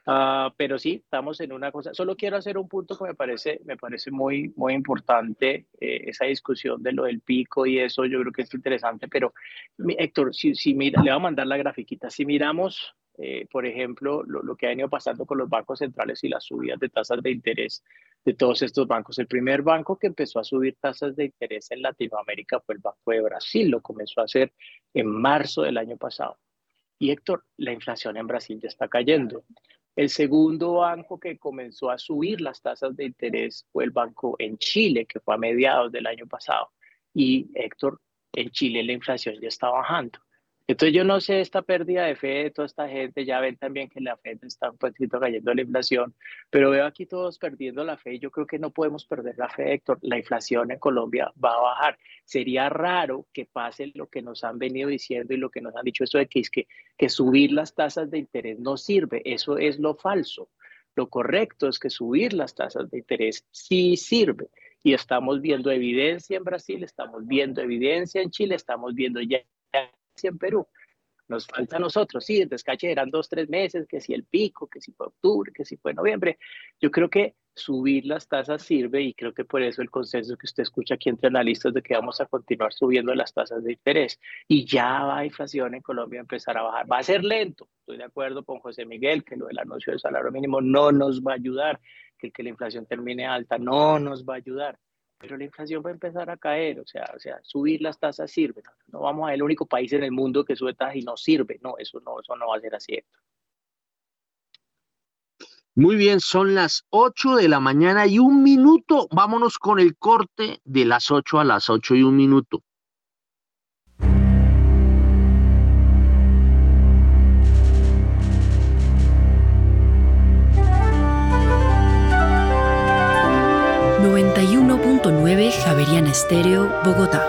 Uh, pero sí, estamos en una cosa. Solo quiero hacer un punto que me parece, me parece muy, muy importante, eh, esa discusión de lo del pico y eso, yo creo que es interesante, pero Héctor, si, si mira, le voy a mandar la grafiquita, si miramos eh, por ejemplo, lo, que ha venido pasando con los bancos centrales y las subidas de tasas de interés de todos estos bancos. El primer banco que empezó a subir tasas de interés en Latinoamérica fue el Banco de Brasil, lo comenzó a hacer en marzo del año pasado. Y Héctor, la inflación en Brasil ya está cayendo. El segundo banco que comenzó a subir las tasas de interés fue el banco en Chile, que fue a mediados del año pasado. Y Héctor, en Chile la inflación ya está bajando. Entonces yo no sé esta pérdida de fe de toda esta gente, ya ven también que la fe está un poquito cayendo la inflación, pero veo aquí todos perdiendo la fe yo creo que no podemos perder la fe, Héctor. La inflación en Colombia va a bajar. Sería raro que pase lo que nos han venido diciendo y lo que nos han dicho eso de que es que, que subir las tasas de interés no sirve. Eso es lo falso. Lo correcto es que subir las tasas de interés sí sirve y estamos viendo evidencia en Brasil, estamos viendo evidencia en Chile, estamos viendo ya en Perú. Nos falta a nosotros, sí, el descache eran dos, tres meses, que si el pico, que si fue octubre, que si fue noviembre. Yo creo que subir las tasas sirve y creo que por eso el consenso que usted escucha aquí entre analistas de que vamos a continuar subiendo las tasas de interés y ya va la inflación en Colombia a empezar a bajar. Va a ser lento, estoy de acuerdo con José Miguel que lo del anuncio del salario mínimo no nos va a ayudar, que, que la inflación termine alta no nos va a ayudar, pero la inflación va a empezar a caer, o sea, o sea subir las tasas sirve. No, vamos a ser el único país en el mundo que sube tasas y no sirve, no, eso no, eso no va a ser así. Muy bien, son las 8 de la mañana y un minuto. Vámonos con el corte de las 8 a las 8 y un minuto. 9 Javerian Estéreo, Bogotá.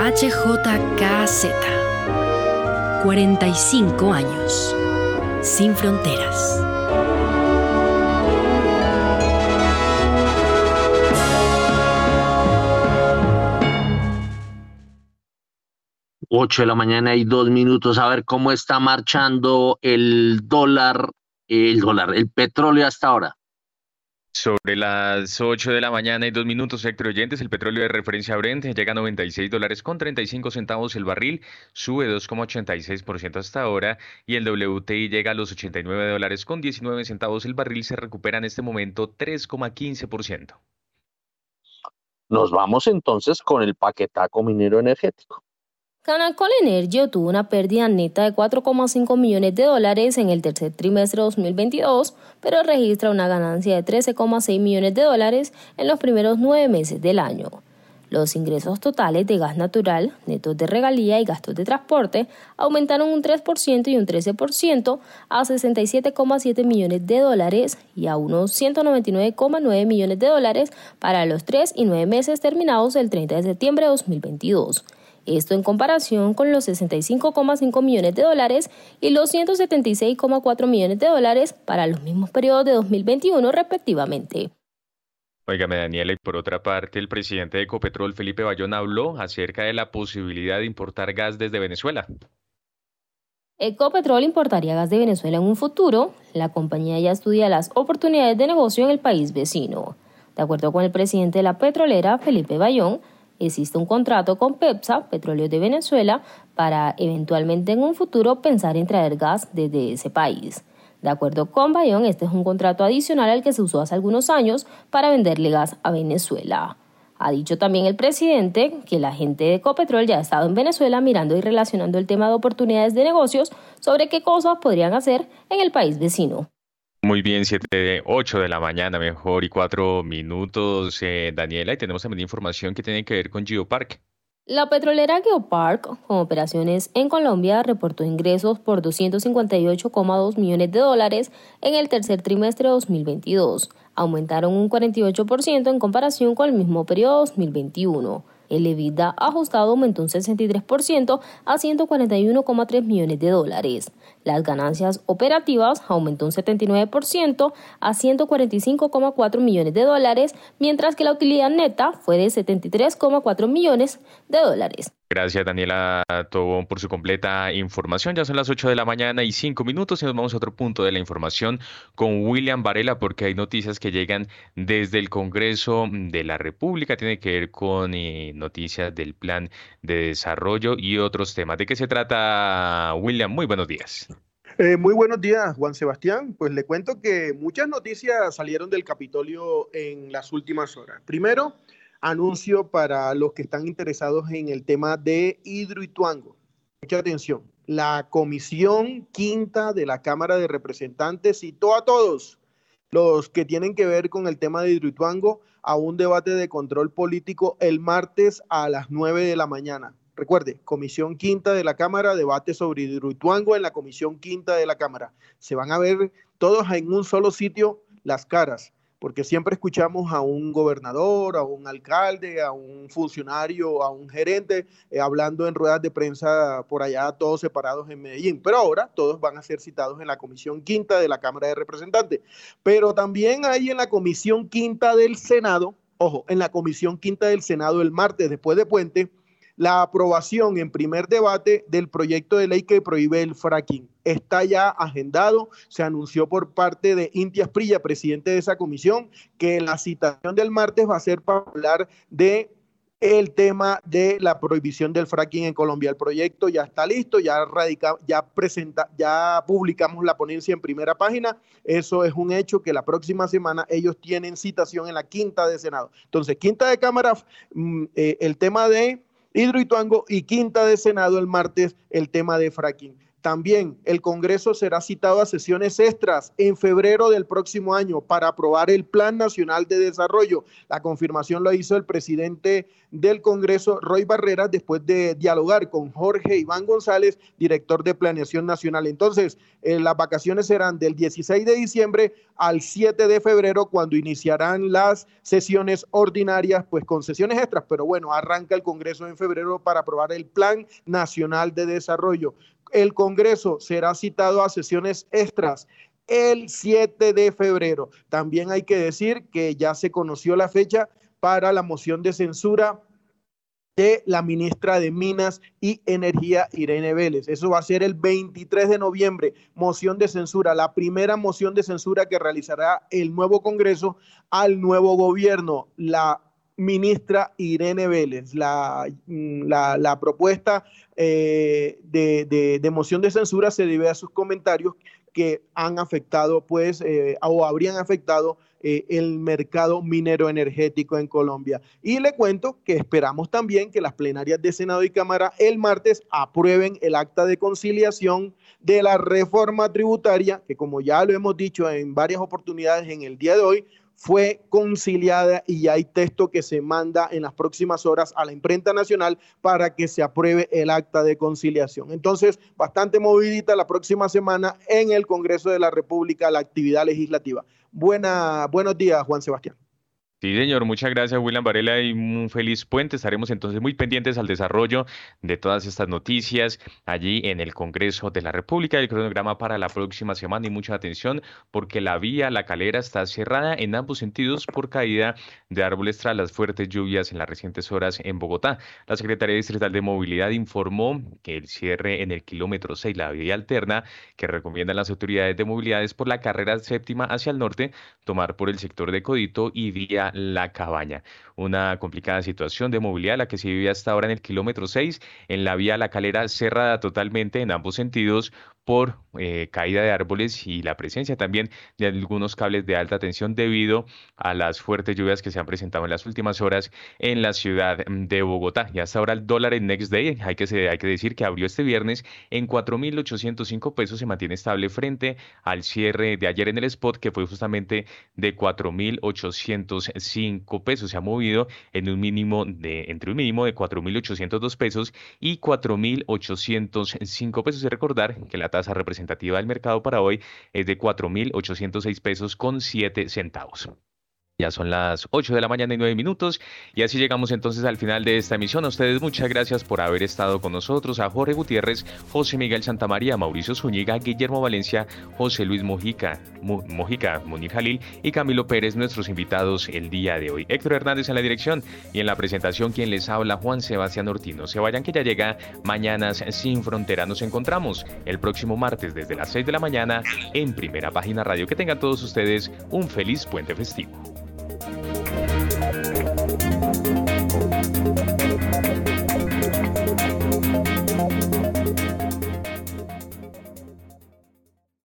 HJKZ. 45 años. Sin fronteras. Ocho de la mañana y dos minutos. A ver cómo está marchando el dólar, el dólar, el petróleo hasta ahora. Sobre las 8 de la mañana y dos minutos, sector oyentes, el petróleo de referencia Brent llega a 96 dólares con 35 centavos el barril, sube 2,86% hasta ahora y el WTI llega a los 89 dólares con 19 centavos el barril, se recupera en este momento 3,15%. Nos vamos entonces con el paquetaco minero energético. Canacol Energy tuvo una pérdida neta de 4,5 millones de dólares en el tercer trimestre de 2022, pero registra una ganancia de 13,6 millones de dólares en los primeros nueve meses del año. Los ingresos totales de gas natural, netos de regalía y gastos de transporte aumentaron un 3% y un 13% a 67,7 millones de dólares y a unos 199,9 millones de dólares para los tres y nueve meses terminados el 30 de septiembre de 2022. Esto en comparación con los 65,5 millones de dólares y los 176,4 millones de dólares para los mismos periodos de 2021 respectivamente. Óigame, Daniela, y por otra parte, el presidente de Ecopetrol, Felipe Bayón, habló acerca de la posibilidad de importar gas desde Venezuela. Ecopetrol importaría gas de Venezuela en un futuro. La compañía ya estudia las oportunidades de negocio en el país vecino. De acuerdo con el presidente de la petrolera, Felipe Bayón, existe un contrato con PEPSA, Petróleo de Venezuela, para eventualmente en un futuro pensar en traer gas desde ese país. De acuerdo con Bayón, este es un contrato adicional al que se usó hace algunos años para venderle gas a Venezuela. Ha dicho también el presidente que la gente de Ecopetrol ya ha estado en Venezuela mirando y relacionando el tema de oportunidades de negocios sobre qué cosas podrían hacer en el país vecino. Muy bien, 7, 8 de la mañana, mejor, y 4 minutos, eh, Daniela, y tenemos también información que tiene que ver con Geopark. La petrolera Geopark, con operaciones en Colombia, reportó ingresos por 258,2 millones de dólares en el tercer trimestre de 2022. Aumentaron un 48% en comparación con el mismo periodo 2021. El EBITDA ajustado aumentó un 63% a 141,3 millones de dólares. Las ganancias operativas aumentó un 79% a 145,4 millones de dólares, mientras que la utilidad neta fue de 73,4 millones de dólares. Gracias, Daniela Tobón, por su completa información. Ya son las 8 de la mañana y 5 minutos y nos vamos a otro punto de la información con William Varela, porque hay noticias que llegan desde el Congreso de la República. Tiene que ver con eh, noticias del plan de desarrollo y otros temas. ¿De qué se trata, William? Muy buenos días. Eh, muy buenos días, Juan Sebastián. Pues le cuento que muchas noticias salieron del Capitolio en las últimas horas. Primero, anuncio para los que están interesados en el tema de Hidroituango. Mucha atención. La Comisión Quinta de la Cámara de Representantes citó a todos los que tienen que ver con el tema de Hidroituango a un debate de control político el martes a las 9 de la mañana. Recuerde, Comisión Quinta de la Cámara, debate sobre Hidroituango en la Comisión Quinta de la Cámara. Se van a ver todos en un solo sitio las caras porque siempre escuchamos a un gobernador, a un alcalde, a un funcionario, a un gerente eh, hablando en ruedas de prensa por allá, todos separados en Medellín. Pero ahora todos van a ser citados en la Comisión Quinta de la Cámara de Representantes. Pero también hay en la Comisión Quinta del Senado ojo, en la Comisión Quinta del Senado el martes después de puente, la aprobación en primer debate del proyecto de ley que prohíbe el fracking. Está ya agendado, se anunció por parte de Intias Prilla, presidente de esa comisión, que la citación del martes va a ser para hablar de el tema de la prohibición del fracking en Colombia. El proyecto ya está listo, ya radica, ya presenta, ya publicamos la ponencia en primera página. Eso es un hecho que la próxima semana ellos tienen citación en la quinta de Senado. Entonces, quinta de Cámara, mm, eh, el tema de Hidroituango y quinta de Senado el martes el tema de fracking. También el Congreso será citado a sesiones extras en febrero del próximo año para aprobar el Plan Nacional de Desarrollo. La confirmación lo hizo el presidente del Congreso, Roy Barrera, después de dialogar con Jorge Iván González, director de Planeación Nacional. Entonces, eh, las vacaciones serán del 16 de diciembre al 7 de febrero, cuando iniciarán las sesiones ordinarias, pues con sesiones extras, pero bueno, arranca el Congreso en febrero para aprobar el Plan Nacional de Desarrollo. El Congreso será citado a sesiones extras el 7 de febrero. También hay que decir que ya se conoció la fecha para la moción de censura de la ministra de Minas y Energía, Irene Vélez. Eso va a ser el 23 de noviembre, moción de censura, la primera moción de censura que realizará el nuevo Congreso al nuevo gobierno. La ministra Irene Vélez. La, mm, la, propuesta eh, de, de, moción de censura se debe a sus comentarios que han afectado, pues, eh, o habrían afectado eh, el mercado minero energético en Colombia. Y le cuento que esperamos también que las plenarias de Senado y Cámara el martes aprueben el acta de conciliación de la reforma tributaria, que como ya lo hemos dicho en varias oportunidades en el día de hoy, fue conciliada y hay texto que se manda en las próximas horas a la imprenta nacional para que se apruebe el acta de conciliación. Entonces, bastante movidita la próxima semana en el Congreso de la República la actividad legislativa. Buena, buenos días, Juan Sebastián. Sí, señor, muchas gracias, William Varela, y un feliz puente. Estaremos entonces muy pendientes al desarrollo de todas estas noticias allí en el Congreso de la República. El cronograma para la próxima semana y mucha atención porque la vía La Calera está cerrada en ambos sentidos por caída de árboles tras las fuertes lluvias en las recientes horas en Bogotá. La Secretaría Distrital de Movilidad informó que el cierre en el kilómetro 6, la vía alterna, que recomiendan las autoridades de movilidad es por la carrera séptima hacia el norte, tomar por el sector de Codito y vía la Cabaña. Una complicada situación de movilidad la que se vive hasta ahora en el kilómetro 6, en la vía La Calera cerrada totalmente en ambos sentidos por eh, caída de árboles y la presencia también de algunos cables de alta tensión debido a las fuertes lluvias que se han presentado en las últimas horas en la ciudad de Bogotá. Y hasta ahora el dólar en Next Day, hay que, hay que decir que abrió este viernes en 4.805 pesos, se mantiene estable frente al cierre de ayer en el spot que fue justamente de 4.805 pesos. Se ha movido en un mínimo de, entre un mínimo de 4.802 pesos y 4.805 pesos. Y recordar que la tasa representativa del mercado para hoy es de 4.806 pesos con 7 centavos. Ya son las 8 de la mañana y 9 minutos y así llegamos entonces al final de esta emisión. A ustedes muchas gracias por haber estado con nosotros, a Jorge Gutiérrez, José Miguel Santamaría, Mauricio Zúñiga, Guillermo Valencia, José Luis Mojica, Mojica, Munir Jalil y Camilo Pérez, nuestros invitados el día de hoy. Héctor Hernández en la dirección y en la presentación quien les habla Juan Sebastián Ortino. Se vayan que ya llega Mañanas sin Frontera. Nos encontramos el próximo martes desde las 6 de la mañana en Primera Página Radio. Que tengan todos ustedes un feliz puente festivo. Thank you.